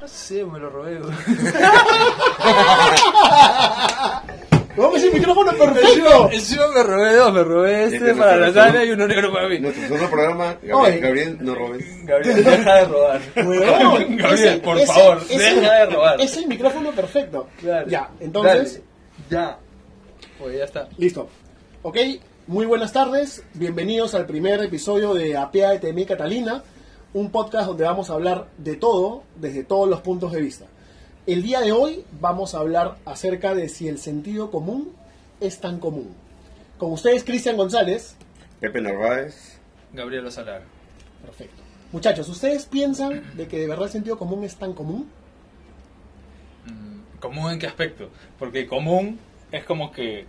No sé, me lo robé. güey. Vamos a el micrófono perfecto. Encima me robé dos, me robé este Este para nuestro- Natalia y uno negro para mí. Nuestro segundo programa. Gabriel, Gabriel no robes. Gabriel, deja de robar. Huevón, Gabriel, ese- por ese- favor, ese- deja de robar. Es el micrófono perfecto. Claro. Ya, entonces, Dale. Ya. Pues ya está. listo. Ok, muy buenas tardes. Bienvenidos al primer episodio de Apea de mí, Catalina. Un podcast donde vamos a hablar de todo, desde todos los puntos de vista. El día de hoy vamos a hablar acerca de si el sentido común es tan común. Con ustedes, Cristian González. Pepe Narváez. Gabriel Salar. Perfecto. Muchachos, ¿ustedes piensan de que de verdad el sentido común es tan común? ¿Común en qué aspecto? Porque común es como que.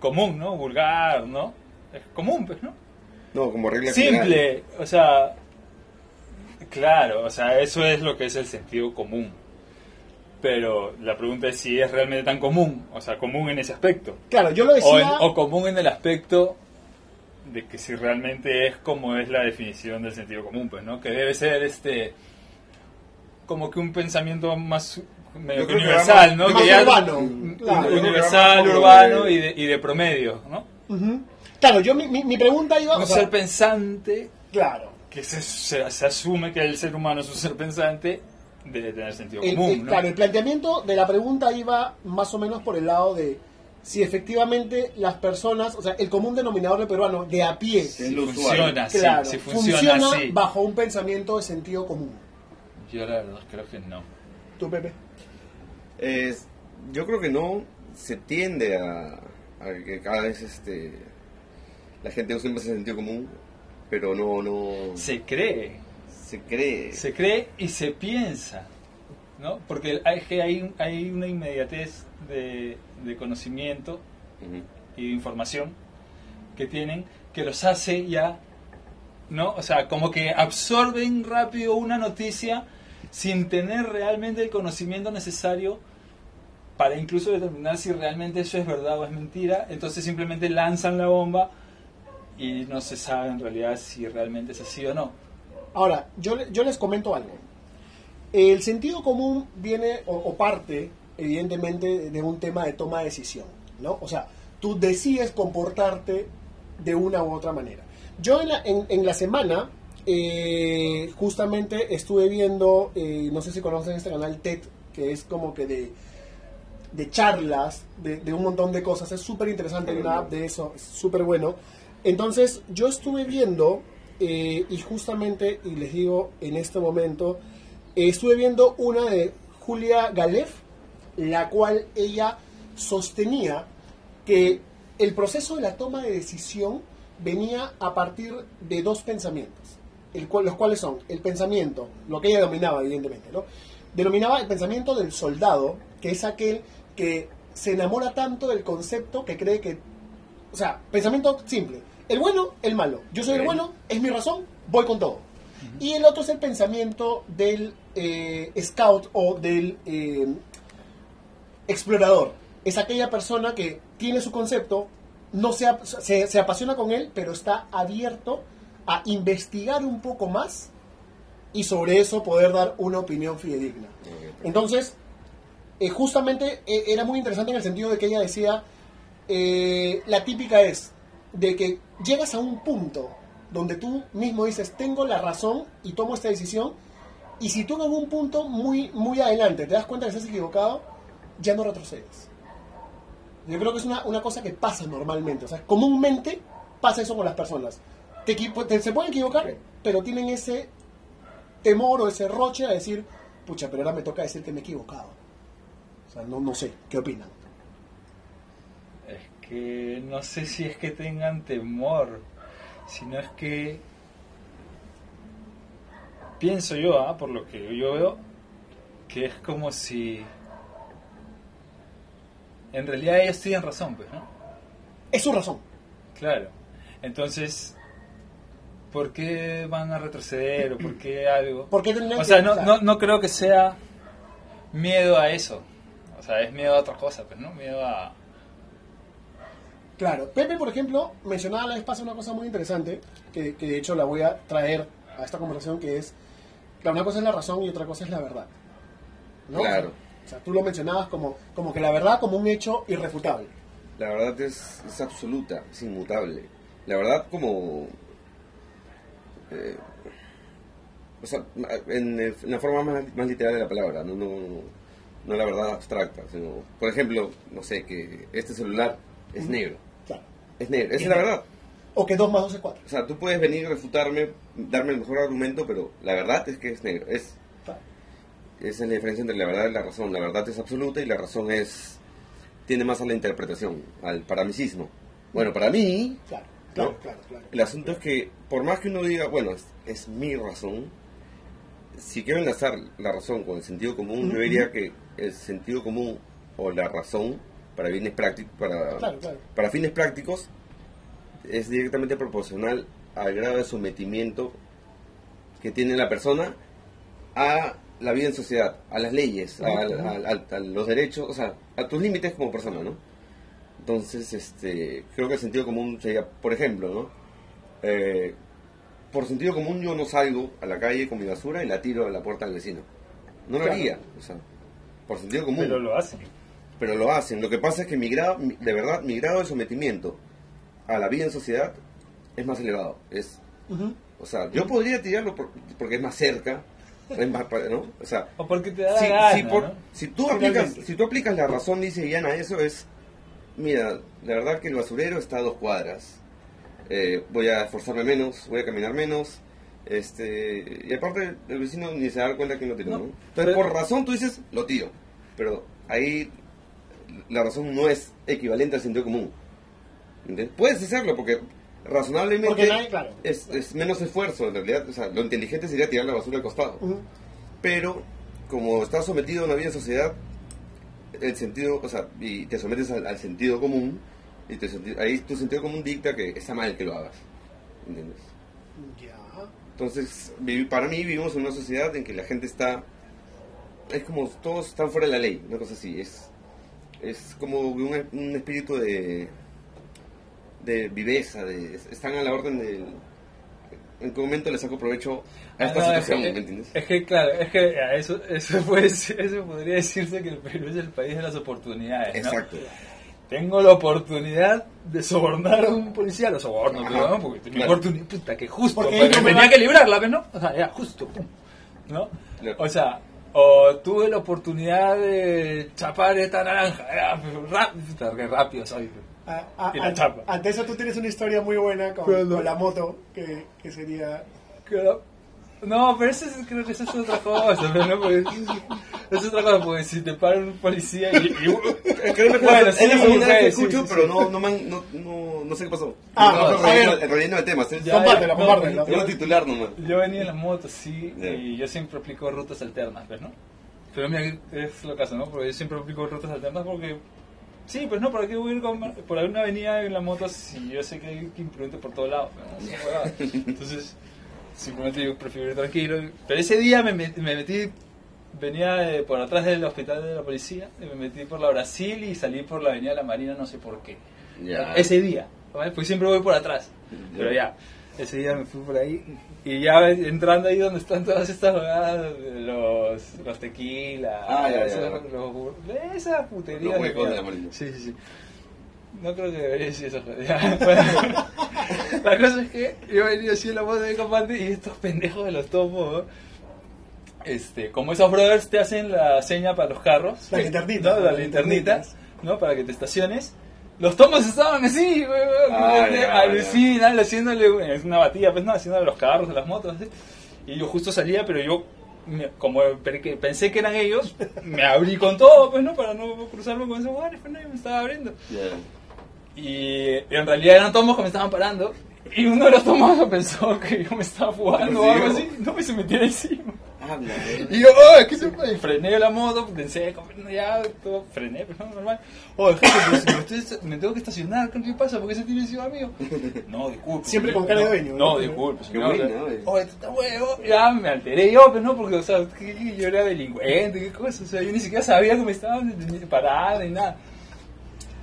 Común, ¿no? Vulgar, ¿no? Es común, pues, ¿no? No, como regla general. Simple, o sea. Claro, o sea, eso es lo que es el sentido común. Pero la pregunta es si es realmente tan común, o sea, común en ese aspecto. Claro, yo lo O, en- decía... o común en el aspecto de que si realmente es como es la definición del sentido común, pues, ¿no? Que debe ser este como que un pensamiento más medio que universal, ¿no? más Que ya- urbano, claro. universal, urbano de- y de, y de promedio, ¿no? Claro, yo mi, mi, mi pregunta iba... Un o sea, ser pensante claro. Que se, se, se asume que el ser humano es un ser pensante debe tener sentido El, común, el- ¿no? Claro, el planteamiento de la pregunta iba más o menos por el lado de si efectivamente las personas, o sea, el común denominador del peruano de a pie, Sí. Si el funciona, usuario. sí, claro, si funciona, así. bajo un pensamiento de sentido común. Yo la verdad creo que no. ¿Tú, Pepe? Es- yo creo que no se tiende a, a que cada vez este la gente use más el sentido común, pero no, no Se cree, se cree. se cree y se piensa, ¿no? Porque hay, hay, hay una inmediatez de, de conocimiento y de información que tienen que los hace ya, ¿no? O sea, como que absorben rápido una noticia sin tener realmente el conocimiento necesario para incluso determinar si realmente eso es verdad o es mentira. Entonces simplemente lanzan la bomba y no se sabe en realidad si realmente es así o no. Ahora, yo, yo les comento algo. El sentido común viene o, parte, evidentemente, de un tema de toma de decisión, ¿no? O sea, tú decides comportarte de una u otra manera. Yo en la, en, en la semana, eh, justamente estuve viendo, eh, no sé si conocen este canal TED, que es como que de, de charlas, de, un montón de cosas. Es súper interesante, una app de eso, es súper bueno. Entonces, yo estuve viendo, eh, y justamente, y les digo en este momento, eh, estuve viendo una de Julia Galef, la cual ella sostenía que el proceso de la toma de decisión venía a partir de dos pensamientos, el cual- los cuales son el pensamiento, lo que ella denominaba evidentemente, ¿no? Denominaba el pensamiento del soldado, que es aquel que se enamora tanto del concepto que cree que, o sea, pensamiento simple, el bueno, el malo, yo soy el bueno, es mi razón, voy con todo. Y el otro es el pensamiento del eh, scout o del eh, explorador. Es aquella persona que tiene su concepto, no se, ap- se, se apasiona con él, pero está abierto a investigar un poco más y sobre eso poder dar una opinión fidedigna. Entonces, eh, justamente era muy interesante en el sentido de que ella decía, la típica es de que llegas a un punto donde tú mismo dices, tengo la razón y tomo esta decisión, y si tú en algún punto muy, muy adelante te das cuenta que estás equivocado, ya no retrocedes. Yo creo que es una, una cosa que pasa normalmente, o sea, comúnmente pasa eso con las personas. Te te- se pueden equivocar, pero tienen ese temor o ese roche a decir, pucha, pero ahora me toca decir que me he equivocado. O sea, no, no sé, ¿qué opinan? Que no sé si es que tengan temor, sino es que pienso yo, ah, por lo que yo veo, que es como si en realidad ellos tienen razón, pues, ¿no? Es su razón. Claro. Entonces, ¿por qué van a retroceder o por qué algo? ¿Por qué tendrían O sea, no, no, no creo que sea miedo a eso. O sea, es miedo a otra cosa, pues, ¿no? Miedo a... Claro, Pepe, por ejemplo, mencionaba la vez pasada una cosa muy interesante, que, que de hecho la voy a traer a esta conversación, que es, claro, una cosa es la razón y otra cosa es la verdad. ¿no? Claro. O sea, tú lo mencionabas como, como que la verdad como un hecho irrefutable. La verdad es, es absoluta, es inmutable. La verdad como... eh, o sea, en, el- en la forma más, más literal de la palabra, no, no, no la verdad abstracta, sino, por ejemplo, no sé, que este celular es negro. Es negro, esa es la verdad. O que 2 más 2 es 4. O sea, tú puedes venir a refutarme, darme el mejor argumento, pero la verdad es que es negro. Es, Claro. esa es la diferencia entre la verdad y la razón. La verdad es absoluta y la razón es tiende más a la interpretación, al paramicismo. Bueno, para mí, Claro, claro, ¿No? claro, claro. el asunto es que, por más que uno diga, bueno, es, es mi razón, si quiero enlazar la razón con el sentido común, yo diría que el sentido común o la razón, para fines prácticos, para, Claro, claro. para fines prácticos, es directamente proporcional al grado de sometimiento que tiene la persona a la vida en sociedad, a las leyes, a, a- a- a los derechos, o sea, a tus límites como persona, ¿no? Entonces, este, creo que el sentido común sería, por ejemplo, ¿no? Eh, por sentido común yo no salgo a la calle con mi basura y la tiro a la puerta del vecino. No lo Claro. haría, o sea, por sentido común. Pero lo hacen. Pero lo hacen. Lo que pasa es que mi grado, de verdad, mi grado de sometimiento a la vida en sociedad es más elevado. Es, o sea, yo podría tirarlo por- porque es más cerca, es más, ¿no? O sea, O porque te da si, la gana, si por- ¿no? si tú aplicas, si tú aplicas la razón lisa y llana a eso es, mira, la verdad que el basurero está a dos cuadras. Eh, voy a esforzarme menos, voy a caminar menos. Este, y aparte el vecino ni se da cuenta que lo tiró, No, ¿no? Entonces, pero- por razón tú dices, lo tiro. Pero ahí la razón no es equivalente al sentido común. ¿Entiendes? Puedes hacerlo porque razonablemente Porque nadie- claro. es, es menos esfuerzo en realidad. O sea, lo inteligente sería tirar la basura al costado. Ujú. Pero como estás sometido a una vida en sociedad, el sentido, o sea, y te sometes al, al sentido común, y te ahí tu sentido común dicta que está mal que lo hagas. ¿Entiendes? Ya. Entonces, para mí vivimos en una sociedad en que la gente está... Es como todos están fuera de la ley, una cosa así. Es, es como un, un espíritu de, de viveza, de, están a la orden del... ¿En qué momento le saco provecho a esta Ah, no, es situación? que- ¿Me entiendes? Es que, claro, es que a eso, eso, puede ser- eso podría decirse que el Perú es el país de las oportunidades. ¿no? Exacto. Tengo la oportunidad de sobornar a un policía, lo soborno, pero no, porque tengo Claro. oportunidad, puta, que justo, Porque porque, ellos me tenía que librarla, ¿ves, ¿no? O sea, ya, justo, pum, ¿no? Claro. O sea, o tuve la oportunidad de chapar esta naranja, qué rápido soy. Ah, ah, Y la chapa. Ante eso tú tienes una historia muy buena con, la moto, que, que sería... no, pero eso es, creo que eso es otra cosa, pero no, porque, es otra cosa, porque si te para un policía y... y- Créeme que Bueno, es sí, la primera vez que sí, escucho, sí, pero sí. no, no, me han- no, no, no sé qué pasó. Ah, no, a ver. relleno, relleno de temas. ¿eh? Ya, compártelo, no, compártelo. Quiero titular nomás. Yo venía en la moto, sí, Ya. y yo siempre aplico rutas alternas, pues, ¿no? Pero mira, es lo caso, ¿no? Porque yo siempre aplico rutas alternas porque... Sí, pues no, ¿para qué voy a ir con- por alguna avenida en la moto si yo sé que hay imprudente por todos lados? ¿no? Son huevadas. Entonces, simplemente yo prefiero ir tranquilo. Pero ese día me, me metí, venía de- por atrás del hospital de la policía, y me metí por la Brasil y salí por la avenida de la Marina, no sé por qué. Ya. Ese día, ¿vale? pues siempre voy por atrás. Ya. Pero ya, ese día me fui por ahí y ya entrando ahí donde están todas estas jugadas, los, los tequilas, Ah, ya, los- esas puterías. Los de. Sí, sí, sí. No creo que debería decir eso. ya. Bueno, la cosa es que yo venía así en la moto de combate y estos pendejos de los tomos, este, como esos brothers te hacen la seña para los carros, La linternita, ¿no? la las linternita, linternitas. ¿no? Para que te estaciones. Los tomos estaban así, alucinan, haciéndole, es una batida, pues no, haciéndole a los carros, a las motos, así. Y yo justo salía, pero yo, me- como pensé que eran ellos, me abrí con todo, pues no, para no cruzarme con esos jugadores, pues no, yo me estaba abriendo. Y en realidad eran tomos que me estaban parando. Y uno de los tomos pensó que yo me estaba fugando o algo así. No, y se metió encima. Habla, Y yo, oh, ¿qué se puede? Y frené la moto, pensé, ya, todo, frené, pero no, normal. Oh, jefe, pero si me, estoy- me tengo que estacionar, ¿qué pasa? ¿Por qué se tiene encima mío? No, disculpe. Siempre con cara de dueño, No, ¿no? disculpe. Qué señor, buena, oye. Oye, tú estás huevo. Ya me alteré yo, pero no, porque, o sea, yo era delincuente, qué cosa. O sea, yo ni siquiera sabía que me estaban parando ni nada.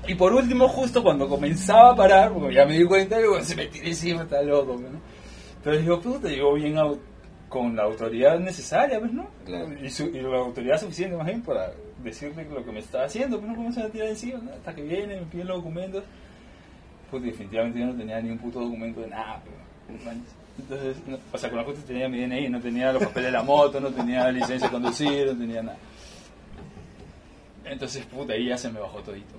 Y por último, justo cuando comenzaba a parar, porque ya me di cuenta, digo, se me tiré encima, está loco, ¿no? Entonces digo, puta, yo bien, au- con la autoridad necesaria, pues, ¿no? Claro. Y, su- y la autoridad suficiente, más bien, para decirle lo que me está haciendo, pues no comienzan a tirar encima, ¿no? hasta que vienen, me piden los documentos. Pues definitivamente yo no tenía ni un puto documento de nada, pero, manches. Entonces, no- o sea, con la justa tenía mi DNI, no tenía los papeles de la moto, no tenía licencia de conducir, no tenía nada. Entonces, puta, ahí ya se me bajó todito.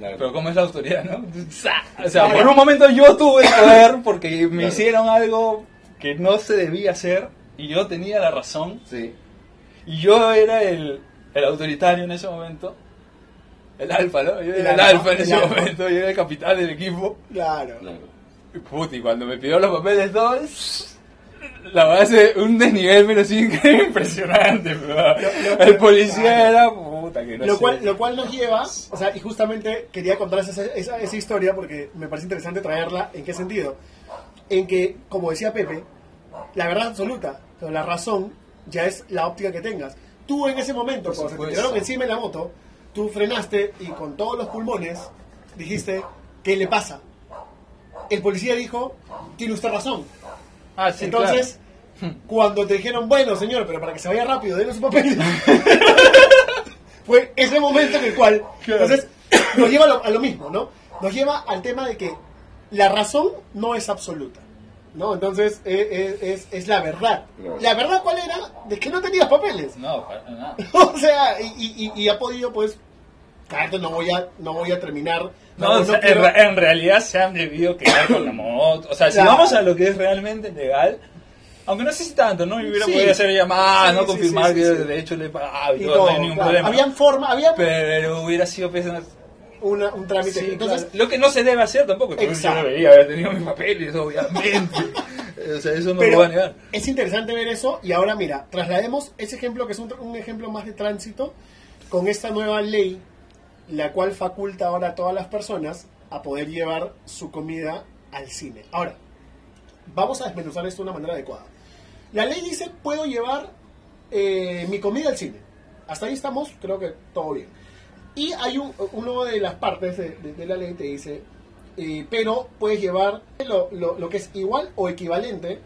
Claro. Pero ¿cómo es la autoridad, no? O sea, por un momento yo tuve el poder porque me Claro. hicieron algo que no se debía hacer y yo tenía la razón Sí. y yo era el, el autoritario en ese momento. El alfa, ¿no? Yo era el, El alfa, alfa en ese alfa. momento, yo era el capitán del equipo. Claro. Claro. Y puti, cuando me pidió los papeles todos, la base, un desnivel, pero sí impresionante. pero el policía era puta que no lo, sé. cual, lo cual nos lleva, o sea, y justamente quería contarles esa, esa, esa historia porque me parece interesante traerla. ¿En qué sentido? En que, como decía Pepe, la verdad absoluta, pero la razón ya es la óptica que tengas. Tú en ese momento, cuando se te tiraron encima en la moto, tú frenaste y con todos los pulmones dijiste, ¿qué le pasa? El policía dijo, tiene usted razón. Ah, sí, Entonces, cuando te dijeron, bueno, señor, pero para que se vaya rápido, denle su papel. Fue ese momento en el cual. Claro. Entonces, nos lleva a lo, a lo mismo, ¿no? Nos lleva al tema de que la razón no es absoluta. ¿No? Entonces, eh, eh, es, es la verdad. ¿La verdad cuál era? De que no tenías papeles. No, para nada. o sea, y, y- y ha podido, pues. Claro, no voy a, no voy a terminar. No, o sea, en, quiero- re- en realidad se han debido quedar con la moto. O sea, si Claro. vamos a lo que es realmente legal, aunque no sé si tanto, ¿no? Y hubiera Sí. podido hacer llamadas, Sí, ¿no? sí, Confirmar que de hecho le he pagado y, y todo, todo, no hay ningún claro. problema. Habían forma, había Pero hubiera sido pues, una- un trámite. Sí, Entonces, claro. lo que no se debe hacer tampoco, pero yo Exacto. debería haber tenido mis papeles, obviamente. o sea, eso no Pero lo va a negar. es interesante ver eso y ahora mira, traslademos ese ejemplo que es un, un ejemplo más de tránsito con esta nueva ley, la cual faculta ahora a todas las personas a poder llevar su comida al cine. Ahora, vamos a desmenuzar esto de una manera adecuada. La ley dice, puedo llevar eh, mi comida al cine. Hasta ahí estamos, creo que todo bien. Y hay un, uno de las partes de, la ley te dice, eh, pero puedes llevar lo, lo- que es igual o equivalente,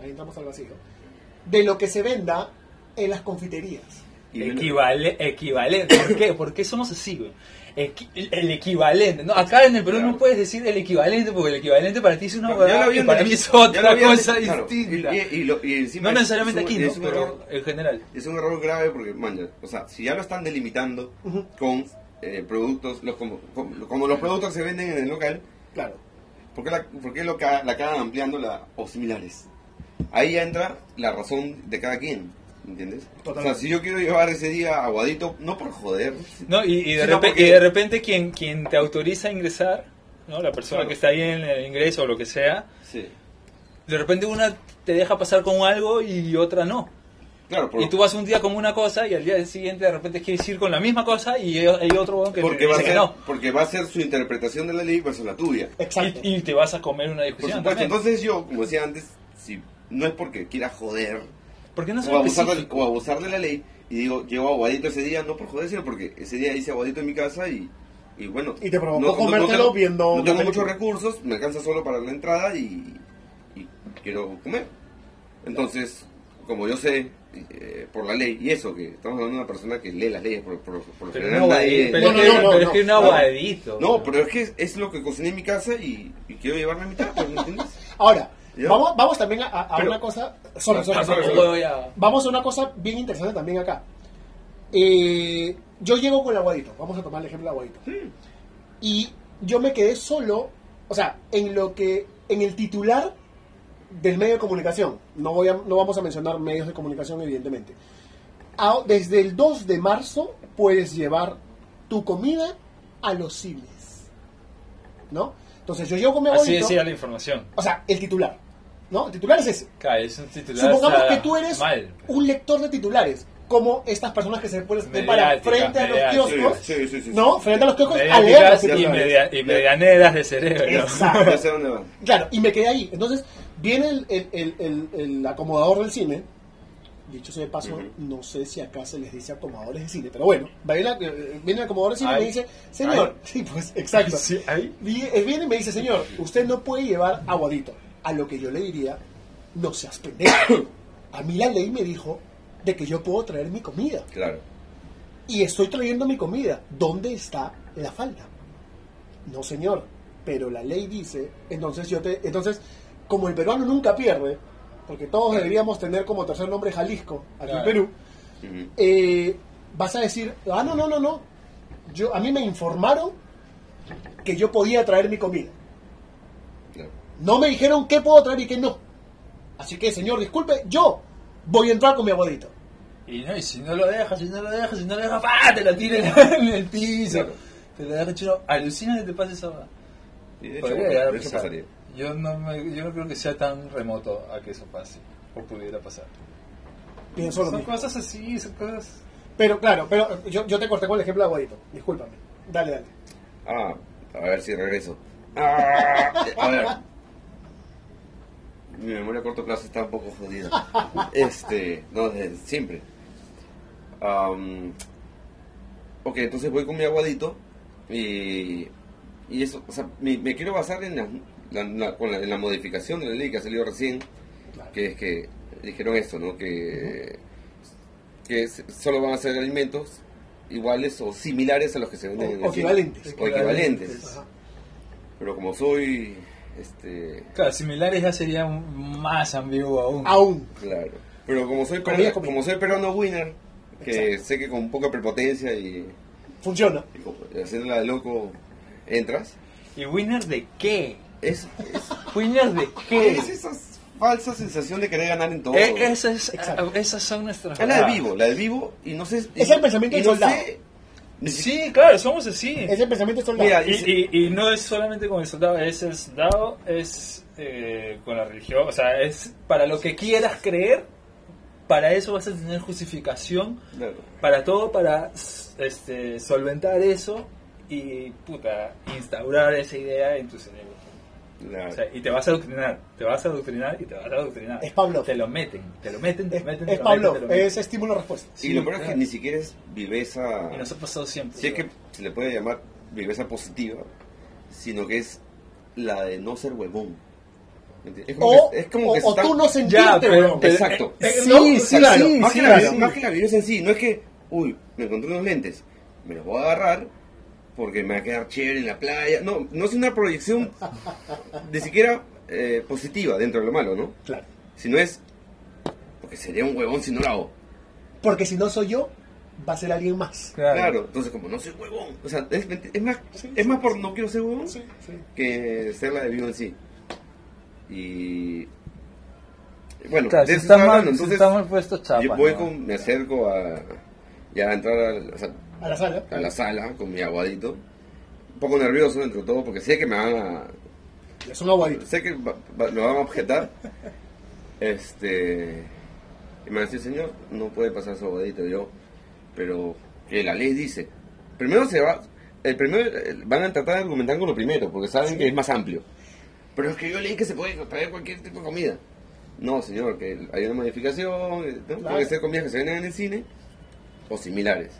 ahí entramos al vacío, de lo que se venda en las confiterías. Equivale, equivalente. ¿Por qué? Porque somos así, güey. Equi- el, equivalente. ¿no? Acá en el Perú Claro. no puedes decir el equivalente porque el equivalente para ti es una huevada y para mí es otra cosa claro. distinta. Y, y- y lo- y no es- necesariamente es aquí, ¿no? es un error- en general. Es un error grave porque, man, o sea, si ya lo están delimitando con eh, productos, los, como, como, los productos que se venden en el local, Claro. ¿por qué, la, por qué lo ca- la acaban ampliando la, o similares? Ahí ya entra la razón de cada quien, ¿entiendes? O sea, Totalmente. si yo quiero llevar ese día aguadito, no por joder, No, y, y de, repente, porque- y de repente quien, quien te autoriza a ingresar, ¿no? la persona Claro. que está ahí en el ingreso o lo que sea, sí. de repente una te deja pasar con algo y otra no. Claro, por- Y tú vas un día con una cosa y al día siguiente de repente quieres ir con la misma cosa y hay otro que porque, te va a dice que ser, no. porque va a ser su interpretación de la ley versus la tuya. Exacto. Y, y te vas a comer una Por discusión. supuesto, entonces yo, como decía antes, si no es porque quiera joder porque no o abusar, de, o abusar de la ley y digo, llevo aguadito ese día, no por joder, sino porque ese día hice aguadito en mi casa y, y bueno. Y te provocó comértelo tengo, viendo No tengo muchos recursos, me alcanza solo para la entrada y, y quiero comer. Entonces, como yo sé eh, por la ley, y eso, que estamos hablando de una persona que lee las leyes por, por, por lo Pero, general no, nadie- pero No, es que, no, no, pero es no, que un no. aguadito. No, pero es que es lo que cociné en mi casa y, y quiero llevarme a mi casa, ¿me entiendes? Ahora, Vamos, vamos también a, a Pero- una cosa. sorry, sorry, Ah, sorry, a- Vamos a una cosa bien interesante también acá. Eh, yo llego con el aguadito. Vamos a tomar el ejemplo del aguadito. Y yo me quedé solo, o sea, en lo que, en el titular del medio de comunicación. No, voy a, no vamos a mencionar medios de comunicación, evidentemente. A- desde el 2 de marzo puedes llevar tu comida a los cines. ¿No? Entonces yo llego con mi Así abuelito. decía la información. O sea, el titular. ¿No? El titular es ese. Claro, es un titular. Supongamos que tú eres Mal. un lector de titulares. Como estas personas que se pueden Mediática, parar frente a los kioscos. Sí, sí, sí, sí. ¿No? Frente a los kioscos a leer los y, media- y medianeras de cerebro. Exacto. Claro, y me quedé ahí. Entonces, viene el, el- el- el- el acomodador del cine. Dicho sea de paso, no sé si acá se les dice acomodadores de cine, pero bueno, viene, eh, viene el acomodador del cine y me dice, señor, Ay. sí, pues exacto. Sí, eh, Viene y me dice, señor, usted no puede llevar aguadito. A lo que yo le diría, no seas pendejo. A mí la ley me dijo de que yo puedo traer mi comida. Claro. Y estoy trayendo mi comida. ¿Dónde está la falta? No, señor. Pero la ley dice, entonces yo te, entonces, como el peruano nunca pierde, porque todos deberíamos tener como tercer nombre Jalisco aquí Claro. en Perú, eh, vas a decir, ah, no, no, no, no. Yo, a mí me informaron que yo podía traer mi comida. No me dijeron qué puedo traer y qué no. Así que, señor, disculpe, yo voy a entrar con mi abuelito. Y, no, y si no lo dejas, si no lo dejas, si no lo dejas, ¡pah! te lo tira en, el piso. Te lo dejas chulo. Alucina que te pase esa Y de hecho, pasaría. Yo no, me- yo no creo que sea tan remoto a que eso pase. O pudiera pasar. Pienso lo son mismo. cosas así, son cosas... Pero, claro, pero yo, yo te corté con el ejemplo de abuelito. Discúlpame. Dale, dale. Ah, a ver si regreso. Ah, a ver. Mi memoria a corto plazo está un poco jodida. Este, no, desde siempre. Am, ok, entonces voy con mi aguadito y, y eso, o sea, me, me quiero basar en la, la- la- con la- en la modificación de la ley que ha salido recién, Claro. que es que dijeron esto, ¿no? Que, que solo van a ser alimentos iguales o similares a los que se venden O- en el equivalentes. O equivalentes. Pero como soy, este, Claro, similares ya sería un- más ambiguo aún. Aún. claro. Pero como soy, peruano, como soy peruano winner, que Exacto. sé que con poca prepotencia y, Funciona. y haciéndola de loco entras, ¿Y winner de qué? es, es, ¿Winner de qué? es esa falsa sensación de querer ganar en todo. Eh, esa es- Exacto. esas son nuestras... es la de vivo, la de vivo y no sé... Es el pensamiento y del no soldado. sé- Sí, claro, somos así. Ese pensamiento es Mira, Y, y- y no es solamente con el soldado, es el soldado, es eh, con la religión, o sea, es para lo que quieras creer, para eso vas a tener justificación, Claro. para todo, para este, solventar eso y, puta, instaurar esa idea en tu cerebro. Claro. O sea, y te vas a adoctrinar, te vas a adoctrinar y te vas a adoctrinar. Es Pavlov. Te lo meten, te lo meten, te es, lo meten, es Pablo, es estímulo-respuesta. y lo peor es que claro. ni siquiera es viveza... Y nos ha pasado siempre. Si es que se le puede llamar viveza positiva, sino que es la de no ser huevón. O, que, es como o- que se o está- tú no sentirte, Ya, pero- Exacto. eh, eh, Sí, no, sí, claro, sí, más, sí, que la, claro. más que la viveza en sí, no es que, uy, me encontré unos lentes, me los voy a agarrar porque me va a quedar chévere en la playa. No, no es una proyección ni siquiera eh, positiva dentro de lo malo, ¿no? Claro. Sino es porque sería un huevón si no lo hago. Porque si no soy yo, va a ser alguien más. Claro, entonces como no soy huevón, o sea, es, es más, Sí, es sí, más por sí. no quiero ser huevón Sí, sí. que ser la de vivo en sí. Y bueno, Claro, de si está mal, hablando, si entonces está mal puesto chapa. yo voy ¿no? con, me acerco a ya a entrar a, o sea, A la sala. a la sala con mi aguadito, un poco nervioso dentro de todo porque sé que me van a Es un aguadito. sé que va- va- lo van a objetar. Este y me va a decir, señor, no puede pasar su aguadito yo, pero que la ley dice. Primero se va, el primero van a tratar de argumentar con lo primero, porque saben que es más amplio. Pero es que yo leí que se puede traer cualquier tipo de comida. No, señor, que hay una modificación, ¿no? Claro. puede ser comidas que se venden en el cine o similares.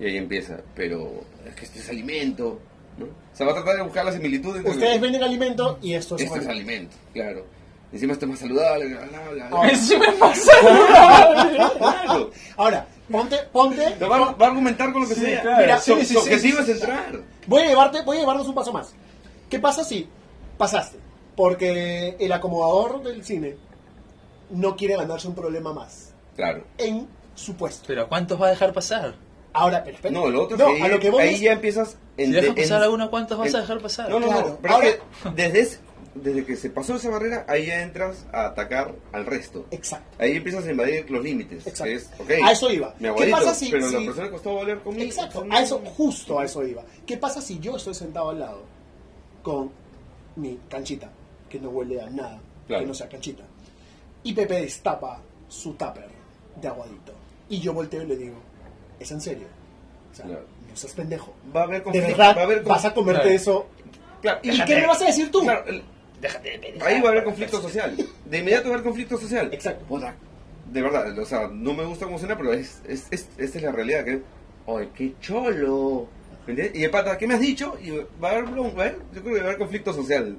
Y ahí empieza, pero es que esto es alimento, ¿no? O sea, va a tratar de buscar la similitud entre Ustedes venden alimento y esto es esto es alimento. claro. Encima esto es más saludable, bla, bla, bla, bla. Ahora, Eso me pasa. Claro. Ahora, ponte, ponte. Te va, a- va a argumentar con lo que Sí, sea. claro. Mira, su, sí, sí, su sí, sí, es entrar. Voy a llevarte, voy a llevarnos un paso más. ¿Qué pasa si pasaste? Porque el acomodador del cine no quiere ganarse un problema más Claro. en su puesto. Pero ¿cuántos va a dejar pasar? Ahora, pero espera. No, lo otro No, es que, a ahí, lo que voy ahí es- ya empiezas... Si en- dejas en- pasar a uno, ¿cuántos vas en- a dejar pasar? No, no, Claro. no. Pero Ahora- es que desde, ese- desde que se pasó esa barrera, ahí ya entras a atacar al resto. Exacto. Ahí empiezas a invadir los límites. Exacto. que es, ok, A eso iba. Mi ¿Qué pasa si- pero la si- persona que costó hablar conmigo... Exacto, son- a eso, justo a eso iba. ¿Qué pasa si yo estoy sentado al lado con mi canchita, que no huele a nada, Claro. que no sea canchita, y Pepe destapa su tupper de aguadito, y yo volteo y le digo, ¿es en serio? O sea, Claro. no seas pendejo. Va a haber De conflicto. verdad, va a haber vas a comerte Claro. eso. Claro, ¿Y qué me vas a decir tú? Claro, el- Ahí va a haber conflicto social. De inmediato va a haber conflicto social. Exacto. Puta, de verdad, o sea, no me gusta cómo suena, pero es, es, es- esta es la realidad. Que, ¡Ay, qué cholo! Y el pata, ¿qué me has dicho? Y va a haber, va a haber- yo creo que va a haber conflicto social.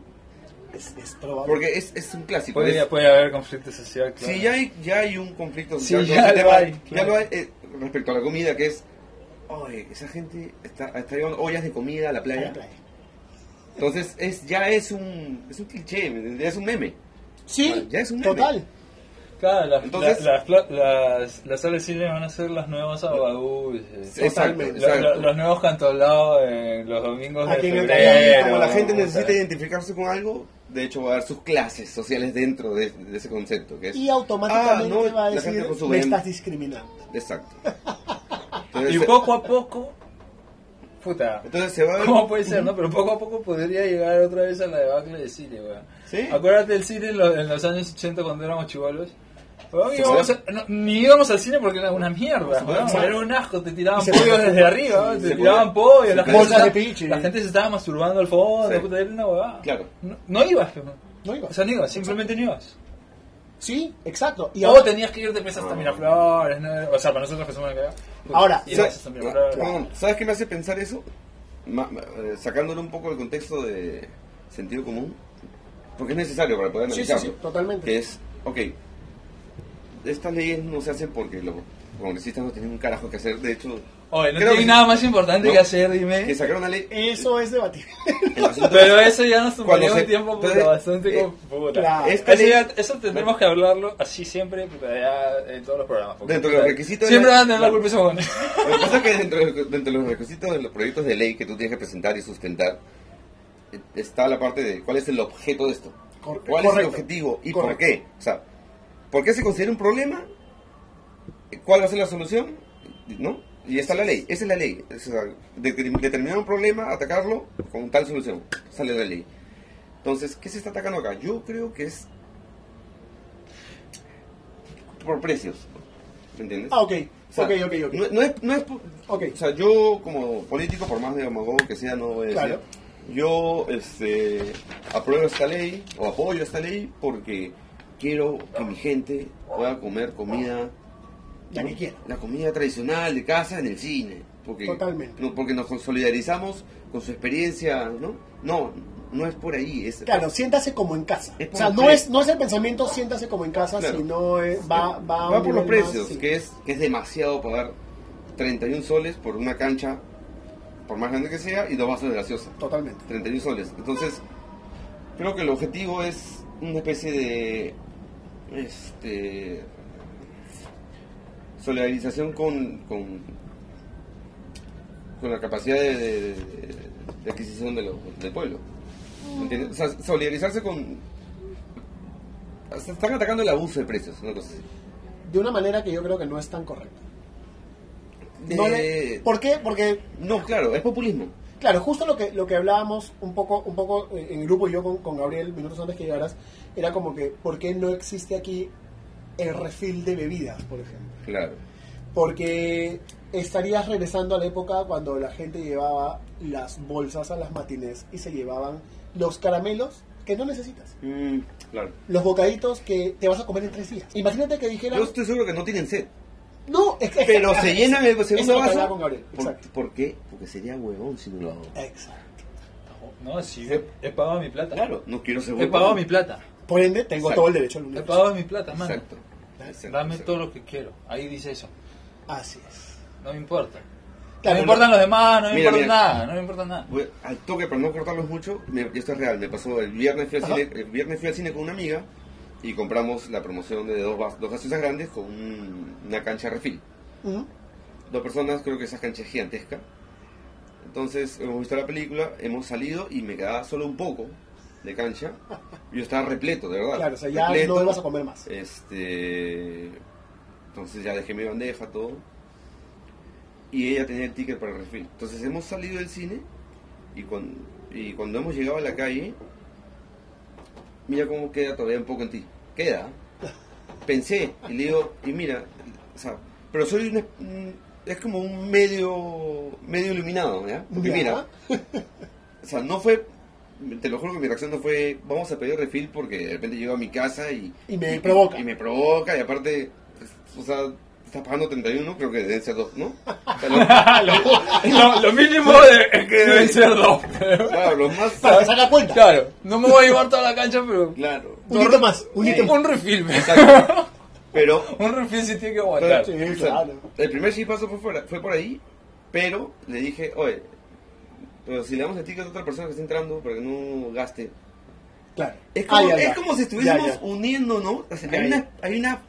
Es, es probable. Porque es, es un clásico. Puede, es- puede haber conflicto social, claro. Si ya hay, ya hay un conflicto Sí, social con ya ese lo tema, hay, ya claro. lo hay, eh, respecto a la comida, que es, oye, esa gente está, está llevando ollas de comida a la A playa. la playa. Entonces, es, ya es un, es un cliché, ya es un meme. Sí, Ya es un meme. total. Claro, las, Entonces- la- las, las, las salas de cine van a ser las nuevas abadús. Exacto, Totalmente. exacto. los nuevos cantolados en los domingos de Aquí en el febrero. Como la gente necesita identificarse con algo, de hecho va a dar sus clases sociales dentro de, de ese concepto. Que es, Y automáticamente Ah, no, va a la gente decir, con su me estás discriminando. Exacto. Entonces, Y poco a poco, puta, entonces se va a ver... ¿cómo puede ser, no? Pero poco a poco podría llegar otra vez a la debacle de cine, weón. ¿Sí? Acuérdate del cine en, lo- en los años 80 cuando éramos chivolos. A- no, ni íbamos al cine porque era una mierda, se- era un asco, te tiraban pollos desde arriba, te tiraban pollos, se la puede- gente, Bolsas de piche. la gente se estaba masturbando al fondo, Sí. puta, era una huevada. Claro. No, no ibas. No iba. o sea, no ibas, simplemente no ibas. Sí, exacto. Y o ahora, tenías que irte pues, hasta Miraflores, ¿no? o sea, para nosotros que somos de acá. Ahora, ibas ¿Sabes, no, ¿sabes qué me hace pensar eso? Ma- ma- eh, sacándole un poco el contexto de sentido común. Porque es necesario para poder Sí, sí, analizarlo. sí, totalmente. Que es, ok, estas leyes no se hacen porque los congresistas no tienen un carajo que hacer. De hecho, Oye, no creo tiene que- nada más importante no, que hacer, dime. que sacar una ley... eso es debatible. Pero eso ya nos tomaría un tiempo puta, bastante eh, claro. Esta Eso, ley- ya- eso tendremos que hablarlo así siempre, ya en todos los programas. Dentro de los requisitos de Siempre van a tener la culpa. Lo que pasa es que dentro, de- dentro de los requisitos de los proyectos de ley que tú tienes que presentar y sustentar, eh, está la parte de cuál es el objeto de esto. Cor- ¿Cuál es el objetivo y por qué? O sea, ¿por qué se considera un problema? ¿Cuál va a ser la solución? ¿No? Y está la ley, esa es la ley. O sea, de- de- determinar un problema, atacarlo con tal solución. Sale la ley. Entonces, ¿qué se está atacando acá? Yo creo que es por precios. ¿Me entiendes? Ah, ok. O sea, ok, ok, ok. No, no es, no es po- Ok. O sea, yo como político, por más demagogo que sea, no voy a decir. Claro. Yo este, apruebo esta ley o apoyo esta ley porque quiero que mi gente pueda comer comida. La que quiera. La comida tradicional de casa en el cine. Porque, Totalmente. no, porque nos solidarizamos con su experiencia, ¿no? No, no es por ahí. Es, Claro, siéntase como en casa. O sea, no es, no es el pensamiento siéntase como en casa, Claro. sino es- va, va, a un Va por los más, precios, sí. que, es, que es demasiado pagar 31 soles por una cancha, por más grande que sea, y dos vasos de gaseosa. Totalmente. 31 soles. Entonces, creo que el objetivo es una especie de este solidarización con, con, con la capacidad de, de- de adquisición de lo- del pueblo. O sea, solidarizarse con... Están atacando el abuso de precios, una cosa así. De una manera que yo creo que no es tan correcta. No le- ¿Por qué? Porque No, claro, es populismo. Claro, justo lo que lo que hablábamos un poco un poco eh, en el grupo y yo con, con Gabriel minutos antes que llegaras era como que ¿por qué no existe aquí el refil de bebidas, por ejemplo? Claro. Porque estarías regresando a la época cuando la gente llevaba las bolsas a las matines y se llevaban los caramelos que no necesitas, Mm, claro. los bocaditos que te vas a comer en tres días. Imagínate que dijeran, Yo estoy seguro que no tienen sed. No, es que Pero se llenan el segundo vaso. con Gabriel, ¿Por, exacto. por qué? Porque sería huevón si no lo hago. Exacto. No, sí, he, he pagado mi plata. Claro, no quiero ser He pagado mi plata. Por ende, tengo Exacto. todo el derecho al He universo. pagado mi plata, mano. Exacto. Exacto, Dame exacto. todo lo que quiero. Ahí dice eso. Así es. No me importa. Claro, no me importan los demás, no me Mira, importa mira. nada, no me importa nada. Voy- al toque, para no cortarlos mucho, me- esto es real. Me pasó el viernes, fui al Ajá. cine, el viernes fui al cine con una amiga y compramos la promoción de dos, dos gaseosas grandes con un- una cancha refil. Ujú. Dos personas, creo que esa cancha es gigantesca. Entonces, hemos visto la película, hemos salido y me quedaba solo un poco de cancha. Yo estaba repleto, de verdad. Claro, o sea, ya repleto. no vas a comer más. Este, entonces ya dejé mi bandeja, todo. Y ella tenía el ticket para el refil. Entonces hemos salido del cine y cuando, y cuando hemos llegado a la calle, mira cómo queda todavía un poco en ti. Queda. Pensé y le digo, y mira, o sea, pero soy un, es como un medio, medio iluminado, ¿ya? Porque Ya. mira, o sea, no fue, te lo juro que mi reacción no fue, vamos a pedir refil porque de repente llego a mi casa y... Y me provoca. Y me provoca y aparte, o sea, estás pagando 31, creo que deben ser dos, ¿no? O sea, lo, lo- lo mínimo de- es que deben ser dos. claro, los más... Para que saca cuenta. Claro, no me voy a llevar toda la cancha, pero. Claro. Un hito más, un hito más. Un Exacto. Pero Un refill sí tiene que aguantar. Sí, O sea, claro. el primer chispazo fue, fuera- fue por ahí, pero le dije, oye, pero si le damos el ticket a otra persona que está entrando para que no gaste. Claro. Es como, Ah, ya, es ya. como si estuviésemos Ya, ¿no? O sea, hay, una, hay una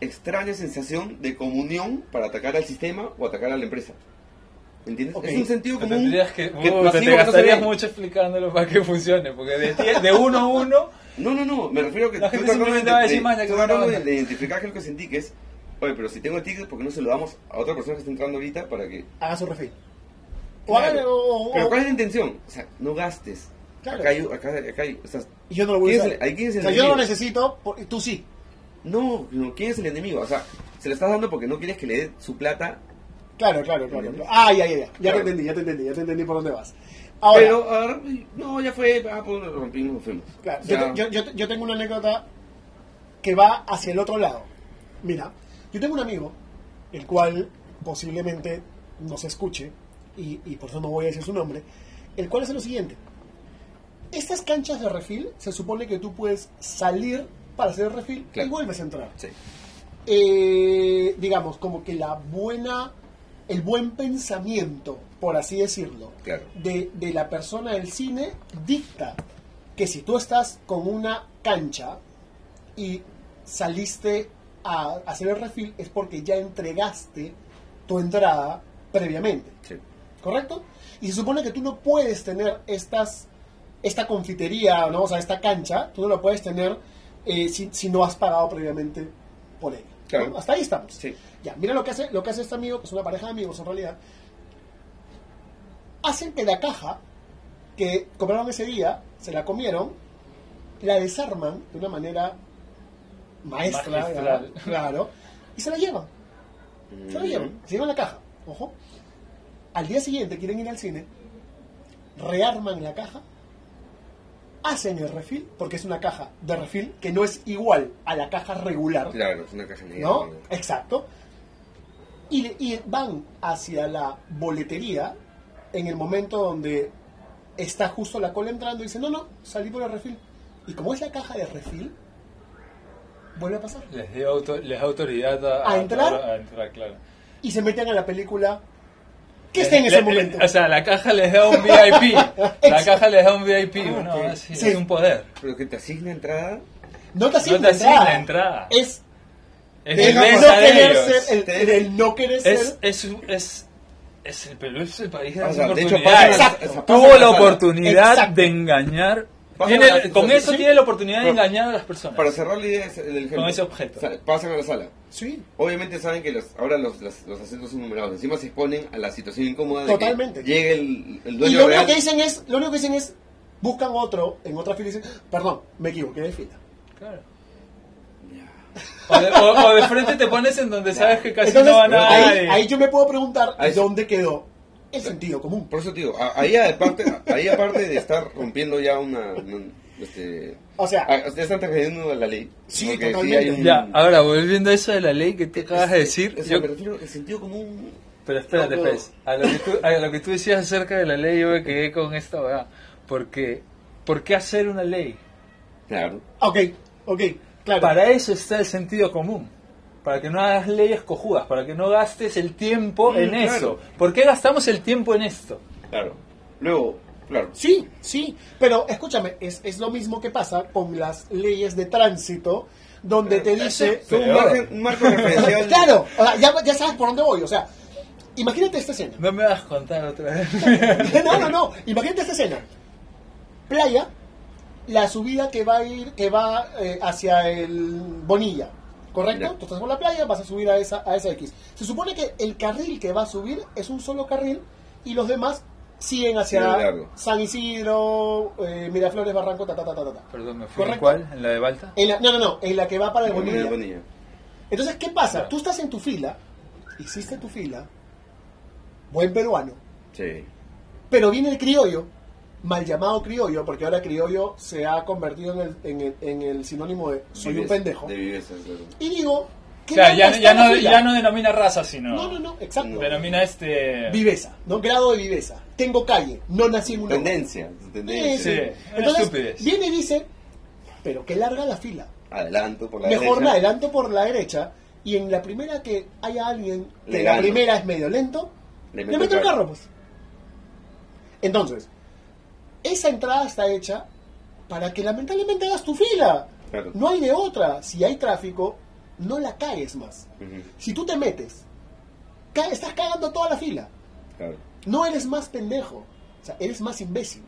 extraña sensación de comunión para atacar al sistema o atacar a la empresa. ¿Entiendes? Ok. Es un sentido Te común. tendrías que, que uh, te, que no gastarías ve. mucho explicándolo para que funcione, porque de, de uno a uno, No, no, no, me refiero a que La estoy gente tratando simplemente va a de, decir de- que identificar qué es lo que sentí, que es, oye, pero si tengo el ticket, ¿por qué no se lo damos a otra persona que está entrando ahorita para que... Haga su refil. Claro. o- o- Pero ¿cuál es la intención? O sea, no gastes. Claro. Acá hay, acá, acá hay, o sea, Y yo no lo voy a ¿quién es usar. el- quién es el o sea, yo no lo necesito, por- tú sí. No, no, ¿quién es el enemigo? O sea, se lo estás dando porque no quieres que le dé su plata, Claro, claro, claro. ¿Entiendes? Ah, ya, ya, ya. Ya Claro. te entendí, ya te entendí, ya te entendí por dónde vas. Ahora, pero ahora, no, ya fue, ah, pues rompimos, nos fuimos. claro, O sea, yo- yo- yo tengo una anécdota que va hacia el otro lado. Mira, yo tengo un amigo, el cual posiblemente nos escuche, y, y por eso no voy a decir su nombre, el cual es lo siguiente. Estas canchas de refil, se supone que tú puedes salir para hacer el refil Claro. y vuelves a entrar. sí. eh, digamos, como que la buena, el buen pensamiento, por así decirlo, Claro. de, de la persona del cine dicta que si tú estás con una cancha y saliste a hacer el refil es porque ya entregaste tu entrada previamente, sí. ¿correcto? Y se supone que tú no puedes tener estas esta confitería, ¿no? o sea, esta cancha, tú no la puedes tener eh, si, si no has pagado previamente por. Claro. Hasta ahí estamos. Sí. Ya, mira lo que hace, lo que hace este amigo, que es una pareja de amigos en realidad. Hacen que la caja que compraron ese día, se la comieron, la desarman de una manera maestra, claro, y se la llevan. Se la llevan, se llevan la caja. Ojo. Al día siguiente quieren ir al cine, rearman la caja, hacen el refil, porque es una caja de refil que no es igual a la caja regular. Claro, es una caja negra. ¿no? Exacto. Y, y van hacia la boletería en el momento donde está justo la cola entrando y dice, no, no, salí por el refil. Y como es la caja de refil, vuelve a pasar. les dio auto- les da autoridad a, ¿A entrar? a entrar, claro. Y se meten a la película que está en ese Le- momento. le- o sea, la caja les da un VIP. la caja les da un VIP. no, ok. sí, Sí. Es un poder. Pero que te asigna entrada. no te asigna no te asigna entrada. entrada. Es Es el no querer ser, el, el no querer Es, ser. es, es, es el Perú es el país de O sea, de hecho, pasa- Tuvo la oportunidad Exacto. de engañar. Pasa Tiene- la- con eso sí. tiene la oportunidad de engañar a las personas. Para cerrar la idea, es el ejemplo. Con ese objeto. O sea, pasan a la sala. Sí, Obviamente saben que los, ahora los, los, los asientos son numerados. Encima se exponen a la situación incómoda de Totalmente. que llegue el, el Y dueño lo único que dicen es, lo único que dicen es, buscan otro en otra fila y dicen, perdón, me equivoqué de fila. Claro. O de, o- o de frente te pones en donde sabes que casi Entonces, no va ahí, nadie. ahí yo me puedo preguntar Ahí dónde quedó el sentido común. Por eso a- ahí aparte, ahí aparte de estar rompiendo ya una... una- este, O sea, ustedes están transgrediendo la ley. Sí, totalmente. hay un- Ya, ahora volviendo a eso de la ley que te acabas de decir. O sea, yo- me refiero al sentido común. Pero espérate, No. Fez, A, lo que tú, a lo que tú decías acerca de la ley, yo me quedé con esta verdad. Porque, ¿por qué hacer una ley? Claro. ok, ok, claro. Para eso está el sentido común. Para que no hagas leyes cojudas, para que no gastes el tiempo Mm, en claro. eso. ¿Por qué gastamos el tiempo en esto? Claro. Luego, claro. Sí, sí, pero escúchame, es, es lo mismo que pasa con las leyes de tránsito, donde te dice... Un, margen- un marco referencial. Claro, o sea, ya, ya sabes por dónde voy, o sea, imagínate esta escena. No me vas a contar otra vez. no, no, no. Imagínate esta escena. Playa, la subida que va a ir, que va eh, hacia el Bonilla. ¿Correcto? Ya. Tú estás por la playa, vas a subir a esa, a esa X. Se supone que el carril que va a subir es un solo carril y los demás siguen hacia. San Isidro, eh, Miraflores, Barranco, ta, ta, ta, ta, ta. Perdón, ¿me fui en ¿Correcto? cuál? ¿En la de Balta? En la- no, no, no, en la que va para el Bonilla. Entonces, ¿qué pasa? Tú estás en tu fila, hiciste tu fila, buen peruano, Sí. Pero viene el criollo, mal llamado criollo, porque ahora criollo se ha convertido en el, en el, en el sinónimo de soy un Viveza, pendejo. De viveza, claro. Y digo, ¿qué Claro, ya, no, ya no denomina raza, sino. No, no, no, exacto. Denomina este. Viveza, ¿no? Grado de viveza. Tengo calle, no nací en una Tendencia, tendencia. Sí, Entonces, estupidez. viene y dice, pero qué larga la fila. Adelanto por la Mejor derecha. me adelanto por la derecha y en la primera que haya alguien que Le la gano. primera es medio lento, Le le meto meto, el el carro. carro, pues. Entonces, esa entrada está hecha para que lamentablemente hagas tu fila. Claro. No hay de otra. Si hay tráfico, no la caes más. Ujú, Si tú te metes, ca- estás cagando toda la fila. Claro. No eres más pendejo. O sea, eres más imbécil.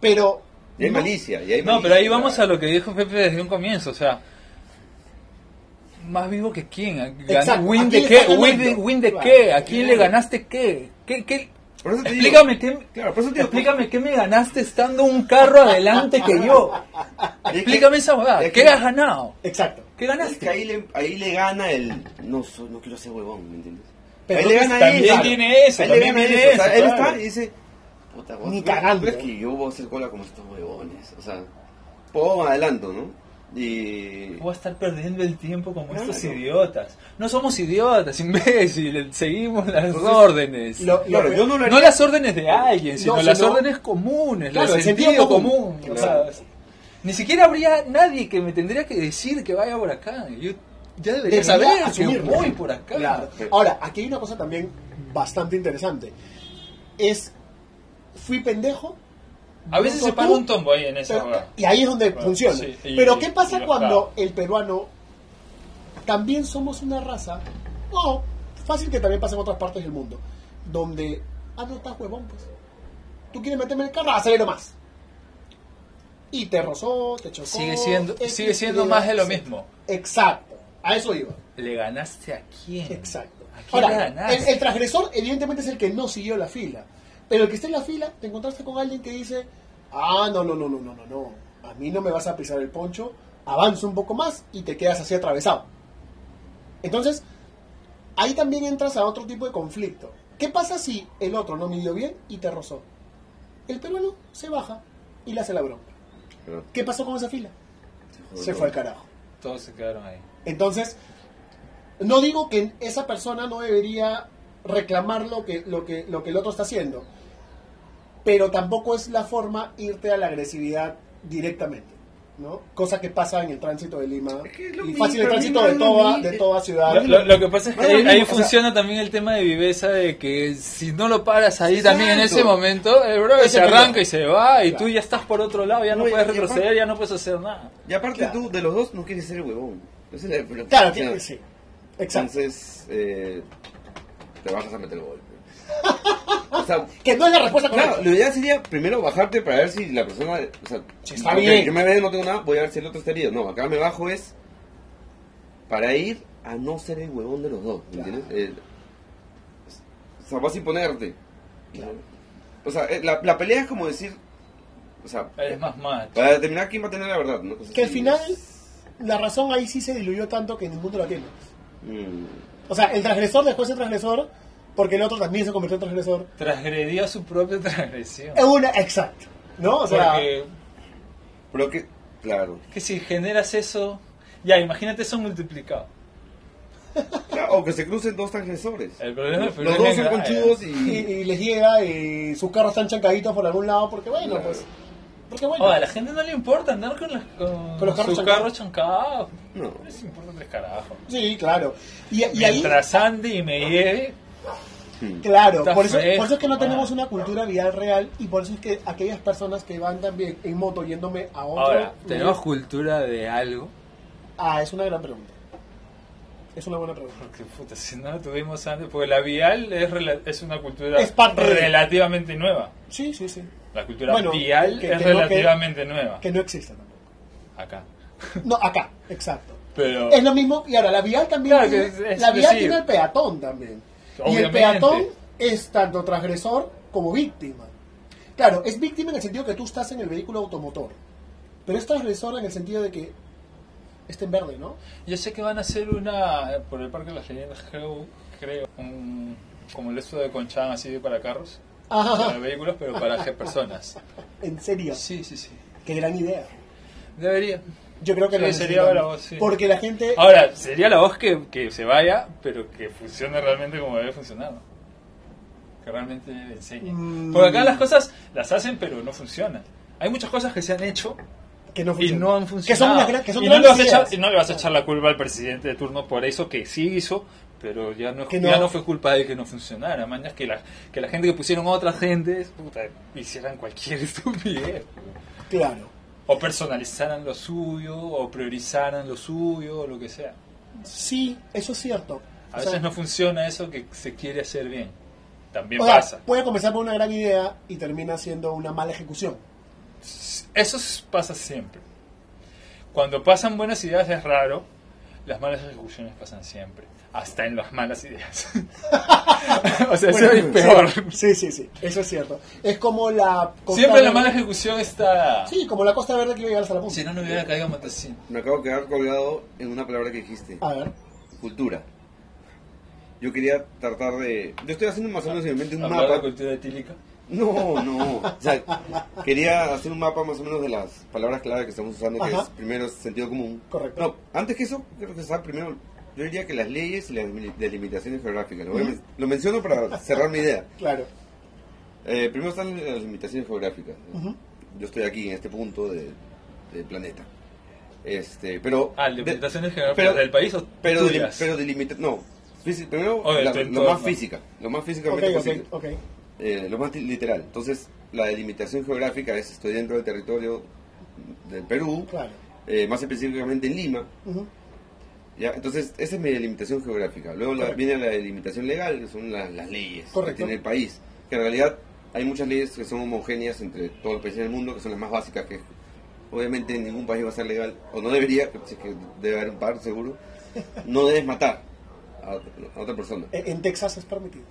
Pero... Y hay no- malicia, y hay No, malicia, pero ahí vamos a lo que dijo Pepe desde un comienzo, o sea, más vivo que quién, win ¿a de qué, win de, win qué, a quién le ganaste qué, qué, qué? Por eso te digo- Explícame qué, Claro, por eso te digo- explícame qué me ganaste estando un carro adelante que yo. Que- Explícame esa es ¿qué que- has ganado? Exacto. ¿Qué Es que ganaste? ahí le, ahí le gana el. No, no quiero ser huevón, ¿me entiendes? Pero ahí le gana también eso. tiene eso, Ahí le gana eso. O sea, eso, él está y dice. Puta, vos, Ni ¿tú- cagando. que yo voy a hacer cola como estos huevones? O sea, puedo adelanto, ¿no? Y. Voy a estar perdiendo el tiempo como Claro. estos idiotas. No somos idiotas, imbéciles, seguimos las Entonces, órdenes. Lo- Claro, yo no lo No las órdenes de alguien, sino No, las órdenes comunes, Claro, el sentido, sentido común. común. o Claro. sea, ni siquiera habría nadie que me tendría que decir que vaya por acá. Yo ya debería Debería saber que voy por acá. Ahora, aquí hay una cosa también bastante interesante. Es, fui pendejo. A veces se paga un tombo ahí en esa pero- hueá. y ahí es donde funciona. sí, y- pero ¿qué pasa cuando el peruano también somos una raza? No, fácil que también pasa en otras partes del mundo. Donde, ah, no estás huevón, pues. Tú quieres meterme en el carro, acelero más. Y te rozó, te chocó. Sigue siendo- sigue siendo más de lo mismo. Exacto, a eso iba. ¿Le ganaste a quién? Exacto. ¿A quién le ganaste? el, el transgresor evidentemente es el que no siguió la fila. Pero el que está en la fila, te encontraste con alguien que dice, ah, no, no, no, no, no, no, no. A mí no me vas a pisar el poncho, avanza un poco más y te quedas así atravesado. Entonces, ahí también entras a otro tipo de conflicto. ¿Qué pasa si el otro no midió bien y te rozó? El peruano se baja y le hace la bronca. Pero- ¿Qué pasó con esa fila? Se fue al carajo. Todos se quedaron ahí. Entonces, no digo que esa persona no debería reclamar lo que, lo que, lo que el otro está haciendo, pero tampoco es la forma irte a la agresividad directamente, ¿no? Cosa que pasa en el tránsito de Lima Es que es lo y mismo, fácil el tránsito de toda, de toda ciudad. Lo, lo- lo que pasa es que No ahí, ahí mismo, o sea- funciona también el tema de viveza de que si no lo paras ahí también en ese momento, el Ese se arranca y se va y Claro. tú ya estás por otro lado, ya no, No, y- puedes y aparte- retroceder, ya no puedes hacer nada. Y aparte Claro. tú, de los dos, no quieres ser el huevón. Es Claro, o sea, que sí. Exacto. Entonces, eh, te vas a meter el golpe. O sea, Que no es la respuesta claro, correcta. lo ideal sería primero bajarte para ver si la persona. O sea, Si está ok, bien. Yo me veo, no tengo nada, voy a ver si el otro está herido. No, acá me bajo es para ir a no ser el huevón de los dos. ¿me Claro. ¿Entiendes? Eh, o sea, vas a imponerte. Claro. O sea, eh, la, la pelea es como decir. O sea, Eres más macho. para determinar quién va a tener la verdad. ¿no? Que al final, la razón ahí sí se diluyó tanto que ninguno la tiene. Mm. O sea, el transgresor dejó de ser transgresor porque el otro también se convirtió en transgresor. Transgredió su propia transgresión. Es una, exacto. ¿No? O sea, Porque Pero que, claro. que si generas eso, ya imagínate eso multiplicado. Claro, O que se crucen dos transgresores. El problema Los es los dos son conchudos y, y. y les llega y sus carros están chancaditos por algún lado porque bueno, Claro. pues. Porque bueno. Oh, a la gente no le importa andar con, las, con, Con los carros sus chancados. carros chancados. No. No les importa tres carajos. Sí, claro. Y, y ahí, Mientras ande y me lleve. Claro, Está por eso, fresco, por eso es que no ah. tenemos una cultura vial real y por eso es que aquellas personas que van también en moto yéndome a otro. Ahora, ¿tenemos cultura de algo? Ah, es una gran pregunta. Es una buena pregunta. Porque, puta, si no lo tuvimos antes, porque la vial es, es una cultura Es de- relativamente nueva. Sí, sí, sí. La cultura Bueno, vial que- es que no- que- relativamente nueva. Que no existe tampoco. Acá. No, acá, exacto. Pero, Es lo mismo, y ahora la vial también Claro, tiene, que es- es la vial tiene al peatón también. Y el peatón es tanto transgresor como víctima. Claro, es víctima en el sentido que tú estás en el vehículo automotor. Pero es transgresor en el sentido de que está en verde, ¿no? yo sé que van a hacer una, eh, por el Parque de las Leyendas, creo, creo un, como el esto de Conchan, así de para carros, para Ajá, vehículos, pero para personas. en serio. Sí, sí, sí. Qué gran idea. Debería. Yo creo que Sí, lo sería la voz, sí. Porque la gente... Ahora, sería la voz que, que se vaya, pero que funcione realmente como debe funcionar. Que realmente enseñe. Mm. Porque acá las cosas las hacen, pero no funcionan. Hay muchas cosas que se han hecho que no y no han Que funcionado. son, unas gran- que son y, no le vas a echar, ideas. y no le vas a echar la culpa al presidente de turno por eso que sí hizo, pero ya no, Que ya no. no fue culpa de que no funcionara. Mañas que la, que la gente que pusieron a otras gentes puta, hicieran cualquier estupidez. Claro. O personalizaran lo suyo, o priorizaran lo suyo, o lo que sea. Sí, eso es cierto. A O sea, veces no funciona eso que se quiere hacer bien. También o sea, pasa. puede comenzar por una gran idea y termina siendo una mala ejecución. Eso es- pasa siempre. Cuando pasan buenas ideas es raro, las malas ejecuciones pasan siempre. Hasta en las malas ideas. o sea, eso es peor. Sí, sí, sí, eso es cierto. Es como la... Costa Siempre la mala ejecución está... Sí, como la Costa Verde que iba a llegar hasta la punta. Si no, no hubiera caído Matacín. Me acabo de quedar colgado en una palabra que dijiste. A ver. Cultura. Yo quería tratar de... Yo estoy haciendo más o menos en mi mente un Hablar de mapa. cultura etílica. No, no. O sea, quería hacer un mapa más o menos de las palabras clave que estamos usando, que Ajá. es primero es sentido común. Correcto. No, antes que eso, creo que está primero, yo diría que las leyes y las deli- delimitaciones geográficas. Lo, voy a men- lo menciono para cerrar mi idea. Claro. Eh, primero están las limitaciones geográficas. Yo estoy aquí en este punto de- del planeta. Este, pero Ah, de- limitaciones geográficas pero- del país o pero delim- pero delimita no, primero la- lo más física, lo más físicamente ok, posible. ok. Eh, lo más literal. Entonces, la delimitación geográfica es estoy dentro del territorio del Perú, Claro. eh, más específicamente en Lima. Entonces, esa es mi delimitación geográfica. Luego la- viene la delimitación legal, que son la- las leyes que tiene el país. Que en realidad hay muchas leyes que son homogéneas entre todos los países del mundo, que son las más básicas, que obviamente en ningún país va a ser legal, o no debería, si es que debe haber un par seguro, no debes matar a, otra- a otra persona. En Texas es permitido.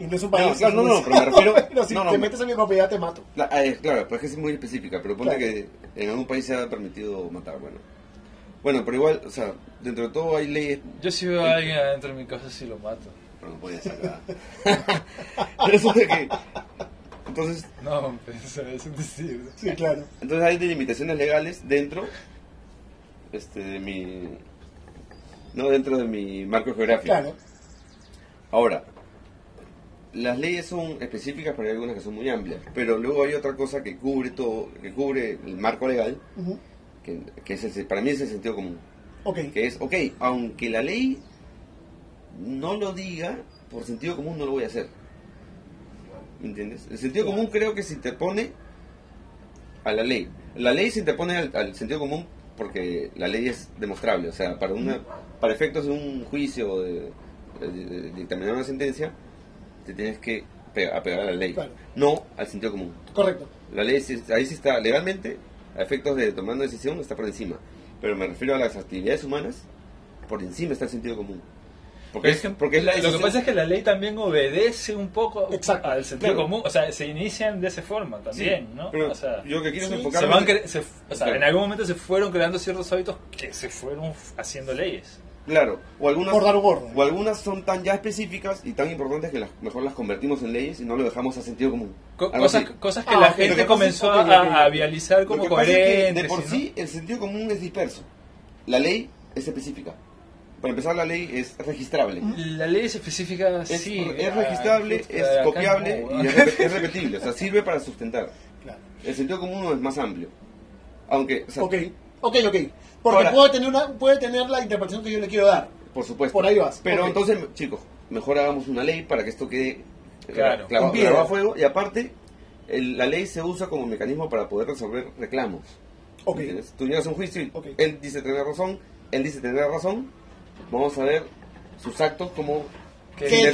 Y no es un No, país. claro, no, no, pero me refiero- Pero si no, no, te me- metes en mi propiedad, te mato. La- es- claro, pues es que es muy específica, pero ponte Claro. que en algún país se ha permitido matar, bueno. Bueno, pero igual, o sea, dentro de todo hay leyes, Yo si veo a alguien adentro de mi casa, sí lo mato. pero no puedes sacar. Resulta que, entonces, No, pues, es un decir. Sí, claro. entonces hay delimitaciones legales dentro, este, de mi, no dentro de mi marco geográfico. Claro. Ahora, las leyes son específicas, pero hay algunas que son muy amplias. Pero luego hay otra cosa que cubre todo, que cubre el marco legal, que, que es el- para mí es el sentido común. Ok. Que es, ok, aunque la ley no lo diga, por sentido común no lo voy a hacer. ¿Me entiendes? El sentido Claro. común creo que se interpone a la ley. La ley se interpone al, al sentido común porque la ley es demostrable. O sea, para una para efectos de un juicio o de, de- de- de dictaminar una sentencia, te tienes que pe- apegar a la ley. Claro. No al sentido común. Correcto. La ley ahí sí está legalmente, a efectos de tomar una decisión, está por encima. Pero me refiero a las actividades humanas, por encima está el sentido común. Porque, es, porque es la Lo que pasa es que la ley también obedece un poco Exacto, al sentido claro. común. O sea, se inician de esa forma también, Sí, ¿no? pero o sea, yo lo que quiero es sí, se van se- o sea, Claro. en algún momento se fueron creando ciertos hábitos que se fueron haciendo leyes. Claro, o algunas, Por dar o algunas son tan ya específicas y tan importantes que las, mejor las convertimos en leyes y no lo dejamos a sentido común. Co- cosas, que Ah, la gente que comenzó es- a, a vializar como es que coherentes. de por ¿no? sí el sentido común es disperso. La ley es específica. Para empezar, la ley es registrable. La ley es específica, Es, sí. es ah, registrable, es copiable no, y es, rep- es repetible. O sea, sirve para sustentar. Claro. El sentido común no es más amplio. Aunque, o sea, Ok. Ok, ok. Porque Ahora- puede, tener una, puede tener la interpretación que yo le quiero dar. por supuesto. Por ahí vas. Pero entonces, chicos, mejor hagamos una ley para que esto quede eh, Claro. clavado, a fuego. Y aparte, el- la ley se usa como mecanismo para poder resolver reclamos. Ok. ¿Entiendes? Tú llegas a un juicio y él dice tener razón, él dice tener razón. Vamos a ver sus actos como ¿Qué se a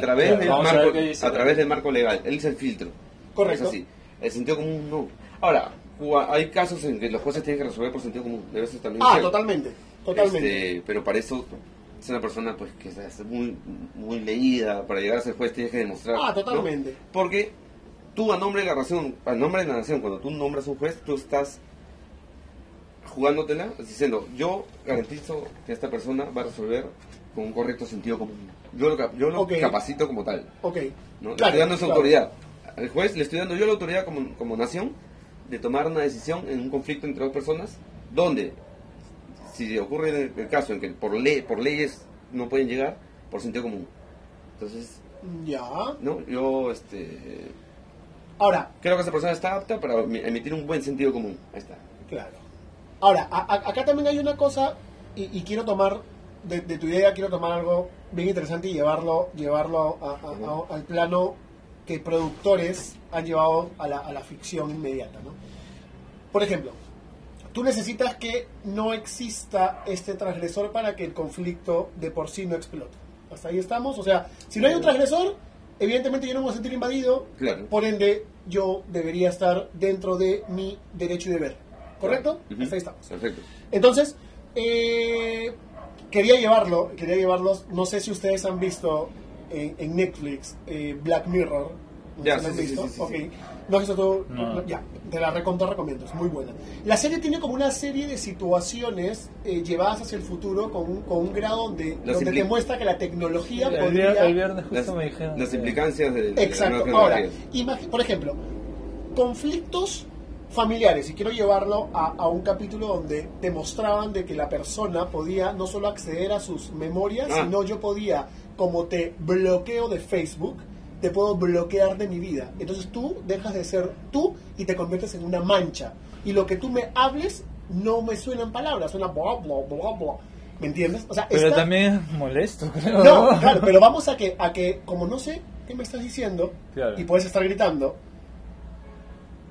través, Claro, del vamos a marco, a través del marco legal. Él es el filtro. Correcto. Es así. El sentido común no. Ahora, hay casos en que los jueces tienen que resolver por sentido común. Debe ser también Ah, totalmente. Totalmente. Este, pero para eso es una persona pues que es muy, muy leída. Para llegar a ser juez tienes que demostrar. Ah, ¿no? totalmente. Porque tú a nombre de la nación, a nombre de la nación, cuando tú nombras un juez, tú estás jugándotela diciendo, yo garantizo que esta persona va a resolver con un correcto sentido común. Yo lo, yo lo capacito como tal. Ok. ¿no? Le Claro, estoy dando esa claro. autoridad. Al juez le estoy dando yo la autoridad como, como nación de tomar una decisión en un conflicto entre dos personas donde si ocurre el, caso en que por ley, por leyes no pueden llegar, por sentido común. Entonces, Ya. no, yo este Ahora, creo que esa persona está apta para emi- emitir un buen sentido común. Ahí está. Claro. Ahora, a- a- acá también hay una cosa, y, y quiero tomar, de, de tu idea, quiero tomar algo bien interesante y llevarlo, llevarlo a- al plano que productores han llevado a la, a la ficción inmediata, ¿no? Por ejemplo, tú necesitas que no exista este transgresor para que el conflicto de por sí no explote. Hasta ahí estamos. O sea, si no hay un transgresor, evidentemente yo no me voy a sentir invadido. Claro. Por ende, yo debería estar dentro de mi derecho y deber. ¿Correcto? Ujú. Hasta ahí estamos. Perfecto. Entonces, eh, quería llevarlo, quería llevarlos, no sé si ustedes han visto en, en Netflix eh, Black Mirror. ¿No Ya, sí, sí, visto? sí, sí, Ok. sí. ¿No has visto tú? No. No, Ya, te la recontra recomiendo, es muy buena. La serie tiene como una serie de situaciones eh, llevadas hacia el futuro con un, con un grado donde, Las donde te muestra que la tecnología El, podría... el viernes justo Las, me dijeron. las implicancias de, de Exacto. nuevas Ahora, por ejemplo, conflictos familiares, y quiero llevarlo a, a un capítulo donde demostraban de que la persona podía no solo acceder a sus memorias, Ah. sino yo podía, como te bloqueo de Facebook, te puedo bloquear de mi vida. Entonces tú dejas de ser tú y te conviertes en una mancha. Y lo que tú me hables no me suenan palabras, suena bla, bla, bla, bla. ¿Me entiendes? O sea, Pero también es molesto, creo. no, claro, pero vamos a que, a que, como no sé qué me estás diciendo, Claro. y puedes estar gritando,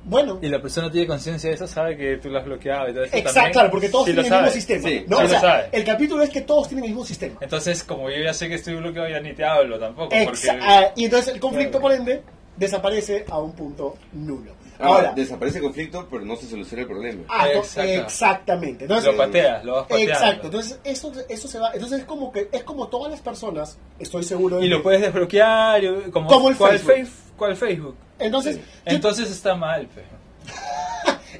bueno, Y la persona tiene conciencia de eso, sabe que tú lo has bloqueado y todo eso. exacto, también claro, porque todos sí lo tienen el mismo sabe. sistema. Sí, ¿no? sí o lo sea, sabe. el capítulo es que todos tienen el mismo sistema. Entonces, como yo ya sé que estoy bloqueado, ya ni te hablo tampoco. Exa- Porque... ah, y entonces el conflicto, Claro. por ende, desaparece a un punto nulo. Ah, Ahora, desaparece el conflicto, pero no se soluciona el problema. ah, to- Exacto. exactamente. Entonces, Lo pateas, lo vas pateando. Exacto, entonces eso, eso se va, entonces es como que es como todas las personas, estoy seguro de Y lo que- puedes desbloquear, como, Como el ¿cuál Facebook. Face- ¿Cuál Facebook? Entonces, yo- Entonces está mal, pues. pe.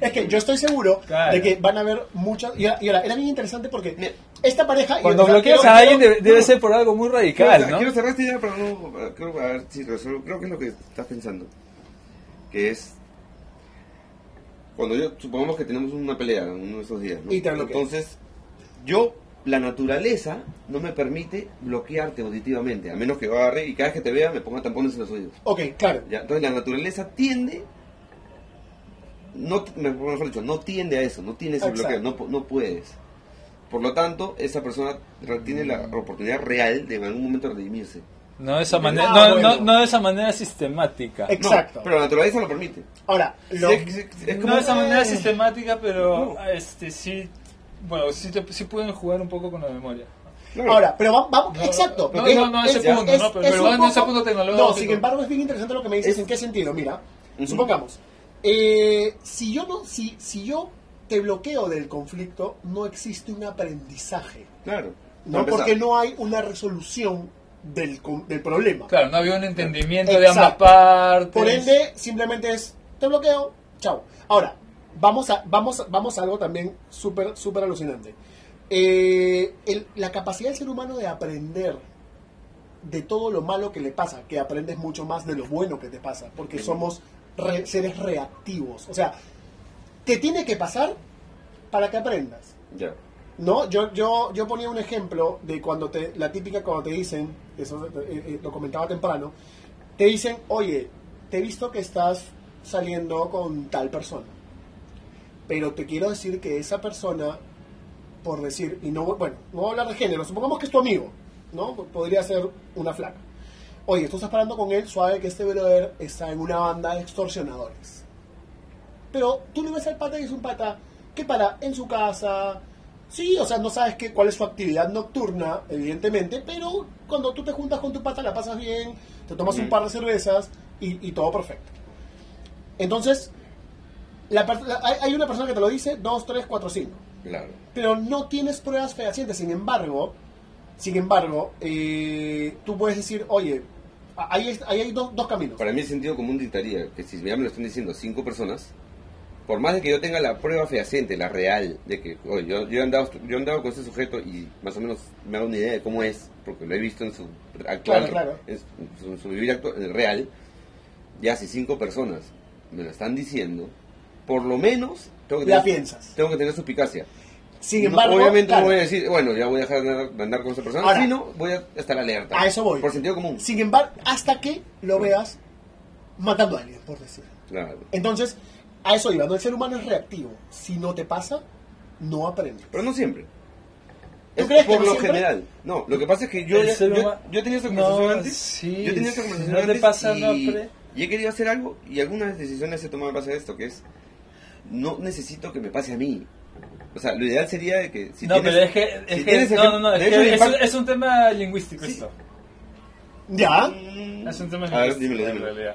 Es que yo estoy seguro Claro. de que van a haber muchas. Y ahora, y ahora, era bien interesante porque esta pareja. y- Cuando o sea, bloqueas quiero- a alguien quiero- debe, debe no, ser por algo muy Quiero, radical, ¿no? quiero cerrar esta idea, pero no. Creo, a ver si resuelvo. Creo que es lo que estás pensando. Que es. Cuando yo. Supongamos que tenemos una pelea en uno de esos días. ¿no? Y te. Entonces, yo. La naturaleza no me permite bloquearte auditivamente, a menos que yo agarre y cada vez que te vea me ponga tampones en los oídos. Ok, claro. ¿ya? Entonces la naturaleza tiende, no, mejor dicho, no tiende a eso, no tiene ese Exacto. bloqueo, no, pu- no puedes. Por lo tanto, esa persona tiene la oportunidad real de en algún momento redimirse. No de esa manera, Ah, no, bueno. no, no de esa manera sistemática. Ex- Exacto. No, pero la naturaleza lo permite. Ahora, lo- Sí, sí, sí, es como- no de esa manera Eh. sistemática, pero No. este sí, bueno, sí, te- sí pueden jugar un poco con la memoria. Claro. ahora, pero va- vamos, No, exacto. no, no, no, ese es- punto, es- no, pero- es pero en ese poco- punto tecnológico. No, sin embargo, es bien interesante lo que me dices. Es- ¿En qué sentido? Mira, Ujú. supongamos, eh, si yo no, si, si yo te bloqueo del conflicto, no existe un aprendizaje. Claro. No, porque no hay una resolución del, del problema. Claro, no había un entendimiento de ambas Exacto. partes. Por ende, simplemente es, te bloqueo, chao. Ahora, vamos a, vamos, vamos a algo también súper, súper alucinante. Eh, el- la capacidad del ser humano de aprender de todo lo malo que le pasa, que aprendes mucho más de lo bueno que te pasa, porque somos re- seres reactivos. O sea, te tiene que pasar para que aprendas. No, yo, yo, yo ponía un ejemplo de cuando te, la típica cuando te dicen, eso eh, eh, lo comentaba temprano, te dicen, oye, te he visto que estás saliendo con tal persona, pero te quiero decir que esa persona, por decir, y no, bueno, no voy a hablar de género, supongamos que es tu amigo, ¿no? Podría ser una flaca. Oye, tú estás parando con él, suave que este brother está en una banda de extorsionadores. Pero tú le ves al pata y es un pata que para en su casa. Sí, o sea, no sabes qué, cuál es su actividad nocturna, evidentemente, pero cuando tú te juntas con tu pata la pasas bien, te tomas un par de cervezas y, y todo perfecto. Entonces, la la- hay, una persona que te lo dice, dos, tres, cuatro, cinco Claro. pero no tienes pruebas fehacientes. Sin embargo, sin embargo, eh, tú puedes decir, oye, ahí, hay dos, dos caminos. Para mí el sentido común dictaría que si ya me lo están diciendo cinco personas, por más de que yo tenga la prueba fehaciente, la real, de que oye, yo, yo, he andado, yo he andado con ese sujeto y más o menos me hago una idea de cómo es, porque lo he visto en su actual, Claro, claro. En, su, en su vivir actual, real, ya si cinco personas me lo están diciendo, por lo menos, tengo que La tener, piensas. tengo que tener suspicacia. Sin No, embargo, obviamente claro, no voy a decir, bueno, ya voy a dejar de andar, de andar con esa persona, Ahora, sino voy a estar alerta. a eso voy. Por sentido común. Sin embargo, hasta que lo veas matando a alguien, por decir. Claro. Entonces, a eso iba, ¿no? El ser humano es reactivo. Si no te pasa, no aprendes. Pero no siempre. ¿Tú Es crees que por no lo siempre? general. No, lo que pasa es que yo, ya- yo, yo he tenido esta conversación No, antes. sí, yo he tenido esta si conversación no te antes pasa, y, no y he querido hacer algo y algunas decisiones he tomado en base a esto, que es no necesito que me pase a mí. O sea, lo ideal sería de que si no, tienes, pero es que, es si que- tienes no, no, no, es, que es, impacto- un- es un tema lingüístico Sí. esto. ¿Ya? Mm, Es un tema a ver, lingüístico dímelo, en dímelo. realidad.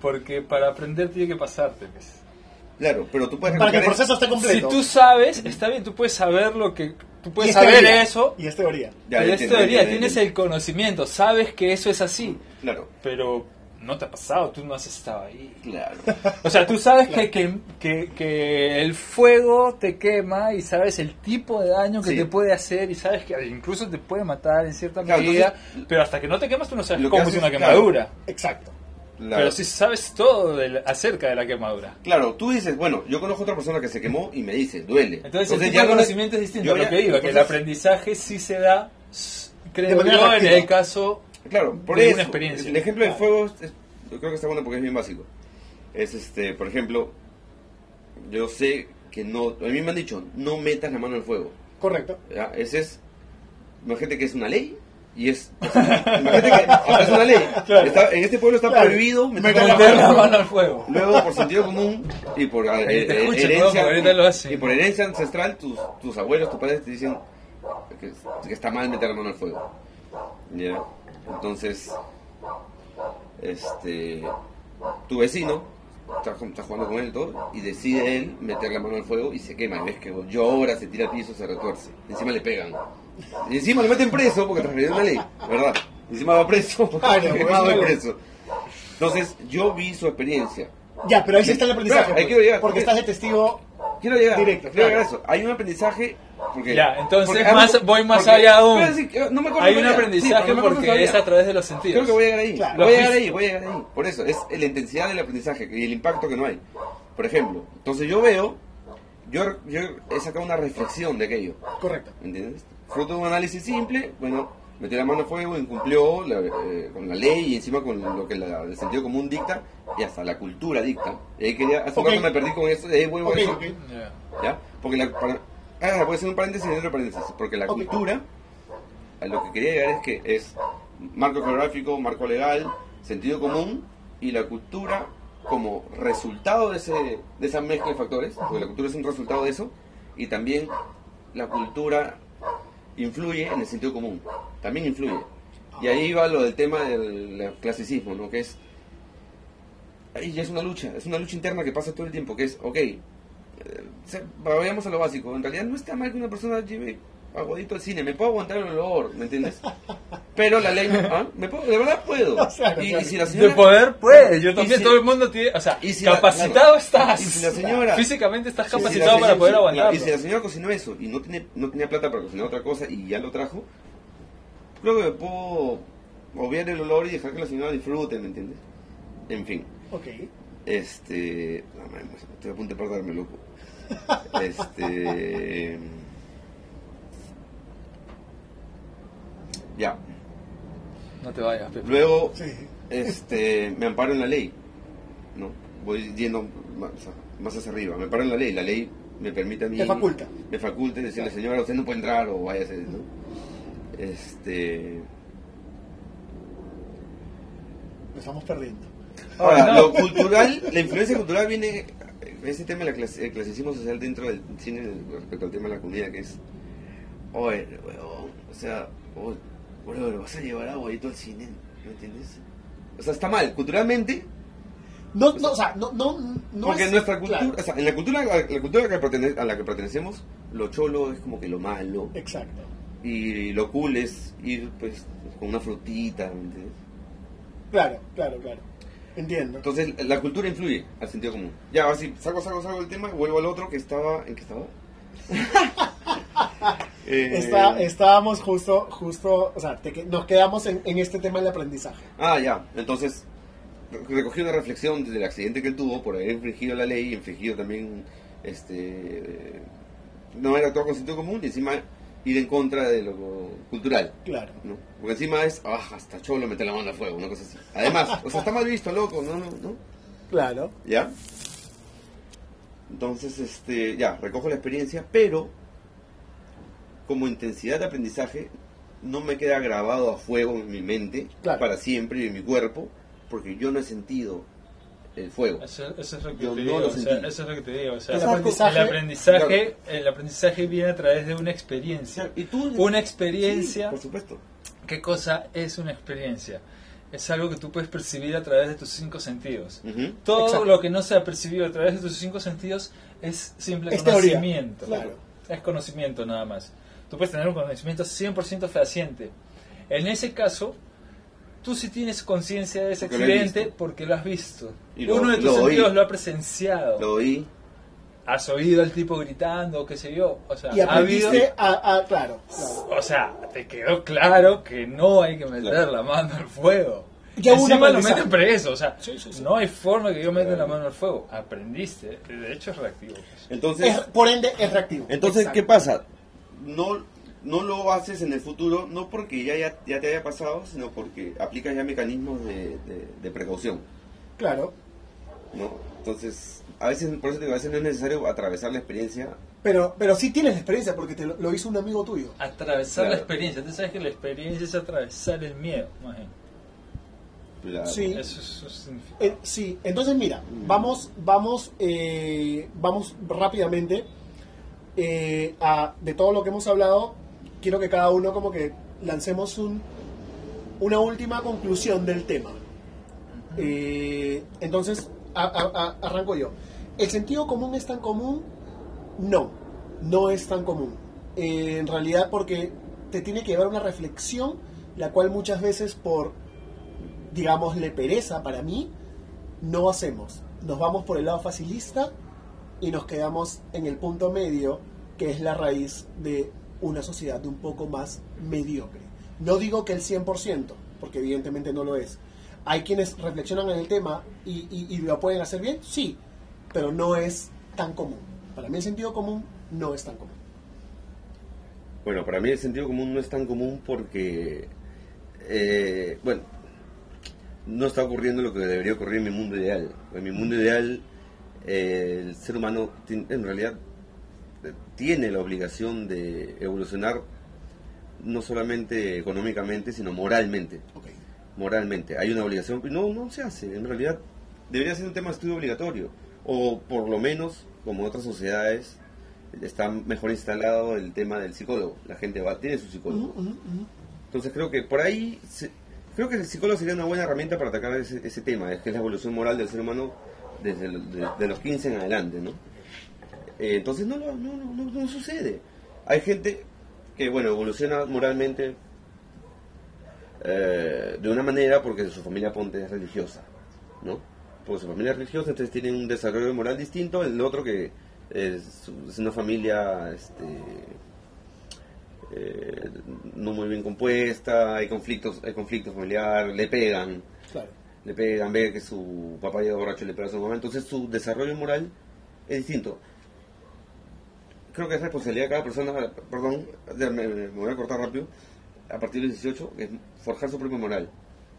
Porque para aprender tiene que pasarte. pues. Claro, pero tú puedes Para que el proceso esté Si completo. tú sabes, está bien, tú puedes saber lo que... Tú Y puedes es saber teoría, eso, Y es teoría. Ya, pero ya es teoría, ya tienes el conocimiento, sabes que eso es así, Claro, pero no te ha pasado, tú no has estado ahí. claro. O sea, tú sabes que, que, que, que el fuego te quema y sabes el tipo de daño que Sí. te puede hacer y sabes que incluso te puede matar en cierta Claro, medida, entonces, pero hasta que no te quemas tú no sabes lo que cómo es una claro. quemadura. Exacto. claro. Pero sí sabes todo del- acerca de la quemadura. Claro, tú dices, bueno, yo conozco a otra persona que se quemó y me dice, duele. Entonces, el tipo ya de no- conocimiento es distinto a lo ya- que iba, que el aprendizaje sí se da, De creo yo, en el caso Claro, por de eso. una experiencia. El ejemplo del Claro. fuego es- yo creo que está bueno porque es bien básico. Es este, por ejemplo, yo sé que no, a mí me han dicho, no metas la mano al fuego. Correcto. ¿ya? Ese es, imagínate que es una ley y es, imagínate que es una ley. Está- en este pueblo está Claro. prohibido meter Meter la meter la mano. mano al fuego. Luego, por sentido común y por eh, eh, escucho, herencia, ¿no? Ahorita lo hacen. y por herencia ancestral, tus, tus abuelos, tus padres te dicen que, que está mal meter la mano al fuego. ¿Ya? Entonces, este, tu vecino está, está jugando con él y todo, y decide él meter la mano al fuego y se quema. Y ves que llora, se tira al piso, se retuerce. Encima le pegan. Y encima lo meten preso porque transgredió una ley, ¿verdad? Encima va preso no, encima va preso. Entonces, yo vi su experiencia. Ya, pero ahí sí está el aprendizaje. Claro, ahí pues, quiero llegar. porque estás de testigo. Quiero llegar, Directo, quiero llegar a claro. eso. Hay un aprendizaje. Porque, Ya, entonces porque más- voy más porque- allá aún. Sí, no me acuerdo Hay un. Sí, aprendizaje pero no porque es a través de los sentidos. Creo que voy a llegar ahí. Claro. Voy a llegar ahí, voy a llegar ahí. Por eso, es la intensidad del aprendizaje y el impacto que no hay. Por ejemplo, entonces yo veo, yo, yo he sacado una reflexión de aquello. Correcto. ¿Entiendes? Fruto de un análisis simple, bueno, metió la mano a fuego, incumplió la- eh, con la ley y encima con lo que la- el sentido común dicta y hasta la cultura dicta. Y ahí quería, hace un Ok. rato me perdí con eso, de ahí vuelvo Ok, a eso. ok. Ya. ¿Ya? Porque la, para, ah, voy a hacer un paréntesis dentro de paréntesis. Porque la cultura, a lo que quería llegar es que es marco geográfico, marco legal, sentido común y la cultura como resultado de, ese, de esa mezcla de factores, porque la cultura es un resultado de eso, y también la cultura influye en el sentido común, también influye. Y ahí va lo del tema del del clasicismo, ¿no? Que es, ahí ya es una lucha, es una lucha interna que pasa todo el tiempo, que es, ok, eh, vayamos a lo básico, en realidad no está mal que una persona lleve aguadito al cine, me puedo aguantar el olor, ¿me entiendes? Pero la ley, ¿ah? ¿Me puedo? de verdad puedo. O sea, y, o sea, y si la De señora... poder, pues. Yo también, si- todo el mundo tiene. O sea, y si la- capacitado claro. estás. Y si la señora- Físicamente estás y si la capacitado para señora- poder sí, aguantarlo. Y si la señora cocinó eso y no, tiene, no tenía plata para cocinar otra cosa y ya lo trajo, creo que me puedo obviar el olor y dejar que la señora disfrute, ¿me entiendes? En fin. Ok. Este. No, man, estoy a punto de perderme, loco. Este. Ya. No te vayas, Pepe. Luego, Sí. este, me amparo en la ley. ¿No? Voy yendo más, hacia arriba. Me amparo en la ley. La ley me permite a mí. Te faculta. Me faculta decirle, señora, usted no puede entrar o váyase, ¿no? Este. Nos estamos perdiendo. Ahora, no. lo cultural, la influencia cultural viene, ese tema del clasicismo social dentro del cine respecto al tema de la comida, que es, oye, weón, o sea, oye, vas a llevar aguadito al cine, ¿me entiendes? O sea, está mal, culturalmente, No, no, o sea, no, no, no porque es- nuestra cultura, claro, o sea, en la cultura, la cultura que pertene- a la que pertenecemos, lo cholo es como que lo malo, Exacto. y lo cool es ir, pues, con una frutita, ¿me entiendes? Claro, claro, claro. Entiendo. Entonces, la cultura influye al sentido común. Ya, así, saco, saco, saco el tema, vuelvo al otro que estaba. ¿En qué estaba? Eh, Está, estábamos justo, justo, o sea, te nos quedamos en, en este tema del aprendizaje. Ah, ya. Entonces, recogió una reflexión del accidente que él tuvo por haber infringido la ley, infringido también, este, no era todo con sentido común y encima ir en contra de lo cultural. Claro. ¿no? Porque encima es, ah, hasta cholo mete la mano al fuego, una cosa así. Además, o sea, está mal visto, loco, no, no, no. Claro. ¿Ya? Entonces, este, ya, recojo la experiencia, pero como intensidad de aprendizaje no me queda grabado a fuego en mi mente Claro. para siempre y en mi cuerpo, porque yo no he sentido el fuego. Eso, eso es lo que Yo te digo, lo o sea, sentí. eso es lo que te digo. o sea, El el aprendizaje- aprendizaje, el aprendizaje viene a través de una experiencia. ¿Y tú? Una Sí, experiencia. por supuesto. ¿Qué cosa es una experiencia? Es algo que tú puedes percibir a través de tus cinco sentidos. Todo Exacto. lo que no se ha percibido a través de tus cinco sentidos es simple Es conocimiento. claro. Es conocimiento nada más. Tú puedes tener un conocimiento 100% fehaciente. En ese caso, tú sí tienes conciencia de ese Porque accidente porque lo has visto. Y lo- Uno de tus oí. sentidos lo ha presenciado. Lo oí. Has oído al tipo gritando, qué sé yo. O sea, Y ha habido... aprendiste a, a- claro, claro. O sea, te quedó claro que no hay que meter Claro. la mano al fuego. Ya Encima lo meten preso, o sea, Sí, sí, sí. no hay forma que yo meta la mano al fuego. Aprendiste, de hecho es reactivo. Entonces, Es- por ende, es reactivo. entonces Exacto. ¿qué pasa? No, no lo haces en el futuro, no porque ya, ya, ya te haya pasado, sino porque aplicas ya mecanismos de, de- de precaución. Claro. ¿no? Entonces, a veces, por eso te digo, a veces no es necesario atravesar la experiencia. Pero, pero sí tienes la experiencia porque te lo, lo hizo un amigo tuyo. Atravesar la Claro. experiencia. Tú sabes que la experiencia es atravesar el miedo. más bien. la- Sí. Eso, eso significa. Eh, sí, entonces mira, vamos, vamos, eh, vamos rápidamente eh, a, de todo lo que hemos hablado. Quiero que cada uno como que lancemos un, una última conclusión del tema. Eh, entonces, a- a- a- arranco yo. ¿El sentido común es tan común? No, no es tan común. Eh, en realidad porque te tiene que llevar una reflexión, la cual muchas veces por, digámosle, pereza para mí, no hacemos. Nos vamos por el lado facilista y nos quedamos en el punto medio, que es la raíz de una sociedad de un poco más mediocre. No digo que el 100%, porque evidentemente no lo es. Hay quienes reflexionan en el tema y, y- lo pueden hacer bien, sí, pero no es tan común. Para mí el sentido común no es tan común. Bueno, para mí el sentido común no es tan común porque, eh, bueno, no está ocurriendo lo que debería ocurrir en mi mundo ideal. En mi mundo ideal, eh, el ser humano en realidad tiene la obligación de evolucionar no solamente económicamente, sino moralmente. Moralmente. Hay una obligación, no, no se hace. En realidad, debería ser un tema de estudio obligatorio. O por lo menos, como en otras sociedades, está mejor instalado el tema del psicólogo. La gente va, tiene su psicólogo. Entonces creo que por ahí, se- creo que el psicólogo sería una buena herramienta para atacar ese, ese tema, es que es la evolución moral del ser humano desde el- de, de los 15 en adelante, ¿no? Eh, entonces no, no, no, no, sucede. Hay gente que, bueno, evoluciona moralmente eh, de una manera porque su familia ponte es religiosa, ¿no? Porque su familia es religiosa, entonces tienen un desarrollo moral distinto, el otro que es, es una familia, este, eh, no muy bien compuesta, hay conflictos, hay conflictos familiares, le pegan, Claro. le pegan, ve que su papá llega borracho y le pega a su mamá, entonces su desarrollo moral es distinto. Creo que es responsabilidad de cada persona, perdón, me, me voy a cortar rápido, a partir de los 18, que es forjar su propia moral.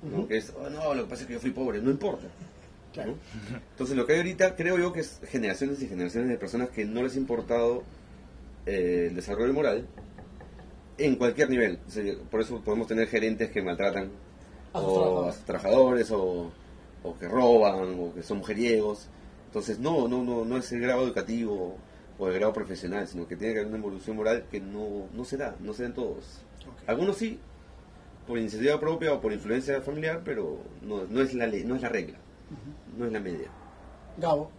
¿no? Que es, "Oh, no, lo que pasa es que yo fui pobre, no importa. Claro. ¿no? Entonces lo que hay ahorita creo yo que es generaciones y generaciones de personas que no les ha importado eh, el desarrollo moral en cualquier nivel. O sea, por eso podemos tener gerentes que maltratan A sus o trabajadores. a sus trabajadores o, o que roban o que son mujeriegos. Entonces no, no, no, no es el grado educativo el grado profesional, sino que tiene que haber una evolución moral que no, no se da, no se da en todos. Algunos sí, por iniciativa propia o por influencia familiar, pero no, no es la ley, no es la regla, no es la media. Gabo.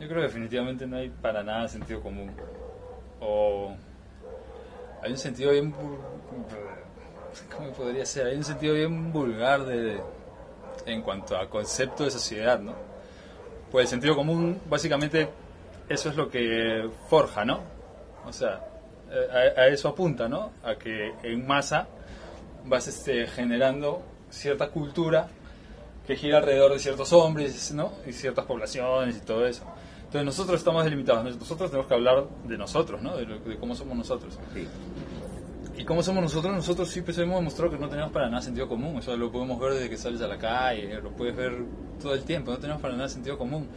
Yo creo que definitivamente no hay para nada sentido común. O hay un sentido bien... ¿Cómo podría ser? Hay un sentido bien vulgar de, en cuanto a concepto de sociedad, ¿no? Pues el sentido común, básicamente, eso es lo que forja, ¿no? O sea, eh, a, eso apunta, ¿no? A que en masa vas este, generando cierta cultura que gira alrededor de ciertos hombres, ¿no? Y ciertas poblaciones y todo eso. Entonces nosotros estamos delimitados, nosotros tenemos que hablar de nosotros, ¿no? De, lo- de cómo somos nosotros. Sí. ¿Y cómo somos nosotros? Nosotros sí pues, hemos demostrado que no tenemos para nada sentido común. Eso lo podemos ver desde que sales a la calle, lo puedes ver todo el tiempo. No tenemos para nada sentido común.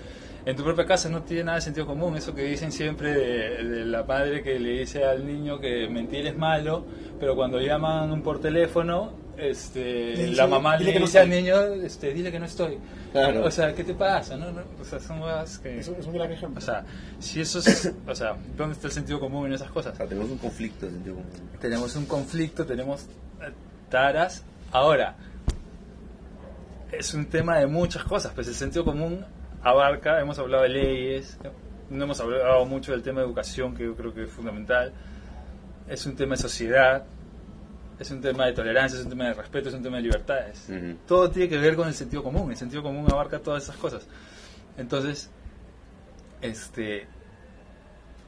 En tu propia casa no tiene nada de sentido común. Eso que dicen siempre de, de la madre que le dice al niño que mentir es malo, pero cuando llaman por teléfono, este, la mamá "Dile le dice al estoy". niño, este, dile que no estoy. Claro. O sea, ¿qué te pasa? No, no, o sea, son cosas que... Es un, es un gran ejemplo. O sea, si eso es... O sea, ¿dónde está el sentido común en esas cosas? O sea, tenemos un conflicto de sentido común. tenemos un conflicto, tenemos taras. Ahora, es un tema de muchas cosas, pues el sentido común abarca, hemos hablado de leyes, no hemos hablado mucho del tema de educación, que yo creo que es fundamental, es un tema de sociedad, es un tema de tolerancia, es un tema de respeto, es un tema de libertades. Todo tiene que ver con el sentido común, el sentido común abarca todas esas cosas. Entonces, este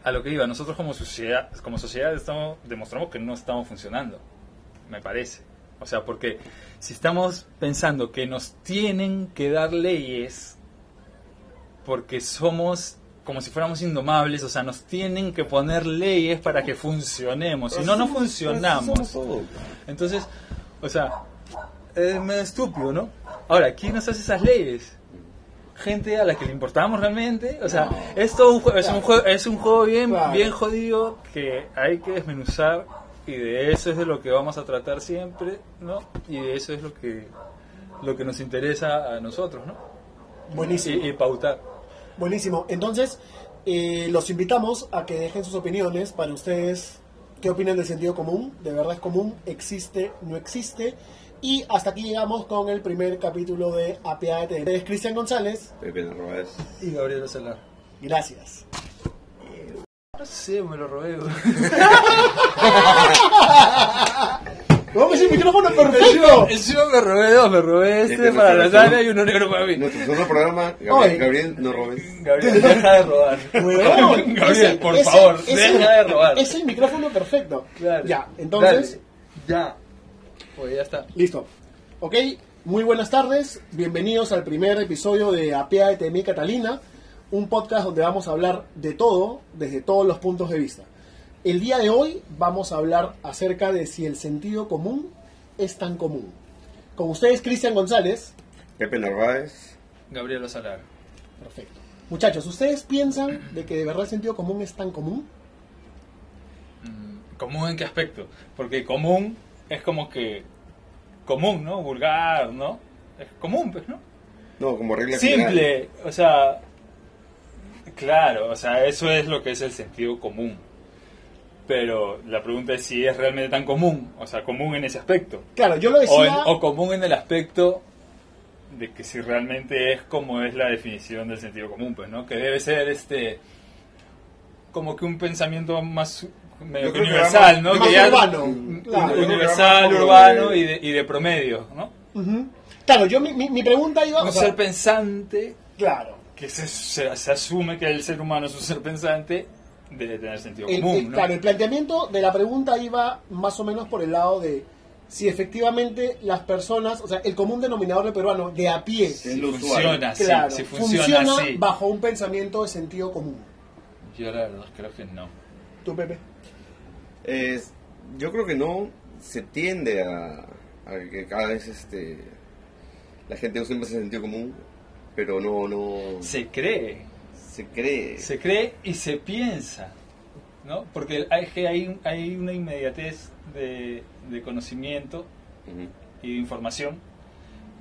a lo que iba, nosotros como sociedad, como sociedad estamos, demostramos que no estamos funcionando, me parece. O sea, porque si estamos pensando que nos tienen que dar leyes porque somos como si fuéramos indomables, o sea, nos tienen que poner leyes para que funcionemos, si no, no funcionamos. Entonces, o sea, es medio estúpido, ¿no? Ahora, ¿quién nos hace esas leyes? Gente a la que le importamos realmente. O sea, es todo un juego, es un juego, es un juego bien, Claro. bien jodido que hay que desmenuzar y de eso es de lo que vamos a tratar siempre, ¿no? Y de eso es lo que lo que nos interesa a nosotros, ¿no? Buenísimo. Y, y pautar. Buenísimo. Entonces, eh, los invitamos a que dejen sus opiniones para ustedes. ¿Qué opinan del sentido común? ¿De verdad es común? ¿Existe? ¿No existe? Y hasta aquí llegamos con el primer capítulo de Apiádate. Es Cristian González. Pepe Narváez. Y Gabriel Salar. Gracias. No sé, me lo robé. ¡Vamos el micrófono perfecto! Encima me robé dos, me robé este Este para la sala y uno negro para mí. Nuestro segundo programa, Oye. Gabriel, Gabriel no robes. Gabriel, deja de robar. Gabriel, ese- por ese- favor, ese- deja de robar. Es el micrófono perfecto. Claro. Ya, entonces, Dale. Ya. Pues ya está. listo. Ok, muy buenas tardes. Bienvenidos al primer episodio de Apiádate de mí, Catalina. Un podcast donde vamos a hablar de todo, desde todos los puntos de vista. El día de hoy vamos a hablar acerca de si el sentido común es tan común. Con ustedes, Cristian González. Pepe Narváez. Gabriel Salar. Perfecto. Muchachos, ¿ustedes piensan de que de verdad el sentido común es tan común? Mm, ¿Común en qué aspecto? Porque común es como que. Común, ¿no? Vulgar, ¿no? Es común, pues, ¿no? No, como regla general. Simple, o sea. Claro, o sea, eso es lo que es el sentido común. Pero la pregunta es si es realmente tan común, o sea, común en ese aspecto. Claro, yo lo O, decía... en- o común en el aspecto de que si realmente es como es la definición del sentido común, pues, ¿no? Que debe ser este como que un pensamiento más medio que universal, ¿no? más Que ya- urbano, claro. universal, urbano de- y de, y de promedio, ¿no? Ujú. Claro, yo mi, mi- mi pregunta iba... Un o sea, ser pensante claro. que se, se, se asume que el ser humano es un ser pensante debe tener sentido El- común, el- ¿no? Claro, el planteamiento de la pregunta iba más o menos por el lado de si efectivamente las personas, o sea, el común denominador del peruano de a pie, Sí. Si funciona usuario. claro, si funciona, así. bajo un pensamiento de sentido común. Yo la verdad creo que no. ¿Tú, Pepe? Es- yo creo que no se tiende a, a que cada vez este la gente use más el sentido común, pero no no Se cree, se cree. se cree y se piensa, ¿no? Porque hay, hay, hay una inmediatez de, de conocimiento y de información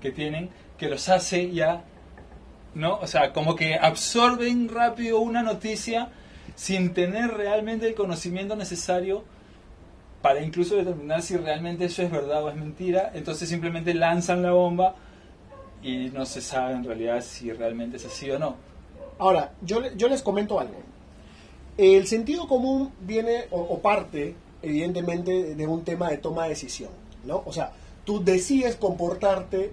que tienen que los hace ya, ¿no? O sea, como que absorben rápido una noticia sin tener realmente el conocimiento necesario para incluso determinar si realmente eso es verdad o es mentira. Entonces simplemente lanzan la bomba y no se sabe en realidad si realmente es así o no. Ahora, yo, yo les comento algo. El sentido común viene o, o parte, evidentemente, de un tema de toma de decisión, ¿no? O sea, tú decides comportarte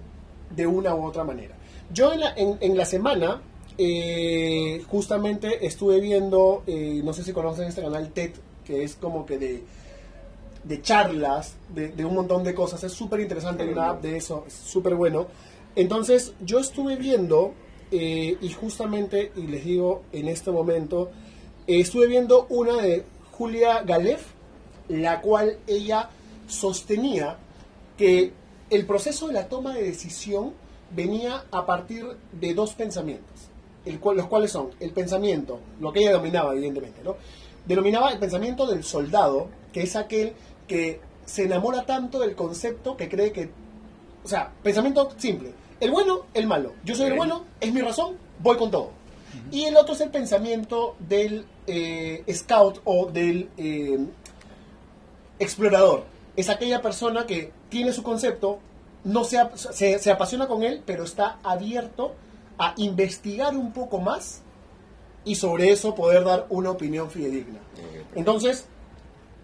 de una u otra manera. Yo en la, en, en la semana, eh, justamente estuve viendo, eh, no sé si conocen este canal TED, que es como que de de charlas, de, de un montón de cosas. Es súper interesante, una app de eso, es súper bueno. Entonces, yo estuve viendo, eh, y justamente, y les digo en este momento, eh, estuve viendo una de Julia Galef, la cual ella sostenía que el proceso de la toma de decisión venía a partir de dos pensamientos, el cual- los cuales son el pensamiento, lo que ella denominaba evidentemente, ¿no? Denominaba el pensamiento del soldado, que es aquel que se enamora tanto del concepto que cree que, o sea, pensamiento simple, el bueno, el malo, yo soy el bueno, es mi razón, voy con todo. Y el otro es el pensamiento del eh, scout o del eh, explorador. Es aquella persona que tiene su concepto, no se, ap- se, se apasiona con él, pero está abierto a investigar un poco más y sobre eso poder dar una opinión fidedigna. Entonces,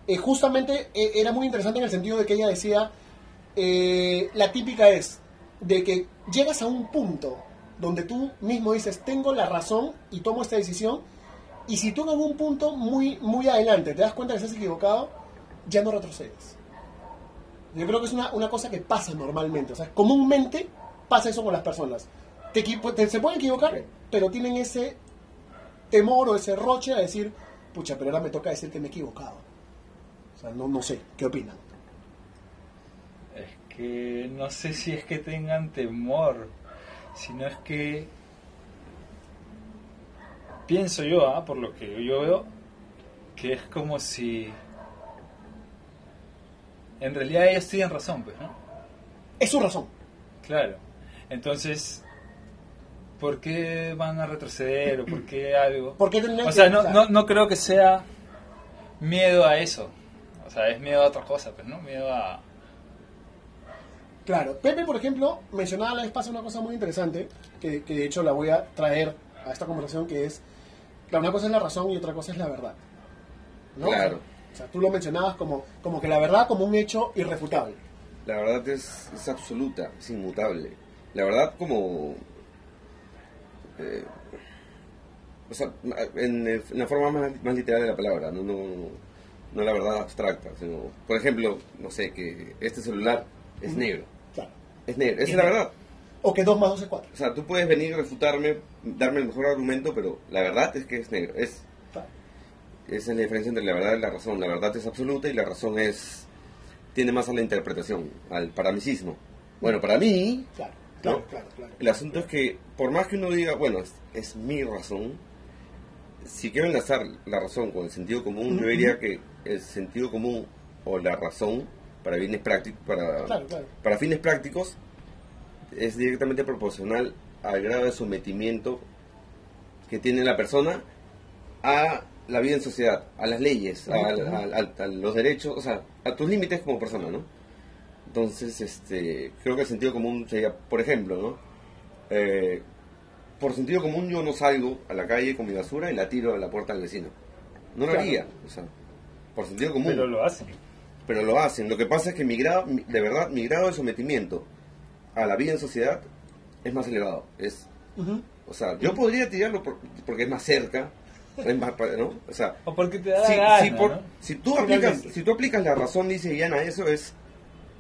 eh, justamente era muy interesante en el sentido de que ella decía, la típica es de que llegas a un punto donde tú mismo dices, tengo la razón y tomo esta decisión, y si tú en algún punto muy, muy adelante te das cuenta que estás equivocado, ya no retrocedes. Yo creo que es una, una cosa que pasa normalmente, o sea, comúnmente pasa eso con las personas. Te te- se pueden equivocar, pero tienen ese temor o ese roche a decir, pucha, pero ahora me toca decir que me he equivocado. O sea, no, no sé, ¿qué opinan? Que no sé si es que tengan temor, sino es que pienso yo, ah, por lo que yo veo, que es como si en realidad ellos tienen razón, pues, ¿no? Es su razón. Claro. Entonces, ¿por qué van a retroceder o por qué algo? ¿Por qué tendrían O sea, no, no, no creo que sea miedo a eso. O sea, es miedo a otra cosa, pues, ¿no? Miedo a... Claro, Pepe, por ejemplo, mencionaba la vez pasada una cosa muy interesante, que, que de hecho la voy a traer a esta conversación, que es, claro, una cosa es la razón y otra cosa es la verdad. ¿no? Claro. O sea, tú lo mencionabas como, como que la verdad como un hecho irrefutable. La verdad es, es absoluta, es inmutable. La verdad como... eh, o sea, en, el- en la forma más, más literal de la palabra, no, no, no la verdad abstracta. Sino, por ejemplo, no sé, que este celular es negro. Es negro, esa es la verdad. O que 2 más 2 es 4. O sea, tú puedes venir a refutarme, darme el mejor argumento, pero la verdad es que es negro. Es, Claro. esa es la diferencia entre la verdad y la razón. La verdad es absoluta y la razón es tiende más a la interpretación, al paramicismo. Bueno, para mí, Claro, claro, ¿No? claro, claro. el asunto es que por más que uno diga, bueno, es, es mi razón, si quiero enlazar la razón con el sentido común, yo Ujú. diría que el sentido común o la razón para fines prácticos, para, Claro, claro. para fines prácticos, es directamente proporcional al grado de sometimiento que tiene la persona a la vida en sociedad, a las leyes, a, a- a- a los derechos, o sea, a tus límites como persona, ¿no? Entonces, este, creo que el sentido común sería, por ejemplo, ¿no? Eh, por sentido común yo no salgo a la calle con mi basura y la tiro a la puerta del vecino. No lo Claro. haría, o sea, por sentido común Pero lo hacen. Pero lo hacen. Lo que pasa es que mi grado, mi- de verdad, mi grado de sometimiento a la vida en sociedad es más elevado. Es, o sea, yo podría tirarlo por- porque es más cerca, es más, pa- ¿no? O sea, O porque te da si, la gana, si por- ¿no? si tú aplicas, si tú aplicas la razón, dice Diana, eso es,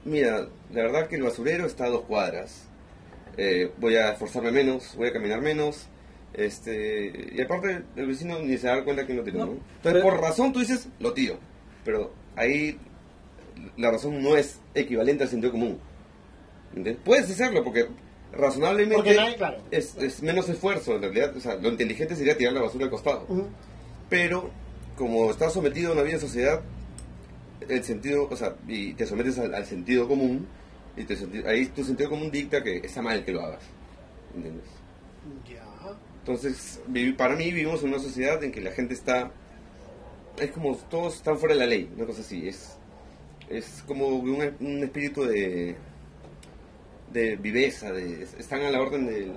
mira, la verdad que el basurero está a dos cuadras. Eh, voy a esforzarme menos, voy a caminar menos. Este, y aparte el vecino ni se da cuenta que lo tiró, No, ¿no? Entonces, pero- por razón tú dices, lo tiro. Pero ahí la razón no es equivalente al sentido común. ¿Entiendes? Puedes hacerlo porque razonablemente Porque nadie, claro. es, es menos esfuerzo en realidad. O sea, lo inteligente sería tirar la basura al costado. Ujú. Pero como estás sometido a una vida en sociedad, el sentido, o sea, y te sometes al, al sentido común, y te ahí tu sentido común dicta que está mal que lo hagas. ¿Entiendes? Ya. Entonces, para mí vivimos en una sociedad en que la gente está... Es como todos están fuera de la ley, una cosa así. Es, es como un, un espíritu de, de viveza, de, están a la orden del...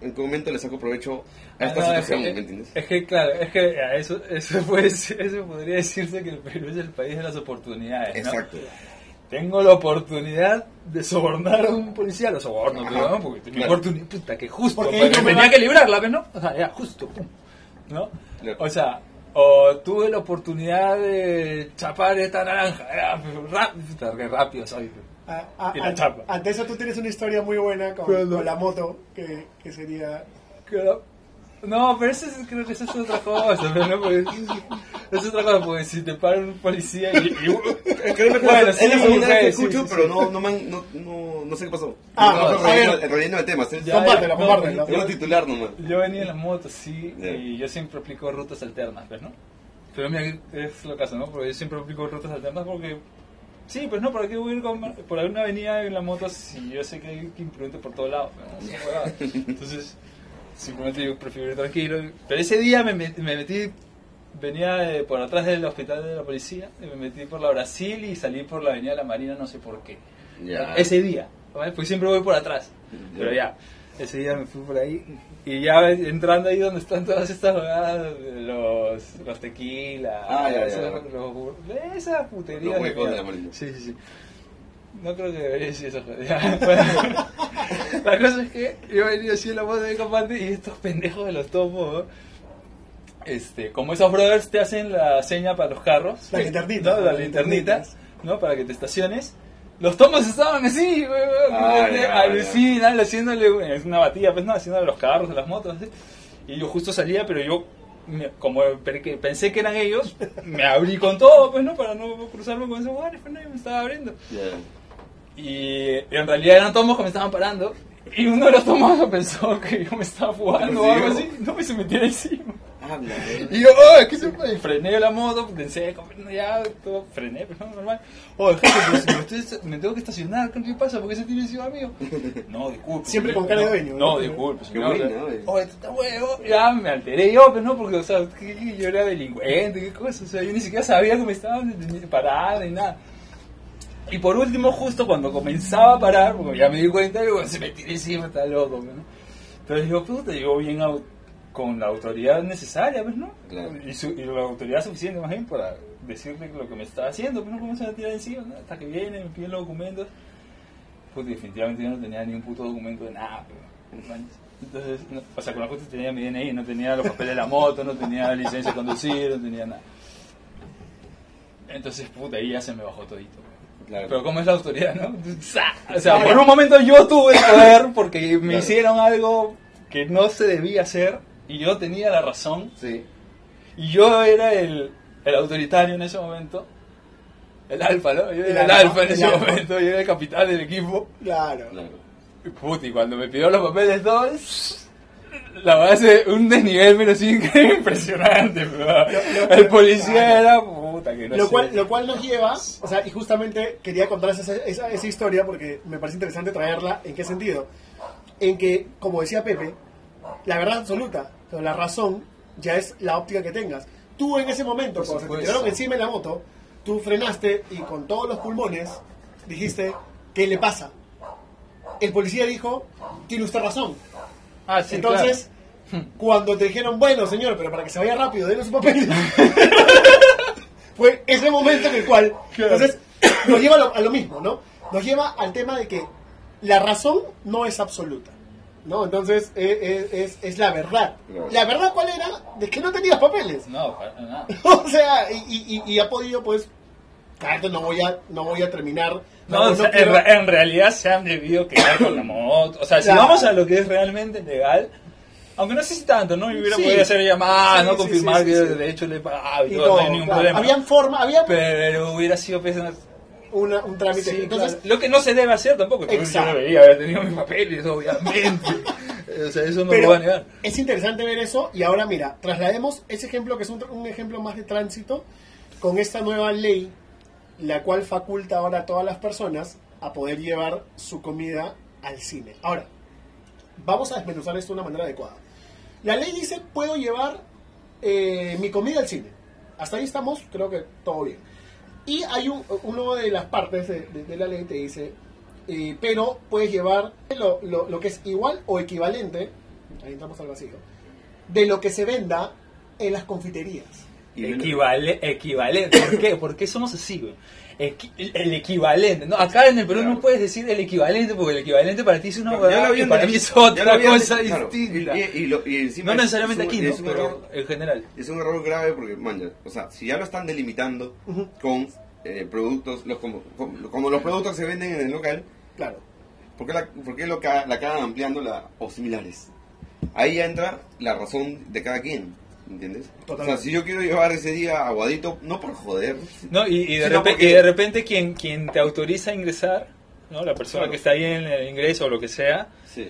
¿En qué momento le saco provecho a esta Ah, no, es situación? que- ¿Me entiendes? Es que, claro, es que a eso, eso, puede ser- eso podría decirse que el Perú es el país de las oportunidades. ¿no? Exacto. Tengo la oportunidad de sobornar a un policía, lo soborno, pero no, porque tengo Claro. oportunidad, puta, que justo, Porque porque me tenía que librarla, ¿ves, ¿no? O sea, ya, justo, pum, ¿no? Claro. O sea, O tuve la oportunidad de chapar esta naranja. Rápido, rápido soy. A- a- Y la chapa. ante eso tú tienes una historia muy buena con, la moto, que, que sería... Claro. No, pero eso es, creo que eso es otra cosa, pero no, porque, es otra cosa, porque si te para un policía y... y- Créeme que bueno, es sí, la primera vez que escucho, sí, sí. pero no, no, me han- no, no, no sé qué pasó. Ah, no, a no, ver. el relleno de temas. ¿eh? Compártelo, compártelo. Quiero titular nomás. Yo venía en la moto, sí, Ya. y yo siempre aplico rutas alternas, pues, ¿no? Pero mira, es lo caso, ¿no? Porque yo siempre aplico rutas alternas porque... Sí, pues no, ¿para qué voy a ir con- por alguna avenida en la moto si yo sé que hay imprudente por todos lados? ¿no? Entonces, simplemente yo prefiero ir tranquilo. Pero ese día me, me metí, venía de- por atrás del hospital de la policía, y me metí por la Brasil y salí por la avenida de la Marina, no sé por qué. Ese día, ¿vale? Pues siempre voy por atrás. Pero ya, ese día me fui por ahí y ya entrando ahí donde están todas estas jugadas, los, los tequilas, Ah, ya, ya, los- esas puterías. Los huecos de la Marina. Sí, sí, sí. No creo que debería decir eso. ya, bueno. la cosa es que yo venía así en la moto de combate y estos pendejos de los tomos, este, como esos brothers te hacen la seña para los carros, La linternita, ¿no? la las linternita, linternitas. ¿no? Para que te estaciones. Los tomos estaban así, alucinan, haciéndole, es una batida, pues no, haciéndole los carros, de las motos, así. Y yo justo salía, pero yo, me- como pensé que eran ellos, me abrí con todo, pues no, para no cruzarme con esos lugares, pues no, y me estaba abriendo. Y en realidad eran tomos que me estaban parando. Y uno de los tomos pensó que yo me estaba fugando o algo así. No, y se metió encima. Habla, eh. Y yo, oh, ¿qué se puede? Y frené la moto, pensé, ya, todo, frené, pero no, normal. Oh, jefe, pero si me, estoy- me tengo que estacionar, ¿qué pasa? ¿Por qué se tiene encima mío? No, disculpe. Siempre con cara de dueño, No, ¿no? disculpe, Qué señor. Oh, esto está huevo. Ya me alteré yo, pero no, porque, o sea, yo era delincuente, qué cosa. O sea, yo ni siquiera sabía que me estaban parando ni nada. Y por último, justo cuando comenzaba a parar, porque ya me di cuenta, digo, se me tiré encima, está loco, ¿no? Entonces digo, puta, llegó bien con la autoridad necesaria, pues, ¿no? Claro. Y, su- y la autoridad suficiente, más bien, para decirle lo que me estaba haciendo, pues, ¿no? ¿Cómo se me tira encima? ¿no? Hasta que viene, me piden los documentos. Pues definitivamente yo no tenía ni un puto documento de nada, pero, no. Entonces, no- o sea, con la justa tenía mi DNI, no tenía los papeles de la moto, no tenía licencia de conducir, no tenía nada. Entonces, puta, ahí ya se me bajó todito. Claro. Pero ¿cómo es la autoridad, no? O sea, por un momento yo tuve el poder porque me Claro. hicieron algo que no se debía hacer y yo tenía la razón Sí. y yo era el, el autoritario en ese momento. El alfa, ¿no? Yo era el, alfa, alfa en ese alfa. momento, yo era el capitán del equipo. Claro. Claro. Y cuando me pidió los papeles todos, la base, un desnivel, pero sí impresionante. pero el policía era puta, que no Lo sé. cual, lo cual nos lleva, o sea, y justamente quería contarles esa, esa, esa historia porque me parece interesante traerla. ¿En qué sentido? En que, como decía Pepe, la verdad absoluta, o sea, la razón ya es la óptica que tengas. Tú en ese momento, Por cuando se te tiraron encima de la moto, tú frenaste y con todos los pulmones dijiste, ¿qué le pasa? El policía dijo, tiene usted razón. Ah, sí, Entonces, cuando te dijeron, bueno, señor, pero para que se vaya rápido, denle su papel. Fue ese momento en el cual. Entonces, nos lleva a lo, a lo mismo, ¿no? Nos lleva al tema de que la razón no es absoluta. ¿No? Entonces, eh, eh, es, es la verdad. ¿La verdad cuál era? De que no tenías papeles. No, para nada. o sea, y, y- y ha podido, pues. Claro, no voy a, no voy a terminar. No, o sea, en, quiero- re- en realidad se han debido quedar con la moto. O sea, si Claro. vamos a lo que es realmente legal, aunque no sé si tanto, ¿no? Yo hubiera Sí. podido hacer llamadas, Sí, ¿no? sí, Confirmar que de hecho le he pagado y, y todo, todo, no hay ningún claro. problema. Habían forma, había Pero hubiera sido una- un trámite. Sí, Entonces, claro. lo que no se debe hacer tampoco. Yo Exacto. debería haber tenido mis papeles, obviamente. o sea, eso no Pero lo voy a negar. es interesante ver eso y ahora mira, traslademos ese ejemplo que es un, un ejemplo más de tránsito con esta nueva ley, la cual faculta ahora a todas las personas a poder llevar su comida al cine. Ahora, vamos a desmenuzar esto de una manera adecuada. La ley dice, puedo llevar eh, mi comida al cine. Hasta ahí estamos, creo que todo bien. Y hay un, uno de las partes de, la ley te dice, eh, pero puedes llevar lo, lo- que es igual o equivalente, ahí estamos al vacío, de lo que se venda en las confiterías. Equivale, equivalente. ¿Por qué? ¿Por qué somos así, güey? El equivalente. ¿no? Acá en el Perú Claro. no puedes decir el equivalente porque el equivalente para ti es una huevada y para de- mí es otra de- cosa claro, distinta. Y, y- y lo- y encima no es- necesariamente aquí, es ¿no? un Pero error- en general. es un error grave porque, man, o sea, si ya lo están delimitando con eh, productos, los, como, como, como los productos que se venden en el local, Claro. ¿por qué la, por qué lo ca- la acaban ampliando la, o similares? Ahí ya entra la razón de cada quien, ¿entiendes? O Totalmente. sea, si yo quiero llevar ese día aguadito, no por joder, No, y, y de, repente, porque- y de repente quien, quien te autoriza a ingresar, ¿no? la persona Claro. que está ahí en el ingreso o lo que sea, sí.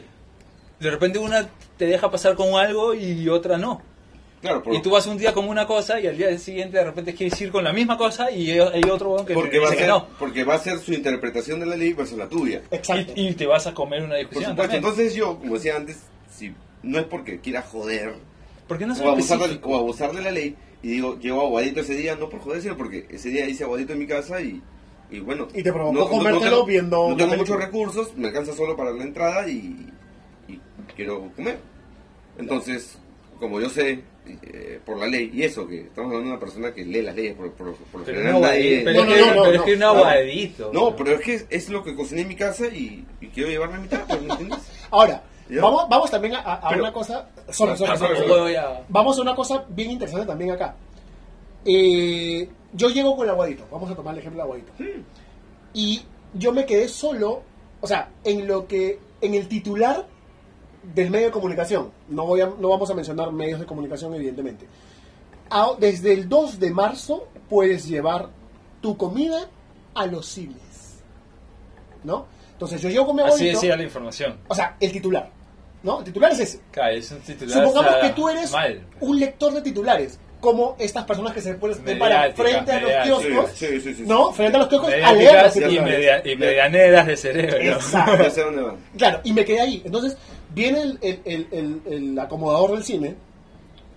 de repente una te deja pasar con algo y otra no. Claro, por- Y tú vas un día con una cosa y al día siguiente de repente quieres ir con la misma cosa y hay otro que te porque, va a dice que ser, no. porque va a ser su interpretación de la ley versus la tuya. Exacto. Y, y te vas a comer una Por discusión supuesto, también. entonces yo, como decía antes, si no es porque quiera joder ¿Por qué no o abusar, específicos? o abusar de la ley y digo, llevo aguadito ese día, no por joder, sino porque ese día hice aguadito en mi casa y, y bueno. Y te provocó comértelo tengo- viendo No tengo muchos recursos, me alcanza solo para la entrada y, y quiero comer. Entonces, como yo sé eh, por la ley, y eso, que estamos hablando de una persona que lee las leyes, por, por, por lo Pero general no nadie- pero No, es no, que- no, pero es no, que un no. aguadito. No, pero es que es lo que cociné en mi casa y, y quiero llevarme a mi taco, ¿me entiendes? Ahora. Vamos, vamos también a, a Pero- una cosa. Sorry, sorry, Ah, sorry, sorry, sorry. sorry. Voy a- Vamos a una cosa bien interesante también acá. Eh, yo llego con el aguadito. Vamos a tomar el ejemplo del aguadito. Y yo me quedé solo, o sea, en lo que, en el titular del medio de comunicación. No, voy a, no vamos a mencionar medios de comunicación, evidentemente. A- desde el 2 de marzo puedes llevar tu comida a los cines. ¿No? Entonces yo llego con mi Así abuelito. decía la información. O sea, el titular. ¿No? El titular es ese. Claro, es un titular. Supongamos que tú eres Mal. un lector de titulares, como estas personas que se pueden Mediática, frente a los kioscos, Sí, sí, sí, sí. ¿no? Frente a los kioscos a leer los y, media- y medianeras de cerebro. Exacto. Claro, y me quedé ahí. Entonces, viene el, el- el- el- el acomodador del cine.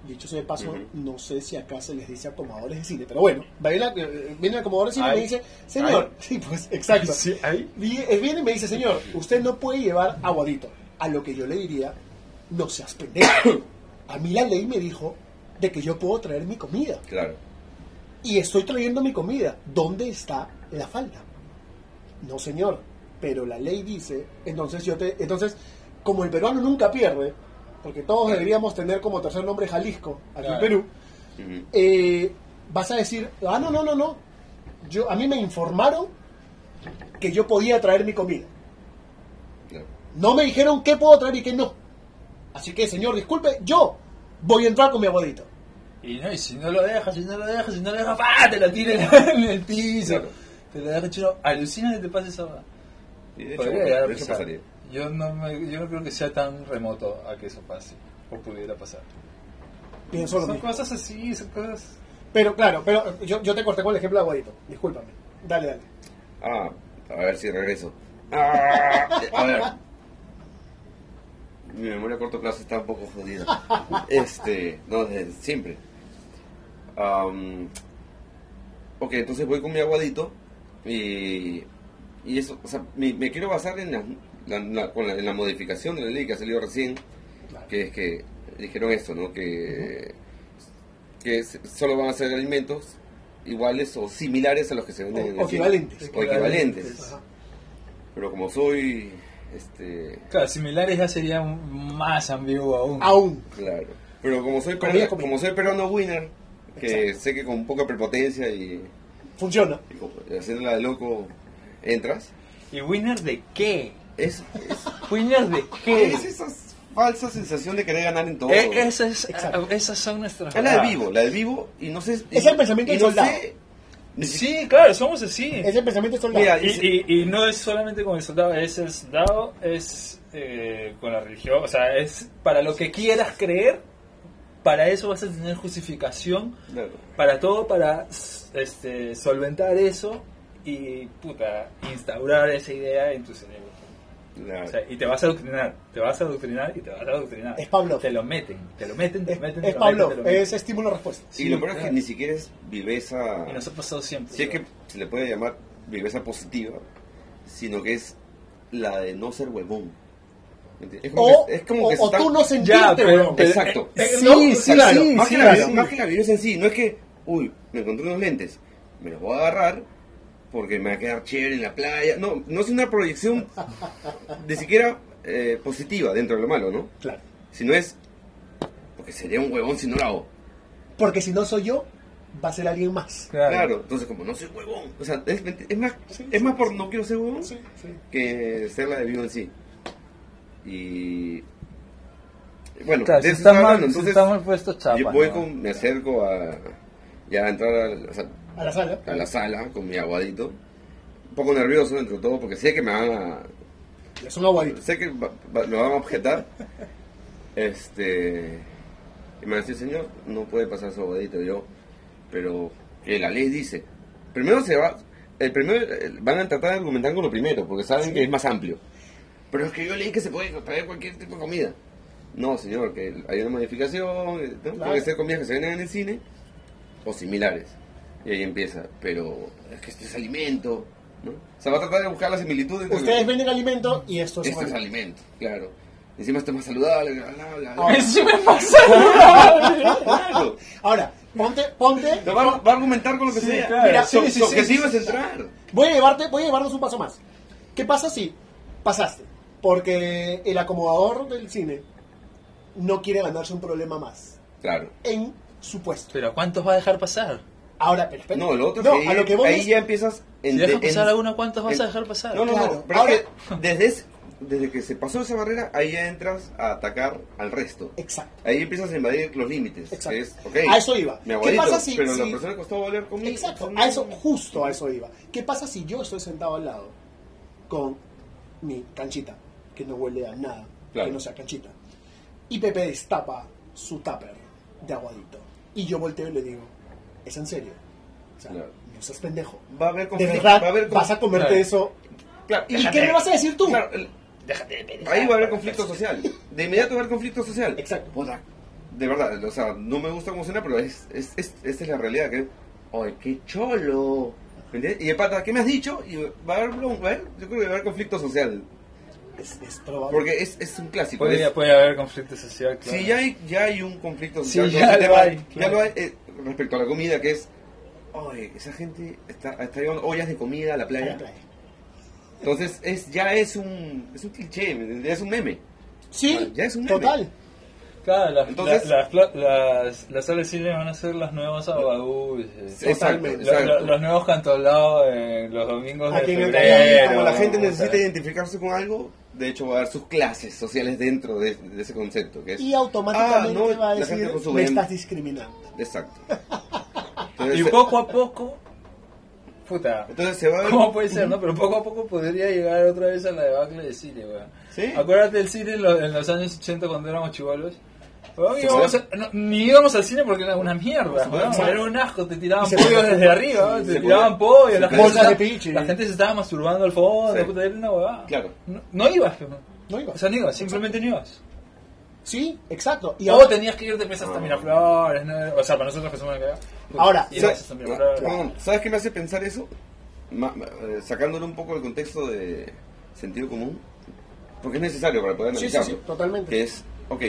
Dicho sea de paso, no sé si acá se les dice acomodadores de cine, pero bueno, viene, eh, viene el acomodador del cine y me dice, señor, sí, pues, exacto. Sí, Viene y me dice, señor, usted no puede llevar aguadito. A lo que yo le diría, no seas pendejo. A mí la ley me dijo de que yo puedo traer mi comida. Claro. Y estoy trayendo mi comida. ¿Dónde está la falta? No, señor. Pero la ley dice, entonces yo te, entonces, como el peruano nunca pierde, porque todos deberíamos tener como tercer nombre Jalisco aquí en. Perú, eh, vas a decir, ah, no, no, no, no. Yo, a mí me informaron que yo podía traer mi comida. No me dijeron qué puedo traer y qué no. Así que, señor, disculpe, yo voy a entrar con mi abuelito. Y, no, y si no lo dejas, si no lo dejas, si no lo dejas, ¡pah! te lo tira en el piso. Claro. Te lo dejas chino. Alucina que te pase esa. Y de hecho, Podría pasar. pasaría. Yo no, me- yo no creo que sea tan remoto a que eso pase. O pudiera pasar. Pienso lo Son mismo. cosas así, son cosas. Pero claro, pero yo, yo te corté con el ejemplo de abuelito. Discúlpame. Dale, dale. Ah, a ver si regreso. Ah, a ver. Mi memoria a corto plazo está un poco jodida. Este, no, desde siempre. Am, ok, entonces voy con mi aguadito y, y eso, o sea, me, me quiero basar en la, la- la- con la- en la modificación de la ley que ha salido recién, Claro. que es que dijeron esto, ¿no? Que, que solo van a ser alimentos iguales o similares a los que se venden O- en el equivalentes. O equivalentes. Pero como soy, este, Claro, similares ya sería más ambiguo aún. Aún. claro. Pero como soy, peruano, como soy peruano winner, que Exacto. sé que con poca prepotencia y, Funciona. y haciéndola de loco entras, ¿Y winner de qué? Es, ¿Winner de qué? es esa falsa sensación de querer ganar en todo. Eh, esa es- Exacto. esas son nuestras. es la verdades. vivo, la del vivo y no sé. Es el pensamiento y del no soldado. sé- Sí, claro, somos así. Ese pensamiento es soldado. Mira, Y, y- y no es solamente con el soldado, es el soldado, es eh, con la religión, o sea, es para lo que quieras creer, para eso vas a tener justificación, Claro. para todo, para este, solventar eso y, puta, instaurar esa idea en tu cerebro. Claro. O sea, y te vas a adoctrinar, te vas a adoctrinar y te vas a adoctrinar. Es Pavlov. Te lo meten, te lo meten, te Es, meten, es lo Pablo, meten, te lo meten. es estímulo-respuesta. y Sí, lo peor es que ni siquiera es viveza. Y nos ha pasado siempre. Si es que se le puede llamar viveza positiva, sino que es la de no ser huevón. O, que, es como o- que o está- tú no sentirte, Ya, pero- pero- Exacto. Eh, Sí, no, sí, sí, claro. sí, más, sí, que la, sí. más que la viveza en sí, no es que uy, me encontré unos lentes, me los voy a agarrar porque me va a quedar chévere en la playa. No, no es una proyección de siquiera eh, positiva dentro de lo malo, ¿no? Claro. Sino es porque sería un huevón si no lo hago. Porque si no soy yo, va a ser alguien más. Claro, entonces como no soy huevón, o sea, es, es más, Sí, es sí, más por sí. no quiero ser huevón Sí, sí. que ser la de vivo en sí. Y bueno, Claro, de si eso está mal, si entonces está mal puesto, chapa. yo voy ¿no? con, me acerco a ya a entrar a, o sea, A la sala. a la sala con mi aguadito. Un poco nervioso dentro de todo porque sé que me van a Es un aguadito. sé que va- va- me van a objetar. Este y me va a decir, "Señor, no puede pasar su aguadito yo." Pero que la ley dice, primero se va el primero van a tratar de argumentar con lo primero porque saben que es más amplio. Pero es que yo leí que se puede traer cualquier tipo de comida. No, señor, que hay una modificación, eh, ¿no? Claro. puede ser comidas que se venden en el cine o similares. Y ahí empieza, pero es que esto es alimento, ¿no? O sea, va a tratar de buscar la similitud entre Ustedes venden alimento y esto es Esto es alimento. claro. Encima esto es más saludable, bla, bla, bla, bla. Ahora, Eso me pasa. Claro. Ahora, ponte, ponte. Te va, a- va a argumentar con lo que Sí, sea. claro. Mira, su, sí, sí, su sí, objetivo sí, es sí, entrar. Voy a llevarte, voy a llevarnos un paso más. ¿Qué pasa si pasaste? Porque el acomodador del cine no quiere ganarse un problema más Claro. en su puesto. Pero ¿cuántos va a dejar pasar? Ahora, pero espera. No, lo otro No, es que a lo que voy ahí es- ya empiezas Si en, dejas en- pasar a uno, ¿cuántos vas en- a dejar pasar? No, no, Claro. no. Pero Ahora- es que desde, ese- desde que se pasó esa barrera, ahí ya entras a atacar al resto. Exacto. Ahí empiezas a invadir los límites. Exacto. es, ok, A eso iba. Mi ¿Qué abuelito, pasa si- pero la si- persona que costó volver conmigo. Exacto, a eso, justo a eso iba. ¿Qué pasa si yo estoy sentado al lado con mi canchita, que no huele a nada, Claro. que no sea canchita, y Pepe destapa su tupper de aguadito, y yo volteo y le digo, ¿es en serio? O sea, Claro. no seas pendejo. Va a haber De conflicto. verdad, va a haber vas a comerte Claro. eso. Claro, ¿Y qué me vas a decir tú? Claro, el- ahí va a haber conflicto social. De inmediato va a haber conflicto social. Exacto. Puta, de verdad, o sea, no me gusta cómo suena, pero es, es, es- esta es la realidad. Que, Oye, qué cholo. ¿Me entiendes? Y el pata, ¿qué me has dicho? Y va a haber, va a haber- yo creo que va a haber conflicto social. Es, es probable. Porque es, es un clásico. Puede, es- puede haber conflicto social, claro. Si ya hay, ya hay un conflicto Sí, social, con ya lo hay, ya lo hay, eh, respecto a la comida, que es, oye, esa gente está, está llevando ollas de comida a la A playa. la playa. Entonces, es, ya es un, es un cliché, ya es un meme. Sí, Ya es un meme. total. Claro, las, Entonces- la- las, las, las salas de cine van a ser las nuevas aguadulces. Exacto, Totalmente. Lo- exacto. lo- los nuevos cantolados en los domingos de Aquí en el febrero. Como la gente necesita identificarse con algo, de hecho va a haber sus clases sociales dentro de, de ese concepto. Que es, Y automáticamente Ah, no, va a la gente decir, me estás discriminando. Exacto. Y poco a poco, puta, entonces se va a ver... ¿cómo puede ser, no? Pero poco a poco podría llegar otra vez a la debacle de cine, weón. ¿Sí? Acuérdate del cine en, lo- en los años 80 cuando éramos chivolos. Ni íbamos al cine porque era una mierda, ¿Se puede? weón. ¿Se era un asco, te tiraban ¿Y se pollos desde arriba, weón, ¿Se te tiraban pollos, ¿Se la la gente se estaba masturbando al fondo, Sí. puta, era una huevada. Claro. No, no ibas. No iba. o sea, no ibas, simplemente no ibas. Sí, exacto. Y o ahora, tenías que irte pues, hasta Ah. Miraflores, ¿no? o sea, para nosotros que somos de acá. Ahora, ibas ¿Sabes, hasta Miraflores. no, ¿sabes qué me hace pensar eso? Ma- eh, sacándole un poco el contexto de sentido común. Porque es necesario para poder Sí, sí, analizarlo. sí, totalmente. Que es, ok,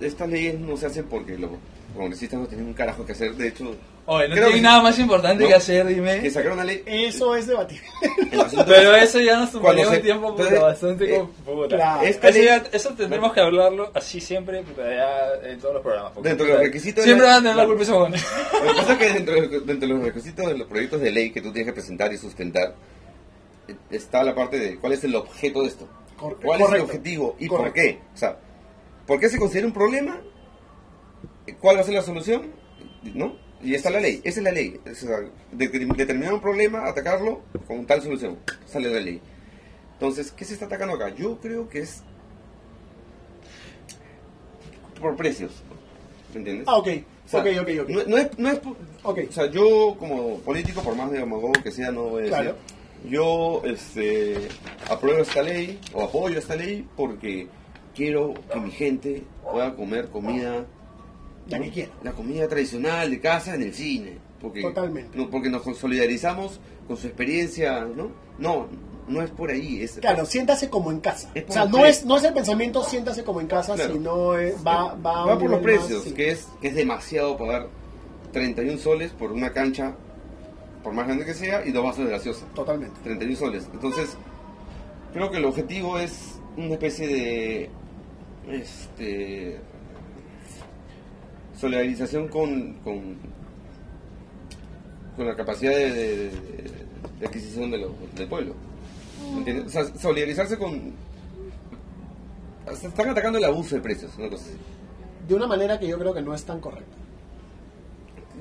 estas leyes no se hacen porque los congresistas no tienen un carajo que hacer. De hecho, Oye, no creo tiene que- nada más importante no, que hacer, dime. que sacaron una ley. eso es debatible. Pero es- eso ya nos tomaría un tiempo puta, entonces, bastante eh, puta. claro. Esta Eso, ley- ya- eso tendremos que hablarlo así siempre, ya en todos los programas. Dentro de los requisitos de Siempre van a tener la culpa. Lo que pasa es que dentro, de- dentro de los requisitos de los proyectos de ley que tú tienes que presentar y sustentar, eh, está la parte de cuál es el objeto de esto. Cor- ¿Cuál es el objetivo y por qué? O sea, ¿por qué se considera un problema? ¿Cuál va a ser la solución? ¿No? Y está la ley, esa es la ley. O sea, de- de- determinar un problema, atacarlo con tal solución. Sale la ley. Entonces, ¿qué se está atacando acá? Yo creo que es por precios. ¿Me entiendes? Ah, ok. O sea, ok, ok, ok. No, no es, no es, Ok. O sea, yo como político, por más demagogo que sea, no voy a decir. Claro. Yo este, apruebo esta ley o apoyo esta ley porque quiero que mi gente pueda comer comida, La que quiera. la comida tradicional de casa en el cine. Porque, Totalmente. No, porque nos solidarizamos con su experiencia, ¿no? No, no es por ahí. Es, Claro, siéntase como en casa. O sea, no es, no es el pensamiento siéntase como en casa, Claro. sino es- va, va, a un va por los más, precios, sí. que es que es demasiado pagar 31 soles por una cancha, por más grande que sea, y dos vasos de gaseosa. Totalmente. 31 soles. Entonces, creo que el objetivo es una especie de este solidarización con, con, con la capacidad de, de- de adquisición de lo- del pueblo. ¿Entiendes? O sea, solidarizarse con... Están atacando el abuso de precios, una cosa así. De una manera que yo creo que no es tan correcta.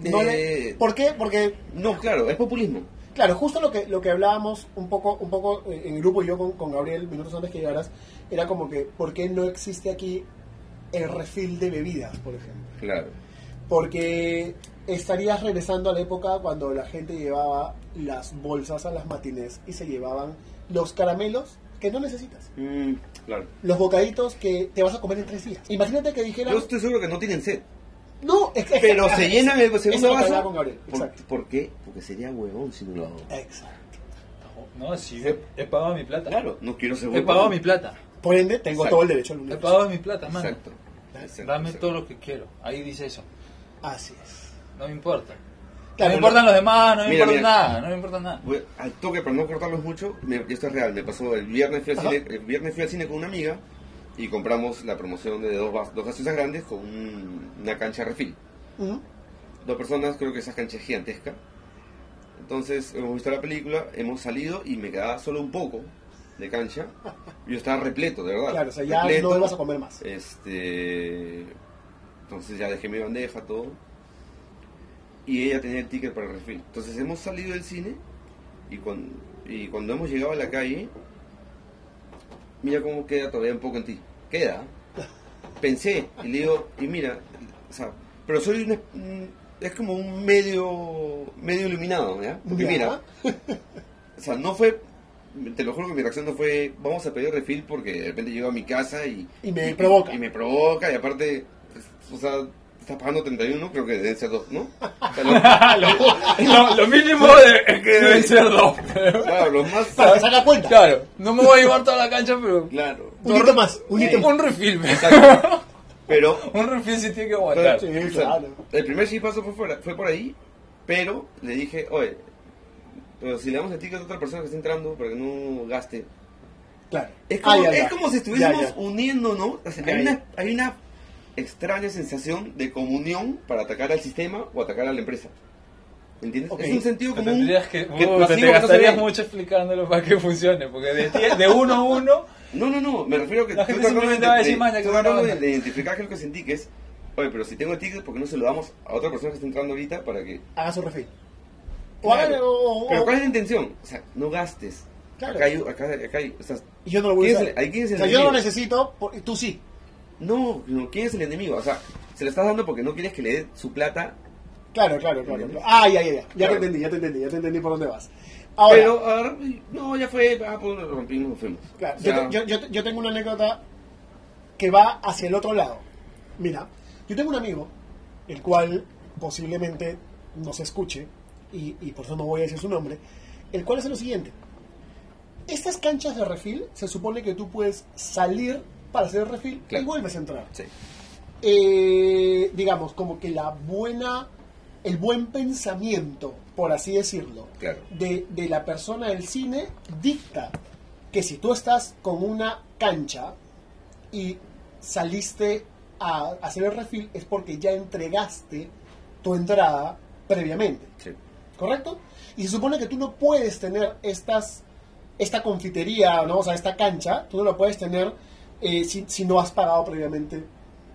No le- ¿Por qué? Porque No, claro, es populismo. Claro, justo lo que lo que hablábamos un poco un poco eh, en grupo y yo con, con Gabriel minutos antes que llegaras era como que ¿por qué no existe aquí el refill de bebidas, por ejemplo? Claro. Porque estarías regresando a la época cuando la gente llevaba las bolsas a las matines y se llevaban los caramelos que no necesitas, Mm, claro. los bocaditos que te vas a comer en tres días. Imagínate que dijeran, Yo estoy seguro que no tienen sed. no, es que- Pero se llenan el segundo vaso. con Gabriel, ¿Por, exacto. ¿Por qué? Porque sería huevón si no lo hago. Exacto. No, sí, he, he pagado mi plata. Claro, no quiero ser He pagado mi plata. Por ende, tengo Exacto. todo el derecho al He universo. pagado mi plata, mano. Exacto. Exacto, Dame exacto. todo lo que quiero. Ahí dice eso. Así es. No me importa. Claro, no me importan lo- los demás, no me Mira, importa mira. nada, no me importa nada. Voy- al toque, para no cortarlos mucho, me- esto es real. Me pasó el viernes, fui al Ajá. cine, el viernes fui al cine con una amiga y compramos la promoción de dos, dos gaseosas grandes con un- una cancha refil. Ujú. Dos personas, creo que esa cancha es gigantesca. Entonces, hemos visto la película, hemos salido y me quedaba solo un poco de cancha. Yo estaba repleto, de verdad. Claro, o sea, ya repleto. no vas a comer más. Este, entonces ya dejé mi bandeja, todo. Y ella tenía el ticket para el refil. Entonces hemos salido del cine y cuando, y cuando hemos llegado a la calle, mira cómo queda todavía un poco en ti. Queda. Pensé y le digo, y mira, o sea, pero soy un, un- es como un medio medio iluminado, ¿ya? Porque Ya. mira, o sea, no fue, te lo juro que mi reacción no fue, vamos a pedir refil porque de repente llego a mi casa y... Y me provoca. Y me provoca y aparte, pues, o sea, estás pagando 31, creo que deben ser dos, ¿no? O sea, lo- lo, lo mínimo de- es que deben ser dos. pero- claro, los más... Para sacar cuenta. Claro, no me voy a llevar toda la cancha, pero. Claro. Un hito más, un hito Sí. más. Un refil, me- Exacto. Pero Un refil sí tiene que aguantar. Sí, o sea, claro. el primer chispazo fue, fuera- fue por ahí, pero le dije, oye, pero si le damos el ticket a otra persona que está entrando para que no gaste, Claro. Es como, Ah, ya, es ya. como si estuviésemos ¿no? O sea, hay, una, hay una extraña sensación de comunión para atacar al sistema o atacar a la empresa. ¿Entiendes? Ok. Es un sentido común. tendrías que, que uh, te, te no gastarías ve. mucho explicándolo para que funcione, porque de, de uno a uno, No, no, no, me refiero a que La estoy gente simplemente de- va a decir, de- "Maña, estoy qué buena tratando de, onda". de identificar qué es lo que sentí, que es, oye, pero si tengo el ticket, ¿por qué no se lo damos a otra persona que está entrando ahorita para que... Haga su refil. Claro. haga- o- o- Pero ¿cuál es la intención? O sea, no gastes. Claro. Acá hay, acá, acá hay, o sea, Y yo no lo voy a ¿quién es usar. el- el o sea, yo no lo necesito, por- tú sí. no, no, ¿quién es el enemigo? O sea, se lo estás dando porque no quieres que le dé su plata Claro, claro, claro. Claro. Ah, ya, ya, ya. Ya Claro. te entendí, ya te entendí, ya te entendí por dónde vas. Ahora, pero, ahora, no, ya fue, ah, pues lo rompimos, nos fuimos. claro, yo- yo- yo tengo una anécdota que va hacia el otro lado. Mira, yo tengo un amigo, el cual posiblemente nos escuche, y, y por eso no voy a decir su nombre, el cual es lo siguiente. Estas canchas de refil, se supone que tú puedes salir para hacer el refil Claro. y vuelves a entrar. sí. eh, digamos, como que la buena, el buen pensamiento, por así decirlo, Claro. de, de la persona del cine dicta que si tú estás con una cancha y saliste a hacer el refil es porque ya entregaste tu entrada previamente, sí. ¿Correcto? Y se supone que tú no puedes tener estas esta confitería, ¿no? o sea, esta cancha, tú no la puedes tener eh, si, si no has pagado previamente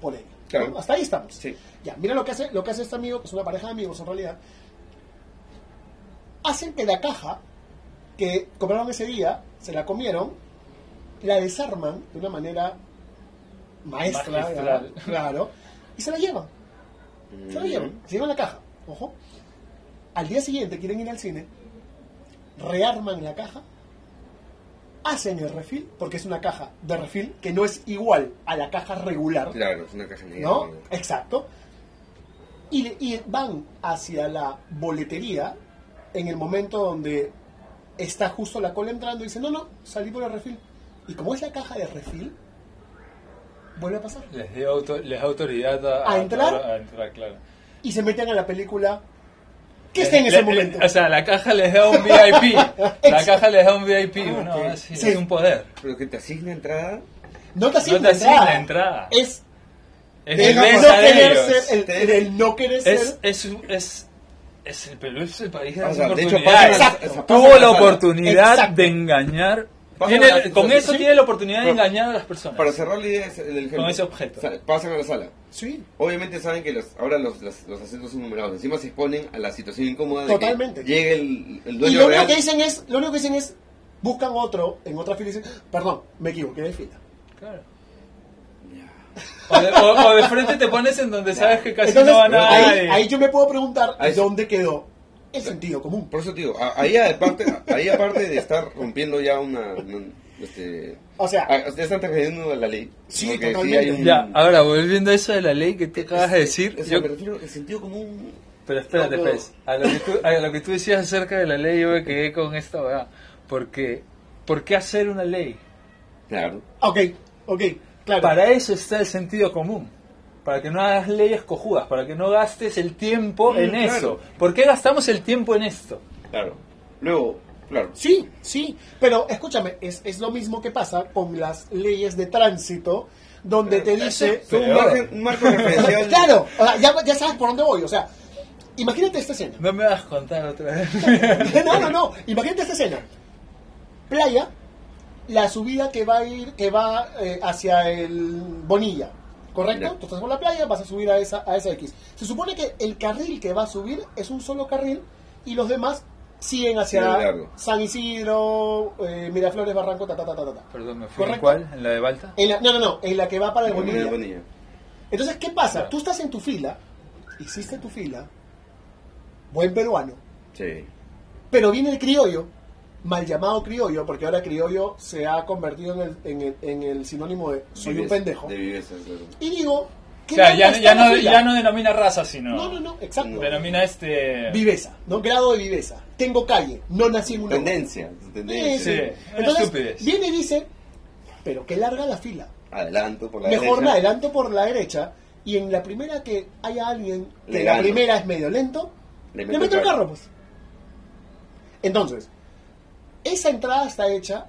por ella. ¿no? Claro. Hasta ahí estamos. Sí. Ya, mira lo que hace, lo que hace este amigo, que es una pareja de amigos en realidad. Hacen que la caja que compraron ese día, se la comieron, la desarman de una manera maestra, claro, y se la llevan. Se la llevan, se llevan la caja, ojo. Al día siguiente quieren ir al cine, rearman la caja, hacen el refil, porque es una caja de refil que no es igual a la caja regular. Claro, es una caja negra. ¿no? Exacto. Y, y van hacia la boletería en el momento donde está justo la cola entrando y dice, no, no, salí por el refil. Y como es la caja de refil, vuelve a pasar. les dio auto- les da autoridad a, ¿A entrar? a entrar, claro. y se meten a la película que está en ese Le- momento. O sea, la caja les da un VIP. la caja les da un VIP. No, ok. sí, Sí. es un poder. Pero que te asigna entrada. no te asigna no te asigna entrada. entrada. Es Es el no querer ellos. ser, el, el- el no querer Es, ser. es, es, es el Perú es el país de O sea, de hecho, Tuvo la oportunidad Exacto. de engañar. Tiene- la- con eso sí. tiene la oportunidad de Pero- engañar a las personas. Para cerrar la idea, es el ejemplo. Con ese objeto. Sa- Pasan a la sala. Sí, Obviamente saben que los, ahora los, los, los asientos son numerados. Encima se exponen a la situación incómoda de Totalmente. que llegue el, el y dueño lo único que dicen es, lo único que dicen es, buscan otro en otra fila y dicen, perdón, me equivoqué de fila. Claro. O de, o- o de frente te pones en donde sabes que casi Entonces, no va nadie. ahí, ahí yo me puedo preguntar Ahí dónde quedó el sentido común. Por eso te digo, a- ahí aparte, ahí aparte de estar rompiendo ya una... una, este, O sea, ya están transgrediendo la ley. Sí, totalmente. hay un- Ya, ahora volviendo a eso de la ley que te acabas de decir, O sea, yo- me refiero al sentido común. pero espérate, No. Fez, a lo, que tú, a lo que tú decías acerca de la ley, yo me quedé con esta verdad, porque ¿por qué hacer una ley? Claro. ok, ok, claro. Para eso está el sentido común. Para que no hagas leyes cojudas, para que no gastes el tiempo Mm, en claro. eso. ¿Por qué gastamos el tiempo en esto? Claro. Luego, claro. Sí, sí, pero escúchame, es, es lo mismo que pasa con las leyes de tránsito, donde te dice... Son un, margen- un marco referencial. claro, o sea, ya, ya sabes por dónde voy, o sea, imagínate esta escena. No me vas a contar otra vez. no, no, no. Imagínate esta escena. Playa, la subida que va a ir, que va eh, hacia el Bonilla. ¿Correcto? Ya. Tú estás por la playa, vas a subir a esa, a esa X. Se supone que el carril que va a subir es un solo carril y los demás siguen hacia Sí, largo. San Isidro, eh, Miraflores, Barranco, ta, ta, ta, ta, ta, ta. Perdón, ¿me fui cuál? ¿En la de Balta? En la- no, no, no, en la que va para el Bonilla. Bonilla. Entonces, ¿qué pasa? Claro. Tú estás en tu fila, hiciste tu fila, buen peruano, Sí. Pero viene el criollo, mal llamado criollo, porque ahora criollo se ha convertido en el, en el, en el sinónimo de soy un pendejo. De viveza, claro. Y digo, ¿qué O sea, ya, ya, no, ya no denomina raza, sino. No, no, no, exacto. No. Denomina este. Viveza, ¿no? Grado de viveza. Tengo calle, no nací en una. Tendencia. Tendencia. Sí, Entonces, viene y dice, pero que larga la fila. Adelanto por la Mejor me derecha. adelanto por la derecha y en la primera que haya alguien que Le la gano. primera es medio lento, Le le meto meto, el carro, pues. Entonces, esa entrada está hecha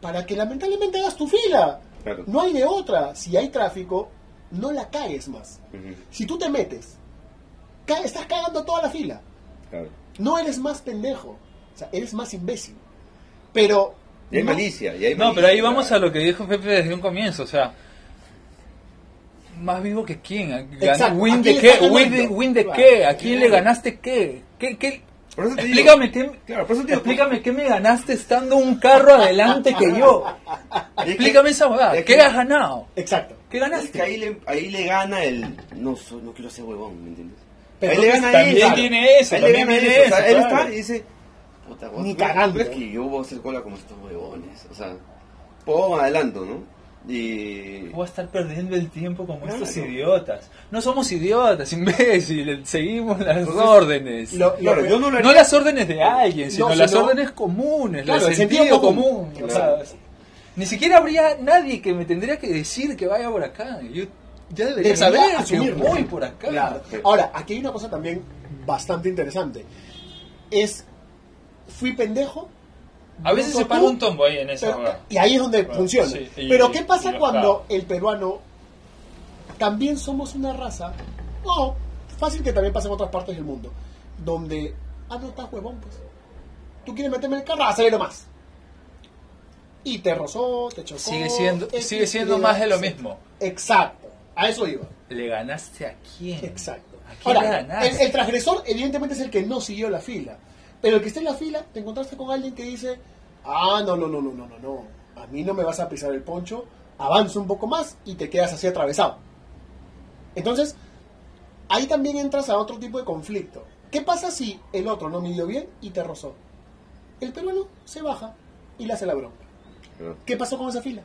para que lamentablemente hagas tu fila. Claro. No hay de otra. Si hay tráfico, no la cagues más. Si tú te metes, ca- estás cagando toda la fila. Claro. No eres más pendejo. O sea, eres más imbécil. Pero... Y hay no- malicia. Y hay No, malicia, pero ahí vamos a lo que dijo Pepe desde un comienzo, o sea. Más vivo que quién. ¿Win ¿a de quién qué? ¿Win de, ganando? win de Claro. qué? ¿A quién le ganaste qué? ¿Qué, qué? Por eso te digo- Explícame qué, Claro, por eso te digo- explícame qué me ganaste estando un carro adelante que yo. Que- Explícame esa verdad. ¿Qué que- has ganado? Exacto. ¿Qué Es que ganaste? ahí le, ahí le gana el. No, no quiero ser huevón, ¿me entiendes? Pero ahí le gana también eso. tiene eso, Ahí le gana tiene eso. O sea, eso, él está y dice. Puta, vos, Ni ¿tú crees- cagando. ¿tú crees que yo voy a hacer cola como estos huevones? O sea, puedo adelanto, ¿no? Y. Voy a estar perdiendo el tiempo como Claro. estos idiotas. No somos idiotas, imbéciles. Seguimos las Entonces, órdenes. Lo- Claro, yo no lo No las órdenes de alguien, sino No, las órdenes comunes, Claro, el sentido, común. ni siquiera habría nadie que me tendría que decir que vaya por acá. Yo ya debería saber que voy por acá. Ahora, aquí hay una cosa también bastante interesante. Es, fui pendejo. A veces se paga un tombo ahí en esa pero- y ahí es donde Bueno, funciona. sí, y- pero ¿qué pasa cuando el peruano también somos una raza? No, fácil que también pasa en otras partes del mundo. Donde, ah, no estás huevón, pues. Tú quieres meterme en el carro, acelero más. Y te rozó, te chocó. Sigue siendo, sigue siendo más de lo mismo. Exacto, a eso iba. ¿Le ganaste a quién? Exacto. ¿A quién Ahora, le ganaste? el, el transgresor evidentemente es el que no siguió la fila. Pero el que está en la fila, te encontraste con alguien que dice, ah, no, no, no, no, no, no, no. A mí no me vas a pisar el poncho, avanza un poco más y te quedas así atravesado. Entonces, ahí también entras a otro tipo de conflicto. ¿Qué pasa si el otro no midió bien y te rozó? El peruano se baja y le hace la bronca. Claro, ¿Qué pasó con esa fila?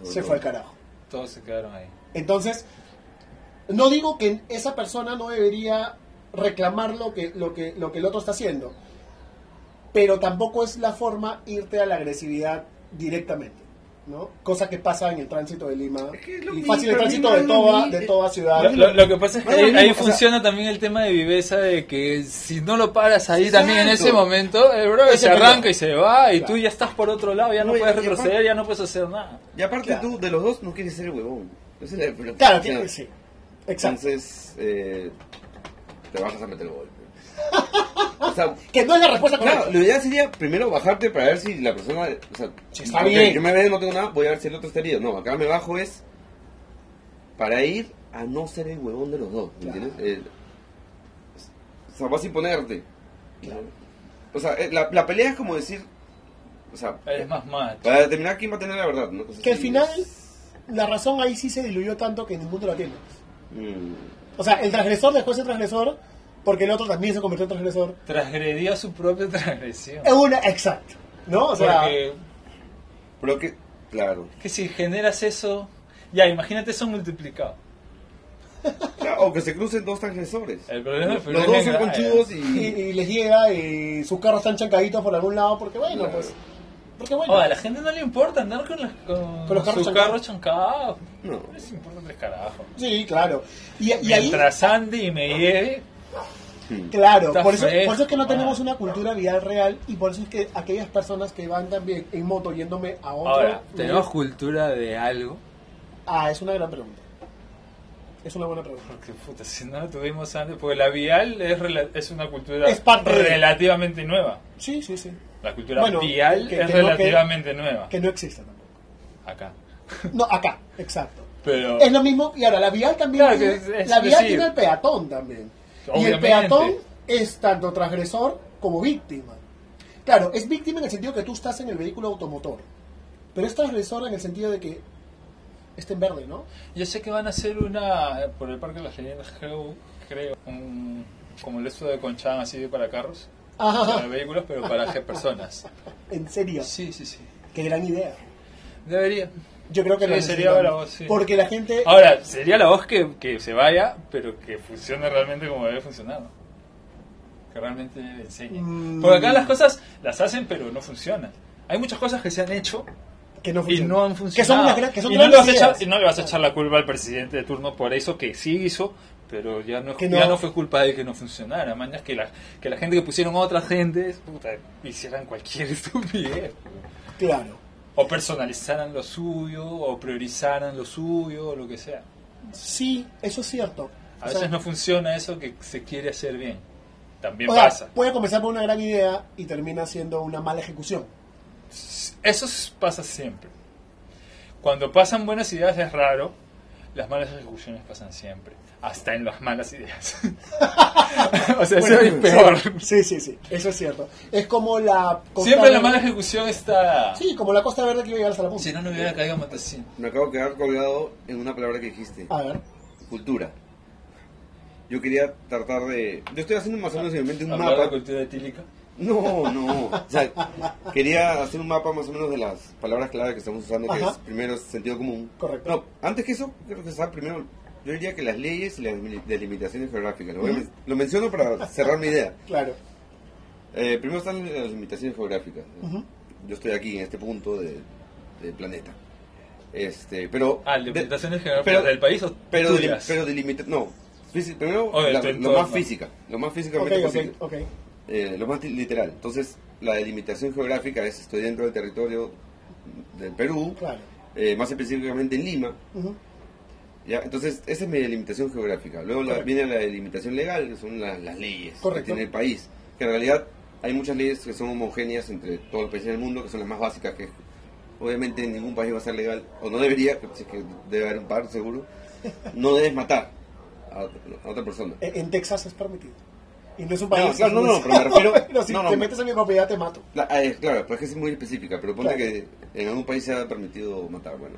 jodió. Se fue al carajo. Todos se quedaron ahí. Entonces, no digo que esa persona no debería reclamar lo que, lo que, lo que el otro está haciendo, pero tampoco es la forma irte a la agresividad directamente. ¿no? Cosa que pasa en el tránsito de Lima Es que es lo y mismo, fácil el tránsito de toda, de toda ciudad. Lo, lo- lo que pasa es que No ahí, sea- funciona también el tema de viveza de que si no lo paras ahí también en ese momento, el Ese se arranca y se va y Claro. tú ya estás por otro lado, ya no, No, y- puedes y aparte- retroceder, ya no puedes hacer nada. Y aparte Claro. tú, de los dos, no quieres ser el huevón. Esa es la- la- Claro, tiene que sí. Exacto. Entonces, eh, te bajas a meter el golpe. O sea, Que no es la respuesta claro, correcta. lo ideal sería primero bajarte para ver si la persona. O sea, Si está ok, bien. Yo me veo, no tengo nada, voy a ver si el otro está herido. No, acá me bajo es para ir a no ser el huevón de los dos. ¿me Claro. ¿Entiendes? Eh, o sea, vas a imponerte. O sea, eh, la, la pelea es como decir. O sea, Es más macho. para determinar quién va a tener la verdad. ¿no? Que al final la razón ahí sí se diluyó tanto que ninguno la tiene. Mm. O sea, el transgresor dejó de ser transgresor porque el otro también se convirtió en transgresor. Transgredió su propia transgresión. Es una, exacto. ¿No? O sea, Porque Pero que, claro. que si generas eso, ya imagínate eso multiplicado. Claro, O que se crucen dos transgresores. El problema es Los dos son que- conchudos y, y. y les llega y sus carros están chancaditos por algún lado porque bueno, Claro. pues. Porque bueno. Oh, a la gente no le importa andar con, las- con, Con los carros chancados. carros chancados. No. No les importa tres carajos. Sí, claro. Y, y ahí, Mientras ande y me lleve. Claro, Está por eso, por eso es que no tenemos una cultura vial real y por eso es que aquellas personas que van también en moto yéndome a otro... Ahora, ¿tenemos cultura de algo? Ah, es una gran pregunta. Es una buena pregunta. Porque, puta, si no lo tuvimos antes, porque la vial es, es una cultura Es parte de- relativamente nueva. Sí, sí, sí. La cultura Bueno, vial que- es que no- que- relativamente nueva. Que no existe tampoco. Acá. No, acá, exacto. Pero, Es lo mismo, y ahora la vial también Claro, tiene, es- es la vial tiene el peatón también. Y el peatón es tanto transgresor como víctima. Claro, es víctima en el sentido que tú estás en el vehículo automotor. Pero es transgresor en el sentido de que está en verde, ¿no? yo sé que van a hacer una, por el Parque de las Leyendas, creo, creo un, como el esto de Conchan, así de para carros, para Ajá, vehículos, pero para personas. en serio. Sí, sí, sí. Qué gran idea. Debería. Yo creo que Sí, lo sería la voz, sí. Porque la gente... Ahora, sería la voz que, que se vaya, pero que funcione realmente como debe funcionar. Que realmente enseñe. Mm. Porque acá las cosas las hacen, pero no funcionan. Hay muchas cosas que se han hecho que no y no han Que son, funcionado. que son y, no le vas a echar, ideas. y no le vas a echar la culpa al presidente de turno por eso que sí hizo, pero ya no, Que ya no. no fue culpa de que no funcionara. Mañas que la, que la gente que pusieron a otras gentes puta, hicieran cualquier estupidez. Claro. O personalizaran lo suyo, o priorizaran lo suyo, o lo que sea. Sí, eso es cierto. A O veces sea, no funciona eso que se quiere hacer bien. También o sea, pasa. puede comenzar por una gran idea y termina siendo una mala ejecución. Eso pasa siempre. Cuando pasan buenas ideas es raro, las malas ejecuciones pasan siempre. Hasta en las malas ideas. o sea, eso es Bueno, peor. Sí, sí, sí, eso es cierto. Es como la costa Siempre la mala ejecución está... Sí, como la costa verde que iba a llegar hasta la punta. Si no, no hubiera caído Matacín. Me acabo de quedar colgado en una palabra que dijiste. A ver. Cultura. Yo quería tratar de... Yo estoy haciendo más o menos en mi mente un Hablar de mapa. cultura etílica. No, no. O sea, quería hacer un mapa más o menos de las palabras clave que estamos usando, que Ajá. es primero sentido común. Correcto. No, antes que eso, creo que está primero... Yo diría que las leyes y las delimitaciones geográficas. Lo, lo menciono para cerrar mi idea. Claro. Eh, primero están las limitaciones geográficas. Yo estoy aquí en este punto de- del planeta. Este, pero Ah, de- limitaciones geográficas pero- del país o pero, delim- pero delimita- no, primero la- lo más física, lo más físicamente ok, posible, ok. Eh, lo más literal. Entonces, la delimitación geográfica es estoy dentro del territorio del Perú, Claro. eh, más específicamente en Lima. Entonces, esa es mi delimitación geográfica. Luego la- viene la delimitación legal, que son la- las leyes Correcto. que tiene el país. Que en realidad hay muchas leyes que son homogéneas entre todos los países del mundo, que son las más básicas, que obviamente en ningún país va a ser legal, o no debería, si es que debe haber un par seguro, no debes matar a, otra- a otra persona. En en Texas es permitido. Y no es un No, país. claro, no, no, pero me refiero- Pero si no, te no, metes en mi propiedad, te mato. La- es- claro, pues es que es muy específica, pero ponte Claro. que en algún país se ha permitido matar, bueno.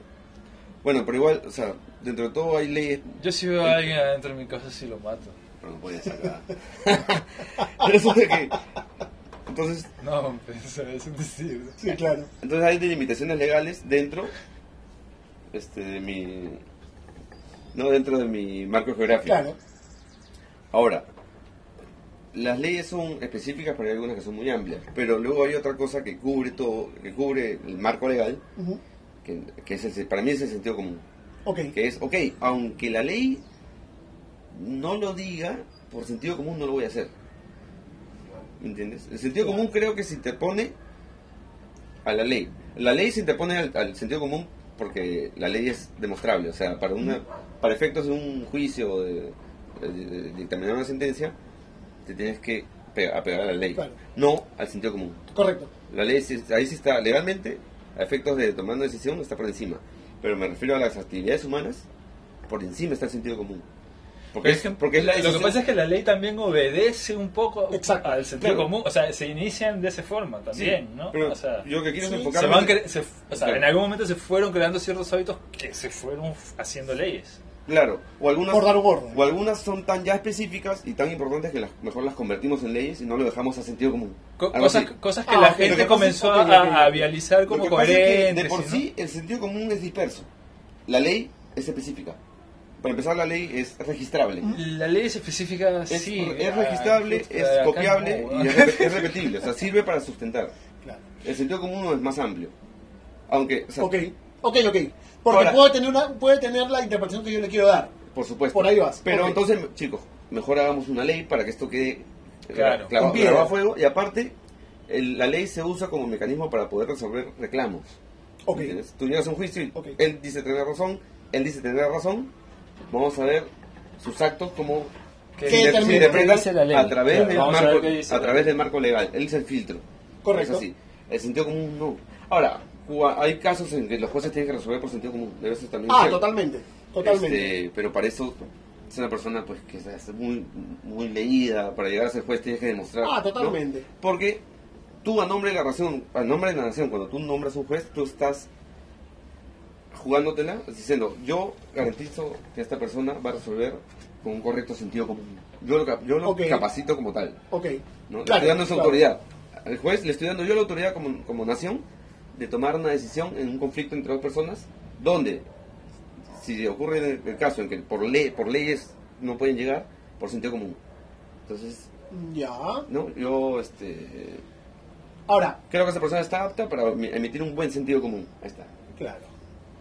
Bueno, pero igual, o sea, dentro de todo hay leyes, Yo si veo a alguien adentro de mi casa, sí lo mato. pero no puedes sacar. Resulta que, entonces, No, es un decir. Sí, claro. entonces hay delimitaciones legales dentro este, de mi, no dentro de mi marco geográfico. Claro. Ahora, las leyes son específicas, pero hay algunas que son muy amplias. Pero luego hay otra cosa que cubre todo, que cubre el marco legal, que, que es el- para mí es el sentido común. Ok. Que es, ok, aunque la ley no lo diga, por sentido común no lo voy a hacer. ¿Me entiendes? El sentido común creo que se interpone a la ley. La ley se interpone al, al sentido común porque la ley es demostrable. O sea, para una para efectos de un juicio o de, de- de- de dictaminar una sentencia, te tienes que pe- apegar a la ley, Claro. no al sentido común. Correcto. La ley ahí sí está legalmente, a efectos de tomar una decisión, está por encima. Pero me refiero a las actividades humanas, por encima está el sentido común. Porque, es, porque es la lo que pasa es que la ley también obedece un poco Exacto, al sentido claro. común, o sea, se inician de esa forma también, Sí, ¿no? pero o sea, yo que quiero sí, se van se- o sea, Claro. en algún momento se fueron creando ciertos hábitos que se fueron haciendo leyes. Claro, o algunas, Por dar un orden. o algunas son tan ya específicas y tan importantes que las, mejor las convertimos en leyes y no lo dejamos a sentido común. Co- cosas, que Ah, la gente que comenzó es- a, a vializar como es que coherentes. de por ¿no? sí el sentido común es disperso. La ley es específica. Para empezar, la ley es registrable. La ley es específica, Es, sí. es ah, registrable, es copiable no, y es, rep- es repetible. O sea, sirve para sustentar. Claro. El sentido común es más amplio. Aunque, o sea, Ok. Ok, ok. Porque Ahora- puede, tener una, puede tener la interpretación que yo le quiero dar. por supuesto. Por ahí vas. Pero entonces, chicos, mejor hagamos una ley para que esto quede eh, Claro. clavado, a fuego. Y aparte, el- la ley se usa como mecanismo para poder resolver reclamos. Ok. ¿Entiendes? Tú llegas a un juicio y Ok. él dice tener razón, él dice tener razón. Vamos a ver sus actos como ¿Qué se la ley? a través, Claro, del a marco, a través del legal. Él es el filtro. Correcto. Es así. El sentido común no. Ahora, hay casos en que los jueces tienen que resolver por sentido común. Pero eso también Ah, totalmente. Totalmente. este, pero para eso es una persona pues que es muy, muy leída. Para llegar a ser juez tienes que demostrar. Ah, ¿no? totalmente. Porque tú a nombre de la nación, a nombre de la nación, cuando tú nombras un juez, tú estás jugándotela diciendo yo garantizo que esta persona va a resolver con un correcto sentido común. Yo lo, yo lo capacito como tal. Ok. ¿no? Le Claro, estoy dando esa claro. autoridad. Al juez le estoy dando yo la autoridad como, como nación de tomar una decisión en un conflicto entre dos personas donde si ocurre el, caso en que por ley por leyes no pueden llegar por sentido común. Entonces, Ya. no, yo este Ahora, creo que esa persona está apta para emi- emitir un buen sentido común. Ahí está. Claro.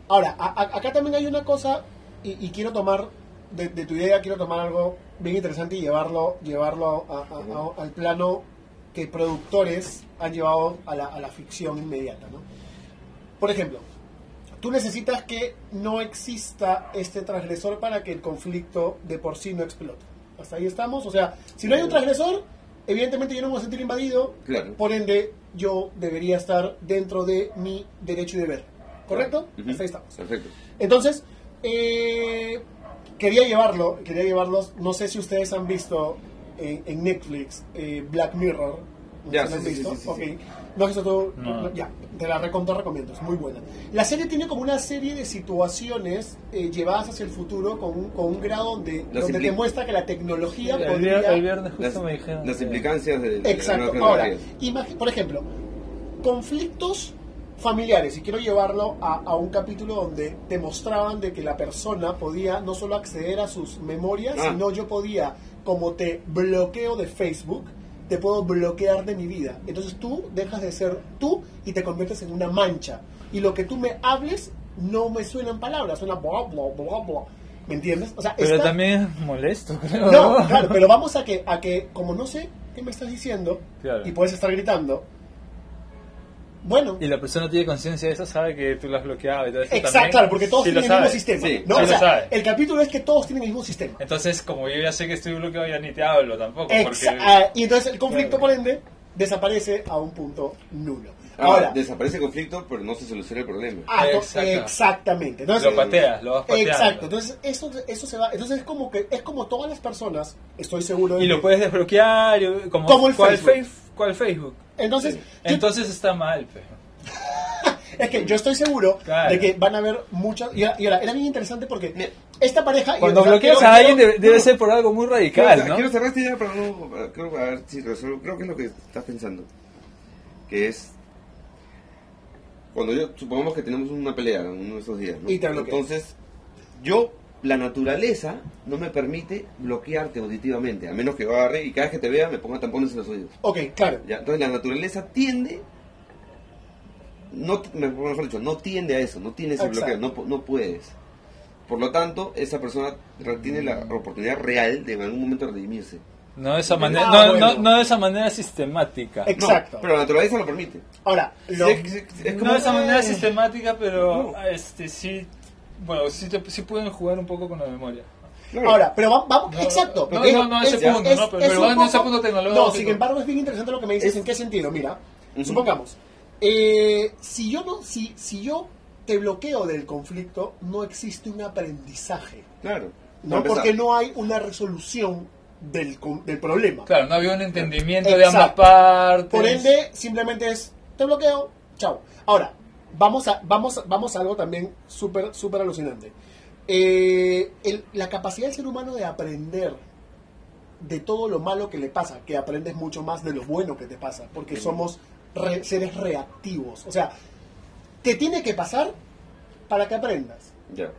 Ahora, a- a- acá también hay una cosa, y, y quiero tomar, de, de tu idea, quiero tomar algo bien interesante y llevarlo, llevarlo a- al plano que productores han llevado a la, a la ficción inmediata. ¿no? Por ejemplo, tú necesitas que no exista este transgresor para que el conflicto de por sí no explote. Hasta ahí estamos. O sea, si no hay un transgresor, evidentemente yo no me voy a sentir invadido. Claro. Por ende, yo debería estar dentro de mi derecho y deber. ¿Correcto? Hasta ahí estamos. Perfecto. Entonces, eh, quería llevarlo, quería llevarlos, no sé si ustedes han visto en, en Netflix eh, Black Mirror. ¿No Ya, sé sí, sí. ¿No has visto tú? No. Ya, te la recontra recomiendo, es muy buena. La serie tiene como una serie de situaciones eh, llevadas hacia el futuro con un, con un grado donde, Las donde te muestra que la tecnología el, podría... vier- el viernes justo Las, me dijeron. las implicancias de, de Exacto. nuevas Ahora, por ejemplo, conflictos familiares, y quiero llevarlo a, a un capítulo donde demostraban de que la persona podía no solo acceder a sus memorias, Ah. sino yo podía, como te bloqueo de Facebook, te puedo bloquear de mi vida. Entonces tú dejas de ser tú y te conviertes en una mancha. Y lo que tú me hables no me suenan palabras, suena bla, bla, bla, bla. ¿Me entiendes? O sea, Pero también es molesto, creo. no, claro, pero vamos a que, a que, como no sé qué me estás diciendo, Claro. y puedes estar gritando, bueno, Y la persona tiene conciencia de eso, sabe que tú la has bloqueado y todo eso. exacto, también. claro, porque todos Sí lo tienen el mismo sistema. Sí, ¿no? sí O lo sea, sabe. el capítulo es que todos tienen el mismo sistema. Entonces, como yo ya sé que estoy bloqueado, ya ni te hablo tampoco. Porque... ah, y entonces el conflicto, por ende, desaparece a un punto nulo. Ahora, Ahora, desaparece el conflicto, pero no se soluciona el problema. ah, Exacto. exactamente. Entonces, Lo pateas, lo vas pateando. Exacto, entonces eso, eso se va, entonces es como que es como todas las personas, estoy seguro de Y lo puedes desbloquear, como, Como el ¿cuál Facebook. Face- ¿Cuál Facebook? Entonces, yo- Entonces está mal, pues. Es que yo estoy seguro Claro. de que van a haber muchas. Y ahora, y ahora, era bien interesante porque esta pareja. y, Cuando o sea, bloqueas quiero- a alguien quiero- debe, debe no, ser por algo muy Quiero, radical, ¿no? quiero cerrar esta idea para no. Creo, a ver si resuelvo. Creo que es lo que estás pensando. Que es. Cuando yo. Supongamos que tenemos una pelea en uno de esos días. ¿no? Y te bloqueo. Entonces, yo. La naturaleza no me permite bloquearte auditivamente, a menos que yo agarre y cada vez que te vea me ponga tampones en los oídos. Ok, claro. ¿ya? Entonces la naturaleza tiende no, mejor dicho, no tiende a eso, no tiene ese Exacto. bloqueo, no, no puedes. Por lo tanto, esa persona tiene la oportunidad real de en algún momento redimirse. No de esa manera, Ah, no, bueno. no, no de esa manera sistemática. Ex- Exacto. No, pero la naturaleza lo permite. Ahora, lo- Sí, es, es- es no de esa manera Eh. sistemática, pero este sí, bueno, sí, te- sí pueden jugar un poco con la memoria. Claro. Ahora, pero va- vamos, No, exacto. no, no, no, ese es- punto, es- no, pero- es pero un va en ese punto tecnológico. No, sin embargo, es bien interesante lo que me dices. Es- ¿En qué sentido? Mira, supongamos, eh, si yo no, si, si yo te bloqueo del conflicto, no existe un aprendizaje, Claro. no, porque no hay una resolución del, del problema. Claro, no había un entendimiento de ambas partes. Por ende, simplemente es, te bloqueo, chao. Ahora, vamos a, vamos, vamos a algo también súper, súper alucinante. Eh, el- la capacidad del ser humano de aprender de todo lo malo que le pasa, que aprendes mucho más de lo bueno que te pasa, porque somos re- seres reactivos. O sea, te tiene que pasar para que aprendas. Ya.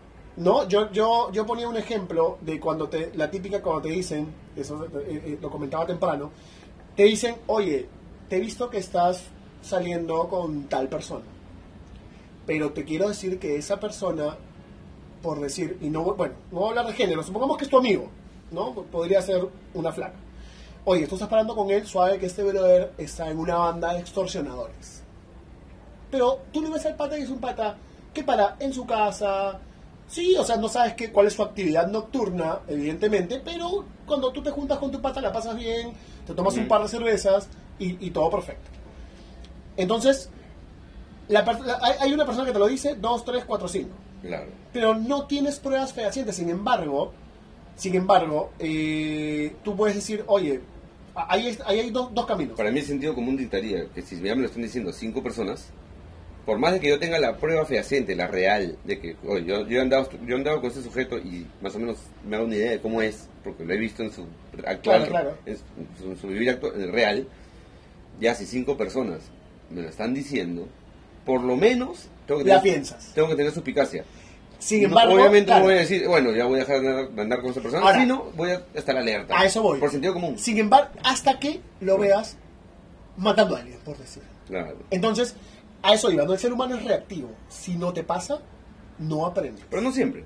No, yo, yo, yo ponía un ejemplo de cuando te, la típica cuando te dicen, eso eh, eh, lo comentaba temprano, te dicen, oye, te he visto que estás saliendo con tal persona, pero te quiero decir que esa persona, por decir, y no, bueno, no voy a hablar de género, supongamos que es tu amigo, ¿no? Podría ser una flaca. Oye, tú estás parando con él, suave que este brother está en una banda de extorsionadores. Pero tú le ves al pata y es un pata que para en su casa. Sí, o sea, no sabes qué, cuál es su actividad nocturna, evidentemente, pero cuando tú te juntas con tu pata la pasas bien, te tomas un par de cervezas y, y todo perfecto. Entonces, la la- hay, hay una persona que te lo dice, dos, tres, cuatro, cinco Claro. pero no tienes pruebas fehacientes. Sin embargo, sin embargo, eh, tú puedes decir, oye, ahí hay dos, dos caminos. Para mí el sentido común dictaría que si ya me lo están diciendo cinco personas, por más de que yo tenga la prueba fehaciente, la real, de que oye, yo, yo, he andado, yo he andado con ese sujeto y más o menos me hago una idea de cómo es, porque lo he visto en su actual, Claro, claro. En, su, en su vivir actual, real, ya si cinco personas me lo están diciendo, por lo menos tengo que La tener, piensas. tengo que tener suspicacia. Sin No, embargo, obviamente claro, no voy a decir, bueno, ya voy a dejar de andar, con esa persona, Ahora, sino voy a estar alerta. a eso voy. Por sentido común. sin embargo, hasta que lo veas matando a alguien, por decir. Claro. Entonces, a eso iba, ¿no? El ser humano es reactivo. Si no te pasa, no aprendes. Pero no siempre.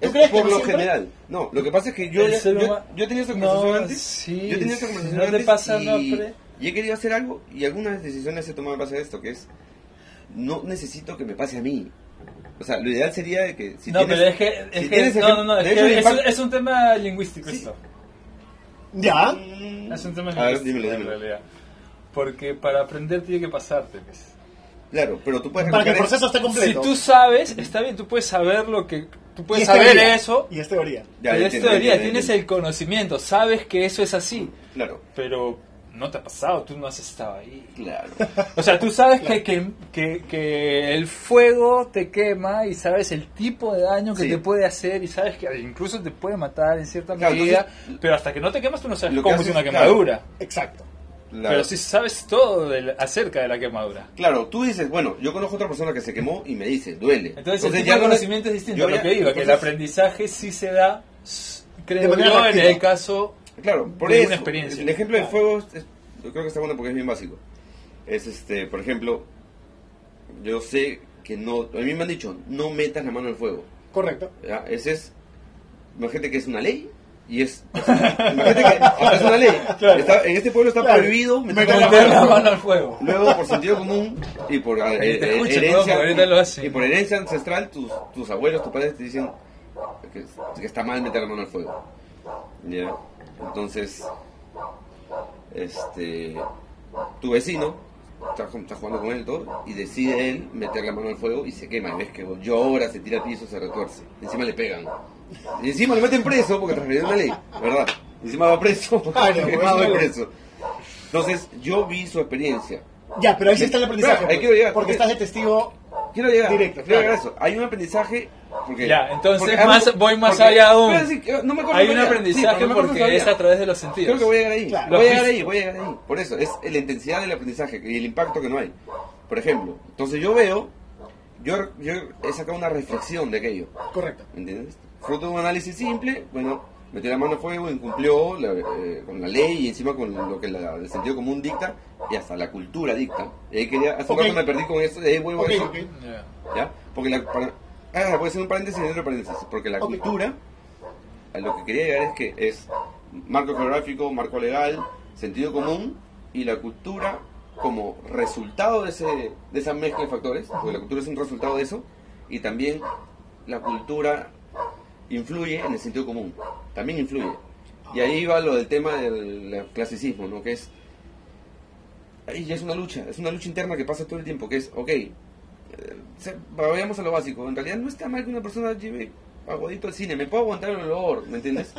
¿Tú crees por no lo siempre? general. No, lo que pasa es que yo, ya- yo, yo he tenido esta No, conversación antes. sí, yo tenido esta si conversación no te antes pasa, y, no y he querido hacer algo y algunas decisiones he tomado en base a esto, que es no necesito que me pase a mí. O sea, lo ideal sería de que si no, tienes, pero es que, es si que- tienes no, no, no, de es, hecho, que es, es un tema lingüístico Sí. esto. ¿Ya? Es un tema a ver, lingüístico dímelo, en realidad. Porque para aprender tiene que pasarte. pues. Claro, pero tú puedes Para que el proceso esté Si completo. tú sabes, está bien, tú puedes saber lo que... Tú puedes es saber teoría. eso, Y es teoría. Ya, pero es entiendo, teoría, entiendo, tienes entiendo. el conocimiento, sabes que eso es así, Claro, pero no te ha pasado, tú no has estado ahí. claro. O sea, tú sabes que, que, que, que el fuego te quema y sabes el tipo de daño que Sí. te puede hacer y sabes que incluso te puede matar en cierta Claro, medida, entonces, pero hasta que no te quemas tú no sabes cómo es una claro. quemadura. Exacto. Claro. Pero sí sabes todo del- acerca de la quemadura. Claro, tú dices, bueno, yo conozco a otra persona que se quemó y me dice, duele. Entonces, el tipo ya de no conocimiento es distinto yo a lo que iba, que el entonces- aprendizaje sí se da, creo De yo, en el caso Claro, por de eso. una experiencia. El ejemplo del fuego, es- es- yo creo que está bueno porque es bien básico. Es este, por ejemplo, yo sé que no, a mí me han dicho, no metas la mano al fuego. Correcto. ¿ya? Ese es, imagínate que es una ley y es, imagínate que hasta es una ley. Claro. Está- en este pueblo está Claro. prohibido meter Meter la meter la mano. mano al fuego. Luego, por sentido común y por eh, eh, herencia, lo hacen. y por herencia ancestral, tus, tus abuelos, tus padres te dicen que, que está mal meter la mano al fuego. ¿Ya? Entonces, este, tu vecino está, está jugando con él y todo, y decide él meter la mano al fuego y se quema. Y ves que llora, se tira al piso, se retuerce. Encima le pegan. Y encima lo meten preso porque transgredió una ley, ¿verdad? Encima va preso porque encima va bueno. preso. Entonces, yo vi su experiencia. Ya, pero ahí sí está el aprendizaje. Claro, ahí pues, quiero llegar, porque porque- estás de testigo. Quiero llegar, Directo, quiero llegar a claro. eso. Hay un aprendizaje porque Ya, entonces porque más- algo- voy más porque- allá aún. No me acuerdo Hay un. Sí, aprendizaje no porque es a través de los sentidos. Creo que voy a llegar ahí. Claro. Voy a Lo llegar viste. ahí, voy a llegar ahí. Por eso, es la intensidad del aprendizaje y el impacto que no hay. Por ejemplo, entonces yo veo, yo, yo he sacado una reflexión de aquello. Correcto. ¿Entiendes? Fruto de un análisis simple, bueno, metió la mano al fuego, incumplió la- eh, con la ley y encima con lo que la- el sentido común dicta y hasta la cultura dicta. Y ahí quería, hace un rato me perdí con eso, de ahí vuelvo a eso. Ya. ¿Ya? Porque la. Para, ah, a hacer un paréntesis dentro de paréntesis. Porque la cultura, a lo que quería llegar es que es marco geográfico, marco legal, sentido común y la cultura como resultado de, ese, de esa mezcla de factores, porque la cultura es un resultado de eso, y también la cultura influye en el sentido común, también influye. Y ahí va lo del tema del clasicismo, ¿no? Que es, ahí ya es una lucha, es una lucha interna que pasa todo el tiempo, que es, ok, eh, vayamos a lo básico, en realidad no está mal que una persona lleve aguadito al cine, me puedo aguantar el olor, ¿me entiendes?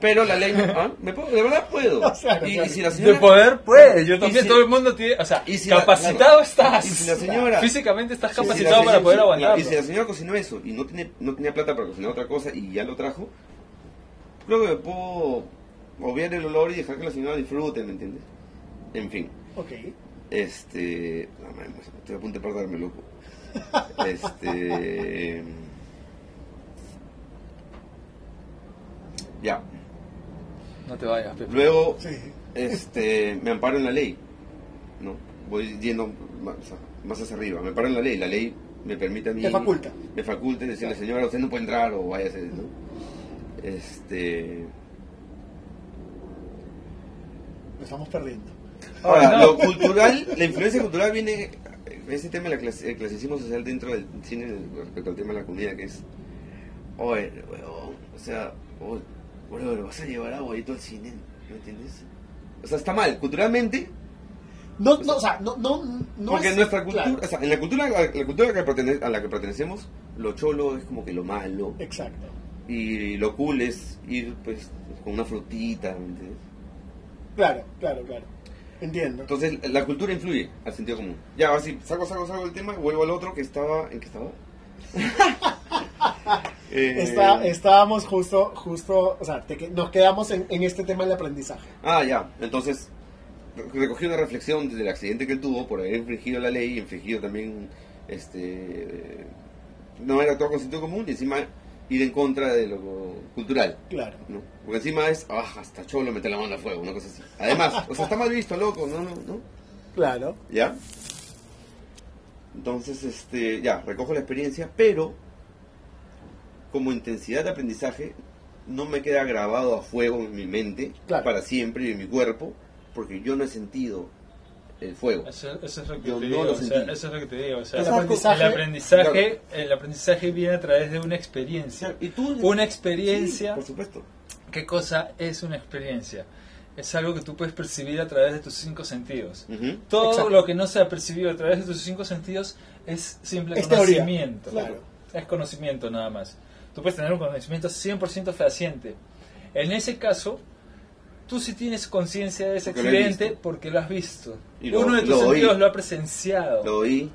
Pero la ley, ¿ah? ¿Me puedo? de verdad puedo. O sea, y, o sea, y si la De señora... poder, pues. Yo Y también, si- todo el mundo tiene. O sea, y si la- capacitado estás. Y si la señora- Físicamente estás Y si la capacitado para poder sí, aguantarlo. Y si la señora cocinó eso y no, tiene, no tenía plata para cocinar otra cosa y ya lo trajo, creo que me puedo obviar el olor y dejar que la señora disfrute, ¿me entiendes? En fin, Ok. este... No, man, estoy a punto de perderme, loco. Este... Ya. No te vayas, Pepe. Luego, Sí. este, me amparo en la ley, ¿no? Voy yendo más, hacia arriba, me amparo en la ley, la ley me permite a mí... Te faculta. Me faculta decirle, señora, usted no puede entrar o váyase, ¿no? Este... Lo estamos perdiendo. Ahora, no. lo cultural, la influencia cultural viene, ese tema del clasicismo social dentro del cine respecto al tema de la comida, que es, oye, o sea, oye, weón, vas a llevar aguadito al cine, ¿me entiendes? O sea, está mal, culturalmente, No, no, o sea, no, no, no porque es- nuestra cultura, claro, o sea, en la cultura, la cultura que pertene- a la que pertenecemos, lo cholo es como que lo malo, Exacto. y lo cool es ir, pues, con una frutita, ¿me entiendes? Claro, claro, claro. Entiendo. Entonces, la cultura influye al sentido común. Ya, ahora sí, saco, saco, saco el tema y vuelvo al otro que estaba... ¿En qué estaba? Eh, Está, estábamos justo, justo, o sea, te que- nos quedamos en, en este tema del aprendizaje. Ah, ya. Entonces, re- recogí una reflexión del accidente que él tuvo por haber infringido la ley, infringido también, este... No haber actuado con sentido común y encima ir en contra de lo cultural. Claro. ¿no? Porque encima es, ah, hasta cholo meter la mano al fuego, una cosa así. Además, o sea, está mal visto, loco, no, no, no. Claro. ¿Ya? Entonces, este, ya, recojo la experiencia, pero como intensidad de aprendizaje no me queda grabado a fuego en mi mente Claro. para siempre y en mi cuerpo, porque yo no he sentido el fuego. Eso, eso es lo que Yo te no digo. lo o sea, sentí. eso es lo que te digo. O sea, El el aprendizaje- el aprendizaje viene a través de una experiencia. ¿Y tú? Una experiencia. Sí, por supuesto. ¿Qué cosa es una experiencia? Es algo que tú puedes percibir a través de tus cinco sentidos. Todo Exacto. lo que no se ha percibido a través de tus cinco sentidos es simple Es teoría, conocimiento. claro. Es conocimiento nada más. Tú puedes tener un conocimiento 100% fehaciente. En ese caso, tú sí tienes conciencia de ese Porque lo accidente visto. porque lo has visto. Y lo- Uno de tus lo oí. sentidos lo ha presenciado. Lo oí.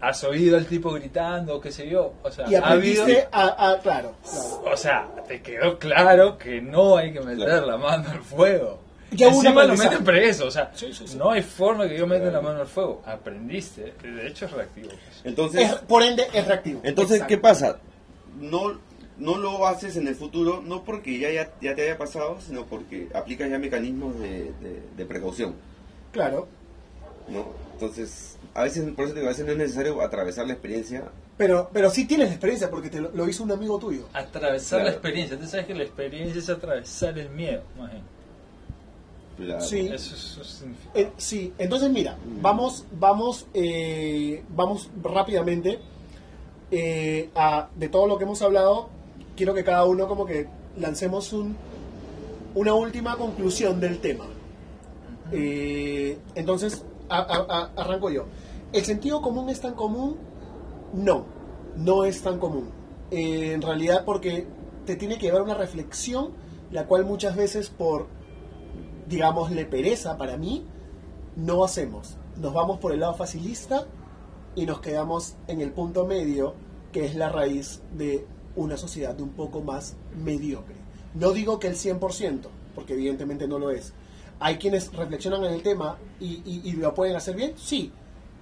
Has oído al tipo gritando, qué sé yo. O sea, Y ha habido... aprendiste a, a- claro, claro. O sea, te quedó claro que no hay que meter Claro. la mano al fuego. Ya Encima lo meten preso, o sea, Sí, sí, sí. no hay forma que yo meta Claro. la mano al fuego. Aprendiste, de hecho es reactivo. Entonces, Es- por ende, es reactivo. entonces Exacto. ¿qué pasa? No, no lo haces en el futuro, no porque ya, ya, ya te haya pasado, sino porque aplicas ya mecanismos de, de- de precaución. Claro. ¿no? Entonces, a veces, por eso te digo, a veces no es necesario atravesar la experiencia. Pero, pero sí tienes la experiencia porque te lo, lo hizo un amigo tuyo. Atravesar la experiencia. Tú sabes que la experiencia es atravesar el miedo. más bien. Claro. Sí. Eso, eso significa. Eh, sí, entonces mira, vamos, vamos, eh, vamos rápidamente eh, a, de todo lo que hemos hablado. Quiero que cada uno como que lancemos un, una última conclusión del tema. Eh, entonces, a- a- a- arranco yo. ¿El sentido común es tan común? No, no es tan común. Eh, en realidad porque te tiene que llevar una reflexión, la cual muchas veces por, digámosle, pereza para mí, no hacemos. Nos vamos por el lado facilista y nos quedamos en el punto medio, que es la raíz de una sociedad de un poco más mediocre. No digo que el 100%, porque evidentemente no lo es. Hay quienes reflexionan en el tema y, y- lo pueden hacer bien, sí,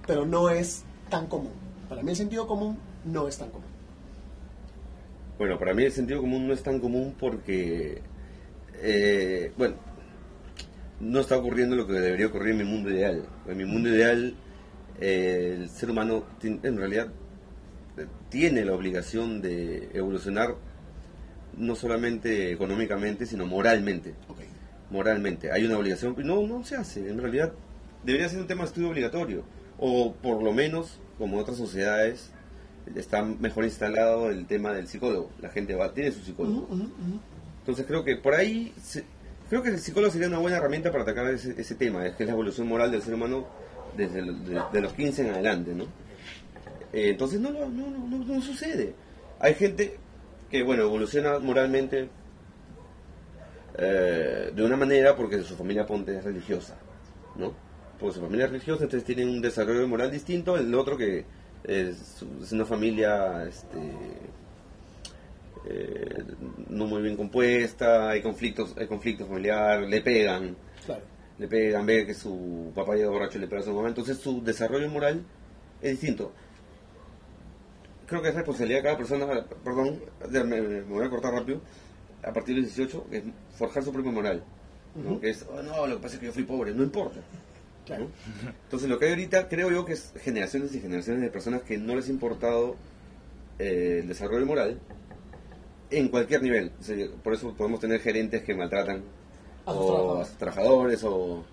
pero no es tan común. Para mí el sentido común no es tan común. Bueno, para mí el sentido común no es tan común porque, eh, bueno, no está ocurriendo lo que debería ocurrir en mi mundo ideal. En mi mundo ideal, eh, el ser humano en realidad eh, tiene la obligación de evolucionar no solamente económicamente, sino moralmente. Moralmente. Hay una obligación, no, no se hace. En realidad debería ser un tema de estudio obligatorio. O por lo menos, como en otras sociedades, está mejor instalado el tema del psicólogo. La gente va, tiene su psicólogo. Entonces creo que por ahí, se- creo que el psicólogo sería una buena herramienta para atacar ese, ese tema, es que es la evolución moral del ser humano desde de, los 15 en adelante, ¿no? Eh, entonces no, no, no, no, sucede. Hay gente que, bueno, evoluciona moralmente eh, de una manera porque su familia ponte es religiosa, ¿no? Porque su familia es religiosa, entonces tienen un desarrollo moral distinto, el otro que es, es una familia, este eh, no muy bien compuesta, hay conflictos, hay conflictos familiares, le pegan. Le pegan, ve que su papá llega borracho y le pega a su mamá, entonces su desarrollo moral es distinto. Creo que es responsabilidad de cada persona, perdón, me, me voy a cortar rápido, a partir de los 18, es forjar su propia moral. ¿no? Que es, "Oh, no, lo que pasa es que yo fui pobre, no importa. Claro. ¿no? Entonces lo que hay ahorita creo yo que es generaciones y generaciones de personas que no les ha importado eh, el desarrollo moral en cualquier nivel. O sea, por eso podemos tener gerentes que maltratan A sus o trabajadores. a sus trabajadores o,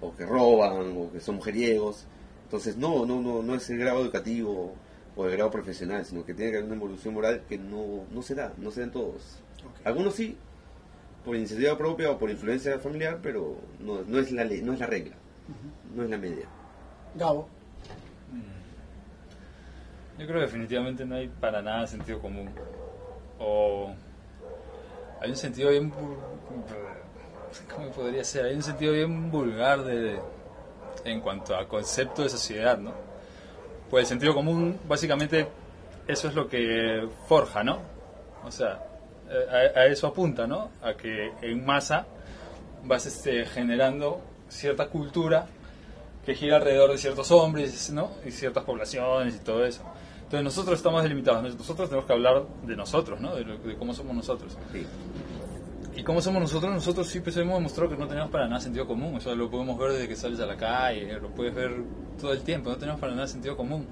o que roban o que son mujeriegos. Entonces no, no, no, no es el grado educativo o el grado profesional, sino que tiene que haber una evolución moral que no, no se da, no se da en todos. Algunos sí, por iniciativa propia o por influencia familiar, pero no, no es la ley, no es la regla, no es la media. Gabo. Yo creo que definitivamente no hay para nada sentido común. O hay un sentido bien... ¿Cómo podría ser? Hay un sentido bien vulgar de, en cuanto a concepto de sociedad, ¿no? Pues el sentido común, básicamente, eso es lo que forja, ¿no? O sea, a, a eso apunta, ¿no? A que en masa vas este, generando cierta cultura que gira alrededor de ciertos hombres, ¿no? Y ciertas poblaciones y todo eso. Entonces nosotros estamos delimitados, nosotros tenemos que hablar de nosotros, ¿no? De, lo- de cómo somos nosotros. Sí. ¿Y cómo somos nosotros? Nosotros sí pues, hemos demostrado que no tenemos para nada sentido común. Eso lo podemos ver desde que sales a la calle, lo puedes ver todo el tiempo. No tenemos para nada sentido común.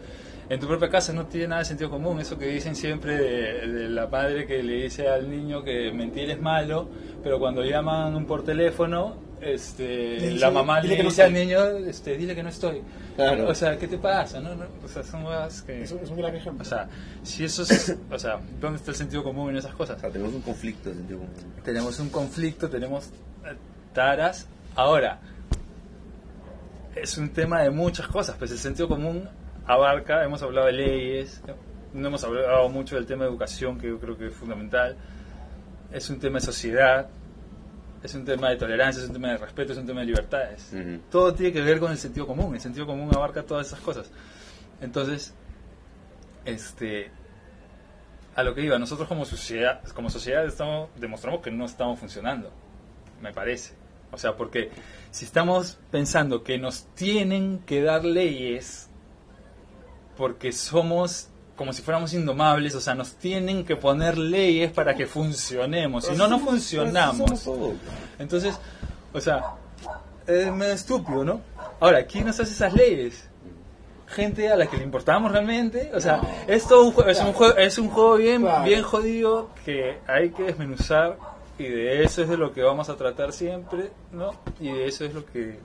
En tu propia casa no tiene nada de sentido común. Eso que dicen siempre de, de la madre que le dice al niño que mentir es malo, pero cuando llaman por teléfono, este, dice, la mamá "Dile le que no dice al estoy". niño, este, dile que no estoy. Claro. O sea, ¿qué te pasa? No, no, o sea, son cosas que... Es un, es un gran ejemplo. O sea, si eso es... O sea, ¿dónde está el sentido común en esas cosas? O sea, tenemos un conflicto de sentido común. tenemos un conflicto, tenemos eh, taras. Ahora, es un tema de muchas cosas, pues el sentido común abarca, hemos hablado de leyes, no hemos hablado mucho del tema de educación, que yo creo que es fundamental, es un tema de sociedad, es un tema de tolerancia, es un tema de respeto, es un tema de libertades. Todo tiene que ver con el sentido común, el sentido común abarca todas esas cosas. Entonces, este a lo que iba, nosotros como sociedad, como sociedad estamos, demostramos que no estamos funcionando, me parece. O sea, porque si estamos pensando que nos tienen que dar leyes porque somos como si fuéramos indomables, o sea, nos tienen que poner leyes para que funcionemos. Si no, no funcionamos. Entonces, o sea, es medio estúpido, ¿no? Ahora, ¿quién nos hace esas leyes? Gente a la que le importamos realmente. O sea, es todo un juego, es un juego, es un juego bien, bien jodido que hay que desmenuzar y de eso es de lo que vamos a tratar siempre, ¿no? Y de eso es lo que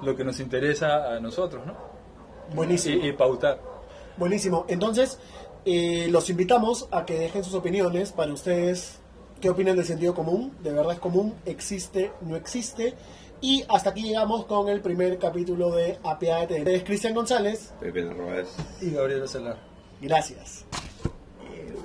lo que nos interesa a nosotros, ¿no? Buenísimo. Y, y pautar. Buenísimo. Entonces, eh, los invitamos a que dejen sus opiniones para ustedes. ¿Qué opinan del sentido común? ¿De verdad es común? ¿Existe? ¿No existe? Y hasta aquí llegamos con el primer capítulo de Apiádate. Es Cristian González. Pepe Narváez. Y Gabriel Salar. Gracias.